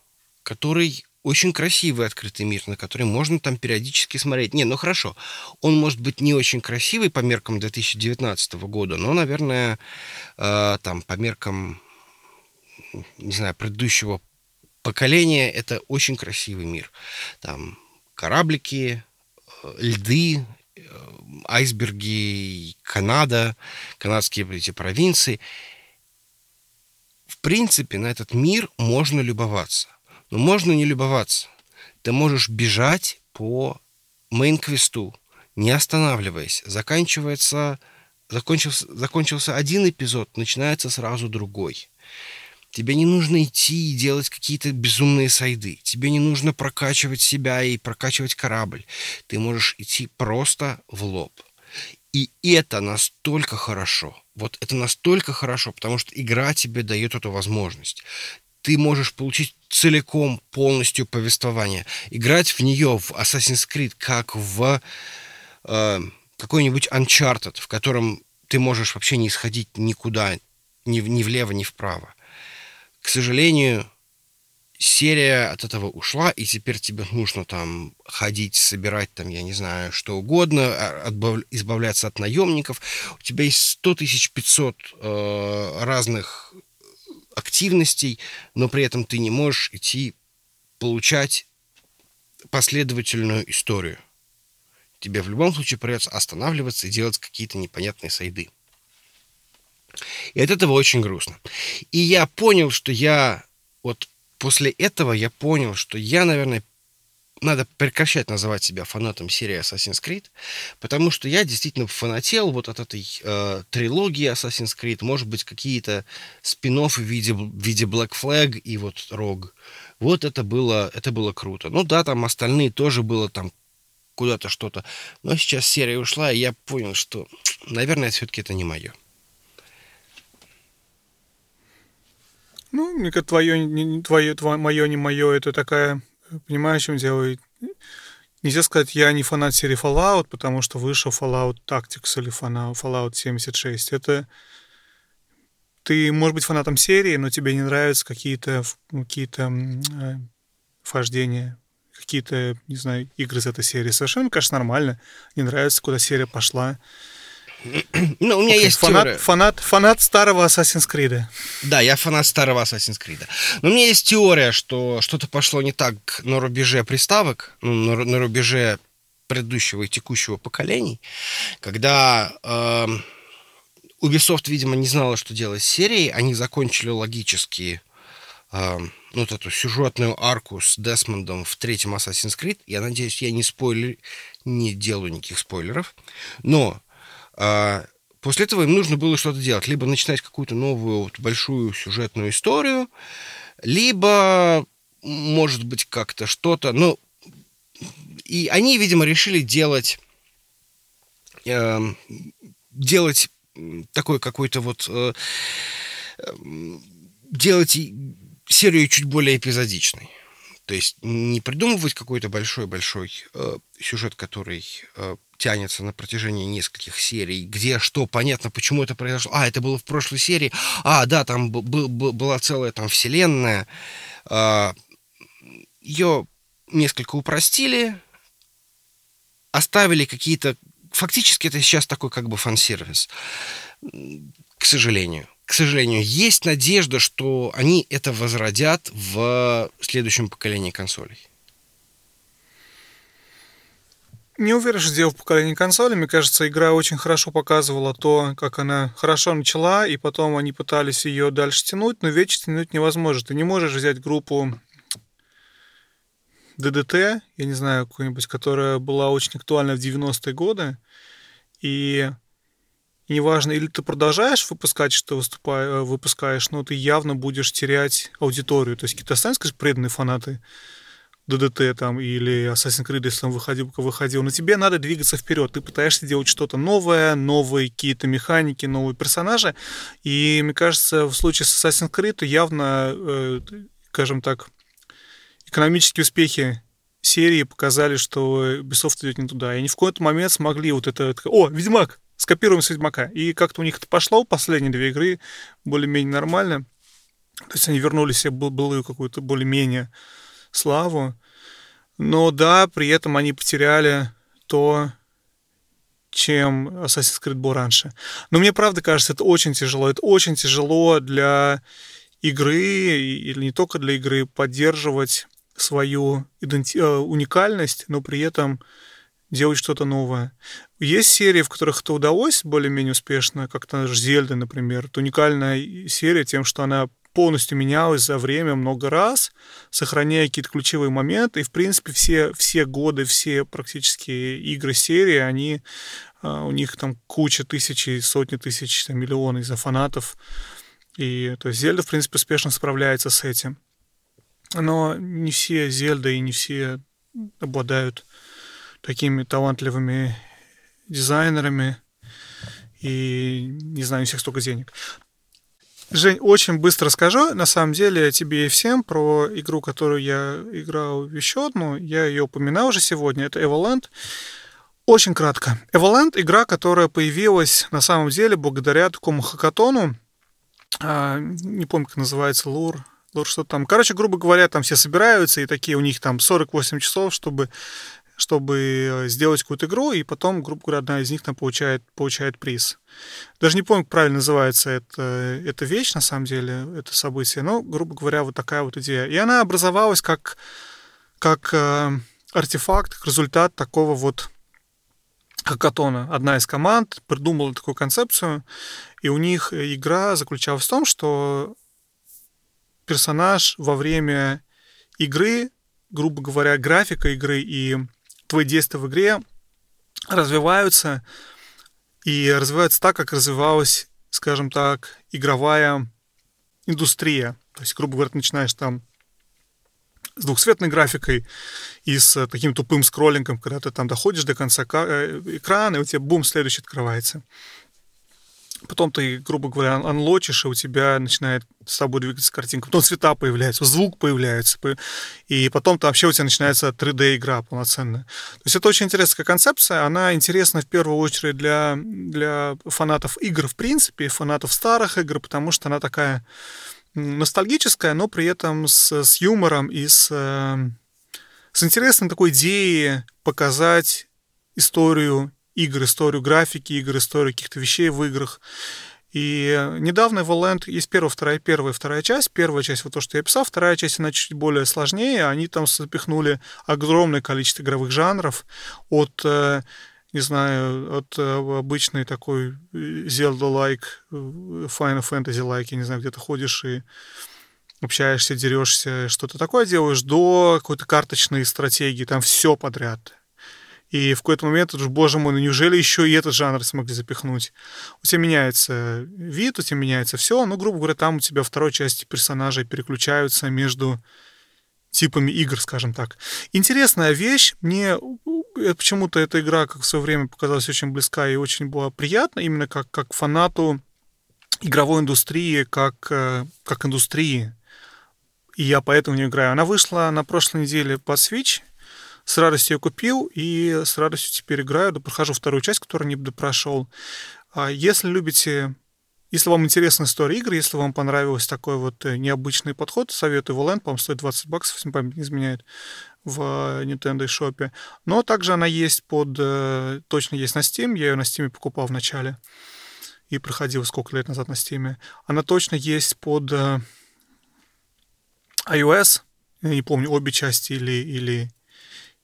который очень красивый открытый мир, на который можно там периодически смотреть. Не, ну хорошо, он может быть не очень красивый по меркам 2019 года, но, наверное, э, там по меркам, не знаю, предыдущего поколения это очень красивый мир. Там кораблики, э, льды, э, айсберги, Канада, канадские эти провинции. В принципе, на этот мир можно любоваться. Но можно не любоваться. Ты можешь бежать по мейн-квесту, не останавливаясь. Заканчивается, закончился, закончился один эпизод, начинается сразу другой. Тебе не нужно идти и делать какие-то безумные сайды. Тебе не нужно прокачивать себя и прокачивать корабль. Ты можешь идти просто в лоб. И это настолько хорошо. Вот это настолько хорошо, потому что игра тебе дает эту возможность ты можешь получить целиком, полностью повествование. Играть в нее, в Assassin's Creed, как в э, какой-нибудь Uncharted, в котором ты можешь вообще не сходить никуда, ни, ни влево, ни вправо. К сожалению, серия от этого ушла, и теперь тебе нужно там ходить, собирать там, я не знаю, что угодно, а, избавляться от наемников. У тебя есть 100 500 э, разных активностей, но при этом ты не можешь идти получать последовательную историю. Тебе в любом случае придется останавливаться и делать какие-то непонятные сайды. И от этого очень грустно. И я понял, что я вот после этого я понял, что я, наверное, надо прекращать называть себя фанатом серии Assassin's Creed, потому что я действительно фанател вот от этой э, трилогии Assassin's Creed, может быть, какие-то спин в виде, в виде Black Flag и вот Rogue. Вот это было, это было круто. Ну да, там остальные тоже было там куда-то что-то. Но сейчас серия ушла, и я понял, что, наверное, все-таки это не мое. Ну, мне кажется, твое, не, твое, твое, мое, не мое, это такая Понимаю, о чем дело. Нельзя сказать, я не фанат серии Fallout, потому что вышел Fallout Tactics или Fallout 76. Это ты, может быть, фанатом серии, но тебе не нравятся какие-то какие-то э, вхождения, какие-то, не знаю, игры из этой серии. Совершенно, конечно, нормально. Не нравится, куда серия пошла. Ну, у меня okay. есть фанат, теория. Фанат, фанат старого Assassin's Creed. Да, я фанат старого Assassin's Creed. Но у меня есть теория, что что-то пошло не так на рубеже приставок, ну, на, на рубеже предыдущего и текущего поколений, когда э, Ubisoft, видимо, не знала, что делать с серией, они закончили логически э, ну, вот эту сюжетную арку с Десмондом в третьем Assassin's Creed. Я надеюсь, я не спойлер, не делаю никаких спойлеров, но после этого им нужно было что-то делать. Либо начинать какую-то новую вот, большую сюжетную историю, либо, может быть, как-то что-то... Ну, и они, видимо, решили делать... Э, делать такой какой-то вот... Э, делать серию чуть более эпизодичной. То есть не придумывать какой-то большой-большой э, сюжет, который э, тянется на протяжении нескольких серий, где что, понятно, почему это произошло. А, это было в прошлой серии. А, да, там была целая там вселенная. А, Ее несколько упростили, оставили какие-то... Фактически это сейчас такой как бы фан-сервис. К сожалению. К сожалению, есть надежда, что они это возродят в следующем поколении консолей. Не уверен, что дело в поколении консолей. Мне кажется, игра очень хорошо показывала то, как она хорошо начала, и потом они пытались ее дальше тянуть, но вечно тянуть невозможно. Ты не можешь взять группу ДДТ, я не знаю, какую-нибудь, которая была очень актуальна в 90-е годы, и неважно, или ты продолжаешь выпускать, что выступаешь, выпускаешь, но ты явно будешь терять аудиторию. То есть какие-то останутся, преданные фанаты ДДТ там или Assassin's Creed, если он выходил, выходил, но тебе надо двигаться вперед. Ты пытаешься делать что-то новое, новые какие-то механики, новые персонажи. И мне кажется, в случае с Assassin's Creed явно, э, скажем так, экономические успехи серии показали, что Ubisoft идет не туда. И они в какой-то момент смогли вот это... О, Ведьмак! скопируем с Ведьмака. И как-то у них это пошло, последние две игры более-менее нормально. То есть они вернули себе былую какую-то более-менее славу. Но да, при этом они потеряли то, чем Assassin's Creed был раньше. Но мне правда кажется, это очень тяжело. Это очень тяжело для игры, или не только для игры, поддерживать свою иденти- э, уникальность, но при этом делать что-то новое. Есть серии, в которых это удалось более-менее успешно, как то Зельда, например. Это уникальная серия тем, что она полностью менялась за время много раз, сохраняя какие-то ключевые моменты. И, в принципе, все, все годы, все практически игры серии, они, а, у них там куча тысячи, сотни тысяч, там, миллионы из-за фанатов. И то есть Зельда, в принципе, успешно справляется с этим. Но не все Зельда и не все обладают такими талантливыми дизайнерами и, не знаю, у всех столько денег. Жень, очень быстро скажу, на самом деле, тебе и всем про игру, которую я играл еще одну. Я ее упоминал уже сегодня. Это Evoland. Очень кратко. Evoland — игра, которая появилась на самом деле благодаря такому хакатону. А, не помню, как называется, Лур. Лур что там. Короче, грубо говоря, там все собираются, и такие у них там 48 часов, чтобы чтобы э, сделать какую-то игру, и потом, грубо говоря, одна из них там получает, получает приз. Даже не помню, как правильно называется это, эта вещь, на самом деле, это событие, но, грубо говоря, вот такая вот идея. И она образовалась как, как э, артефакт, как результат такого вот хакатона. Одна из команд придумала такую концепцию, и у них игра заключалась в том, что персонаж во время игры, грубо говоря, графика игры и твои действия в игре развиваются и развиваются так, как развивалась, скажем так, игровая индустрия. То есть, грубо говоря, ты начинаешь там с двухцветной графикой и с таким тупым скроллингом, когда ты там доходишь до конца э, экрана, и у тебя бум, следующий открывается. Потом ты, грубо говоря, анлочишь, и у тебя начинает с тобой двигаться картинка. Потом цвета появляются, звук появляется. И потом там вообще у тебя начинается 3D-игра полноценная. То есть это очень интересная концепция. Она интересна в первую очередь для, для фанатов игр в принципе, фанатов старых игр, потому что она такая ностальгическая, но при этом с, с юмором и с, э, с интересной такой идеей показать историю игр, историю графики игр, историю каких-то вещей в играх. И недавно Evoland есть первая, вторая, первая, вторая часть. Первая часть, вот то, что я писал, вторая часть, она чуть более сложнее. Они там запихнули огромное количество игровых жанров от э, не знаю, от э, обычной такой Zelda-like, э, Final Fantasy-like, я не знаю, где ты ходишь и общаешься, дерешься, что-то такое делаешь, до какой-то карточной стратегии, там все подряд. И в какой-то момент, боже мой, ну неужели еще и этот жанр смогли запихнуть? У тебя меняется вид, у тебя меняется все, ну, грубо говоря, там у тебя второй части персонажей переключаются между типами игр, скажем так. Интересная вещь. Мне почему-то эта игра, как в свое время показалась очень близка и очень была приятна, именно как, как фанату игровой индустрии, как, э, как индустрии. И я поэтому не играю. Она вышла на прошлой неделе по Switch, с радостью ее купил и с радостью теперь играю, прохожу вторую часть, которую не прошел. А если любите если вам интересна история игр, если вам понравился такой вот э, необычный подход, советую Volant, по-моему, стоит 20 баксов, если память не изменяет, в Nintendo Shop. Но также она есть под... Э, точно есть на Steam, я ее на Steam покупал в начале и проходил сколько лет назад на Steam. Она точно есть под э, iOS, я не помню, обе части или, или,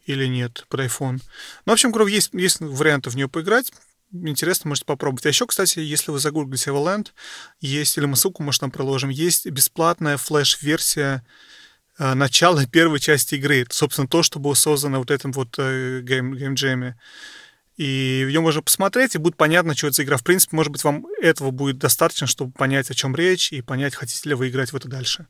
или нет под iPhone. Ну, в общем, говоря, есть, есть варианты в нее поиграть. Интересно, можете попробовать. А еще, кстати, если вы загуглите Evoland, есть, или мы ссылку, может, там приложим, есть бесплатная флеш-версия э, начала первой части игры. Это, собственно, то, что было создано вот этим вот э, game, game jam е. И ее можно посмотреть, и будет понятно, что это за игра. В принципе, может быть, вам этого будет достаточно, чтобы понять, о чем речь, и понять, хотите ли вы играть в это дальше.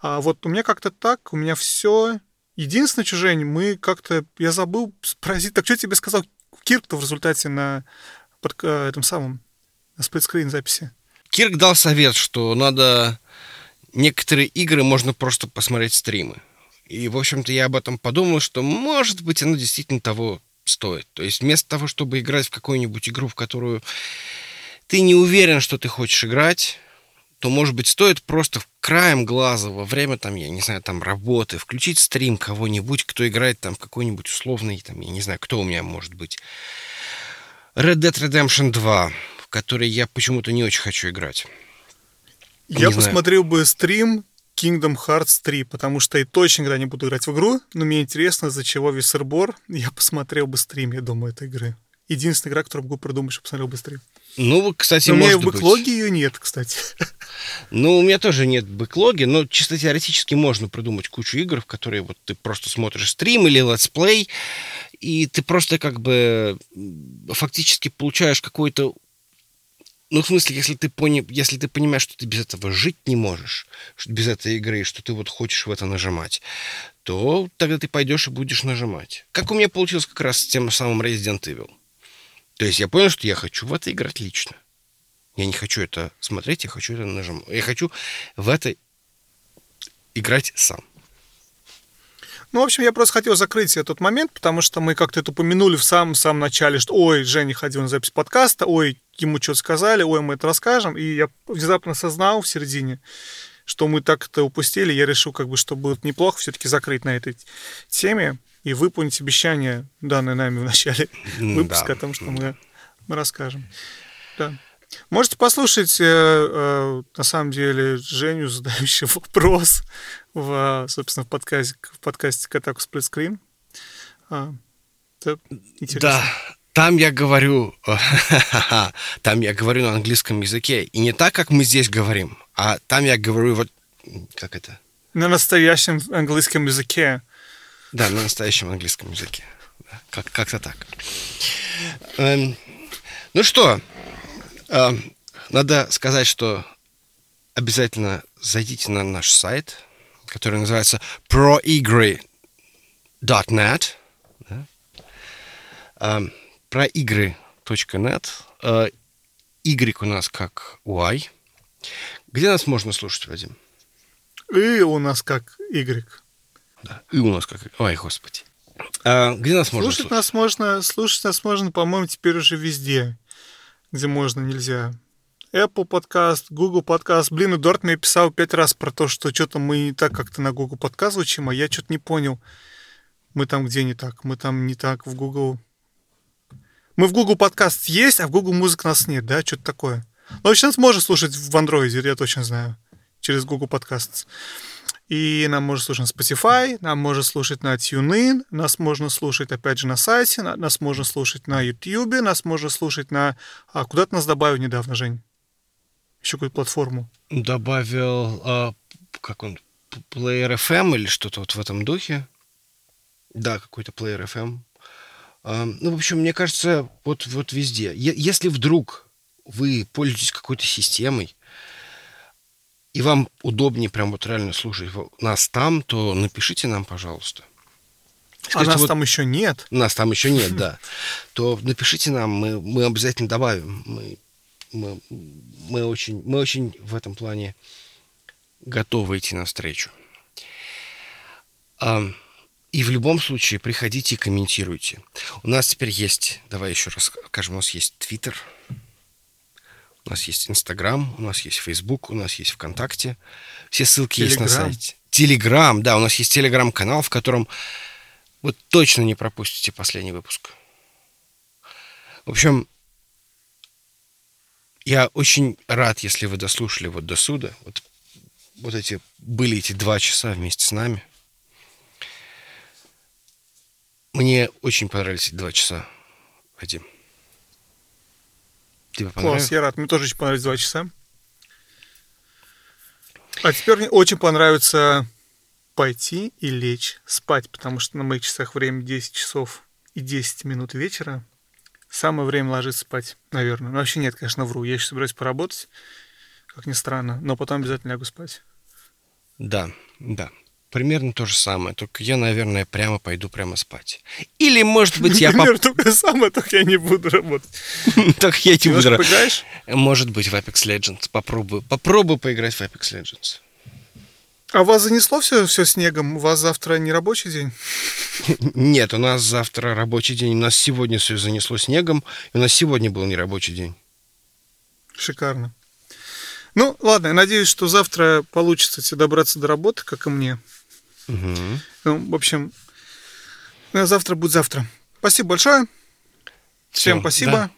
А вот у меня как-то так, у меня все. Единственное, Чужень, мы как-то... Я забыл спросить, так что тебе сказал Кирк-то в результате на под э, этом самом на сплитскрин записи? Кирк дал совет, что надо... Некоторые игры можно просто посмотреть стримы. И, в общем-то, я об этом подумал, что, может быть, оно действительно того стоит. То есть вместо того, чтобы играть в какую-нибудь игру, в которую ты не уверен, что ты хочешь играть, то, может быть, стоит просто краем глаза во время, там, я не знаю, там, работы, включить стрим кого-нибудь, кто играет там в какой-нибудь условный, там, я не знаю, кто у меня может быть. Red Dead Redemption 2, в который я почему-то не очень хочу играть. Я Не знаю. посмотрел бы стрим Kingdom Hearts 3, потому что я точно никогда не буду играть в игру, но мне интересно, из-за чего весь. Я посмотрел бы стрим, я думаю, этой игры. Единственная игра, которую могу придумать, что посмотрел бы стрим. Ну, вот, кстати, Но у меня может в быть. бэклоге ее нет, кстати. Ну, у меня тоже нет бэклоги, но чисто теоретически можно придумать кучу игр, в которые вот ты просто смотришь стрим или летсплей, и ты просто как бы фактически получаешь какой-то... Ну, в смысле, если ты, пони... если ты понимаешь, что ты без этого жить не можешь, что без этой игры, что ты вот хочешь в это нажимать, то тогда ты пойдешь и будешь нажимать. Как у меня получилось как раз с тем самым Resident Evil. То есть я понял, что я хочу в это играть лично. Я не хочу это смотреть, я хочу это нажимать. Я хочу в это играть сам. Ну, в общем, я просто хотел закрыть этот момент, потому что мы как-то это упомянули в самом-самом начале, что ой, Женя ходил на запись подкаста, ой, ему что-то сказали, ой, мы это расскажем. И я внезапно осознал в середине, что мы так это упустили. Я решил, как бы, что будет неплохо все-таки закрыть на этой теме и выполнить обещание, данное нами в начале выпуска, о том, что мы, расскажем. Да. Можете послушать, э, э, на самом деле, Женю, задающего вопрос в, собственно, в подкасте, в подкасте Катаку Сплитскрин. А, это интересно. Да, там я говорю, там я говорю на английском языке. И не так, как мы здесь говорим, а там я говорю вот, как это? На настоящем английском языке. Да, на настоящем английском языке. Как- как-то так. Эм, ну что, эм, надо сказать, что обязательно зайдите на наш сайт, который называется proigry.net. Да? Эм, проигры.net. Э, Y у нас как Y. Где нас можно слушать, Вадим? И у нас как Y. Да. И у нас как... Ой, господи. А, где нас можно Слушать слушать? нас можно, слушать нас можно, по-моему, теперь уже везде, где можно, нельзя. Apple подкаст, Google подкаст. Блин, Эдуард мне писал пять раз про то, что что-то мы не так как-то на Google подкаст звучим, а я что-то не понял. Мы там где не так? Мы там не так в Google... Мы в Google подкаст есть, а в Google музык нас нет, да? Что-то такое. Но вообще нас можно слушать в Android, я точно знаю, через Google подкаст. И нам можно слушать на Spotify, нам можно слушать на TuneIn, нас можно слушать, опять же, на сайте, на- нас можно слушать на YouTube, нас можно слушать на... А куда ты нас добавил недавно, Жень? Еще какую-то платформу. Добавил, а, как он, Player FM или что-то вот в этом духе. Да, какой-то Player FM. А, ну, в общем, мне кажется, вот, вот везде. Е- если вдруг вы пользуетесь какой-то системой, и вам удобнее прям вот реально слушать нас там, то напишите нам, пожалуйста. А Скажите, нас вот- там еще нет. нас там еще нет, да, то напишите нам, мы, мы обязательно добавим. Мы, мы, мы, очень, мы очень в этом плане готовы идти навстречу. А, и в любом случае приходите и комментируйте. У нас теперь есть, давай еще раз скажем, у нас есть Твиттер, у нас есть Инстаграм, у нас есть Фейсбук, у нас есть ВКонтакте. Все ссылки есть на сайте. Телеграм, да, у нас есть Телеграм-канал, в котором вы точно не пропустите последний выпуск. В общем, я очень рад, если вы дослушали вот до суда. Вот, вот эти были эти два часа вместе с нами. Мне очень понравились эти два часа, Вадим. Тебе понравилось? Класс, я рад. Мне тоже очень понравились два часа. А теперь мне очень понравится пойти и лечь спать, потому что на моих часах время 10 часов и 10 минут вечера. Самое время ложиться спать, наверное. Ну, вообще нет, конечно, вру. Я еще собираюсь поработать, как ни странно, но потом обязательно лягу спать. Да, да. Примерно то же самое, только я, наверное, прямо пойду прямо спать. Или, может быть, я... Примерно только самое, только я не буду работать. Так я не буду... Может быть, в Apex Legends. Попробую. Попробую поиграть в Apex Legends. А вас занесло все, все снегом? У вас завтра не рабочий день? Нет, у нас завтра рабочий день. У нас сегодня все занесло снегом. И у нас сегодня был нерабочий день. Шикарно. Ну, ладно, я надеюсь, что завтра получится тебе добраться до работы, как и мне. Угу. Ну, в общем, ну, завтра будет завтра. Спасибо большое. Всем Всё, спасибо. да.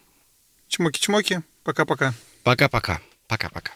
Чмоки-чмоки. Пока-пока. Пока-пока. Пока-пока.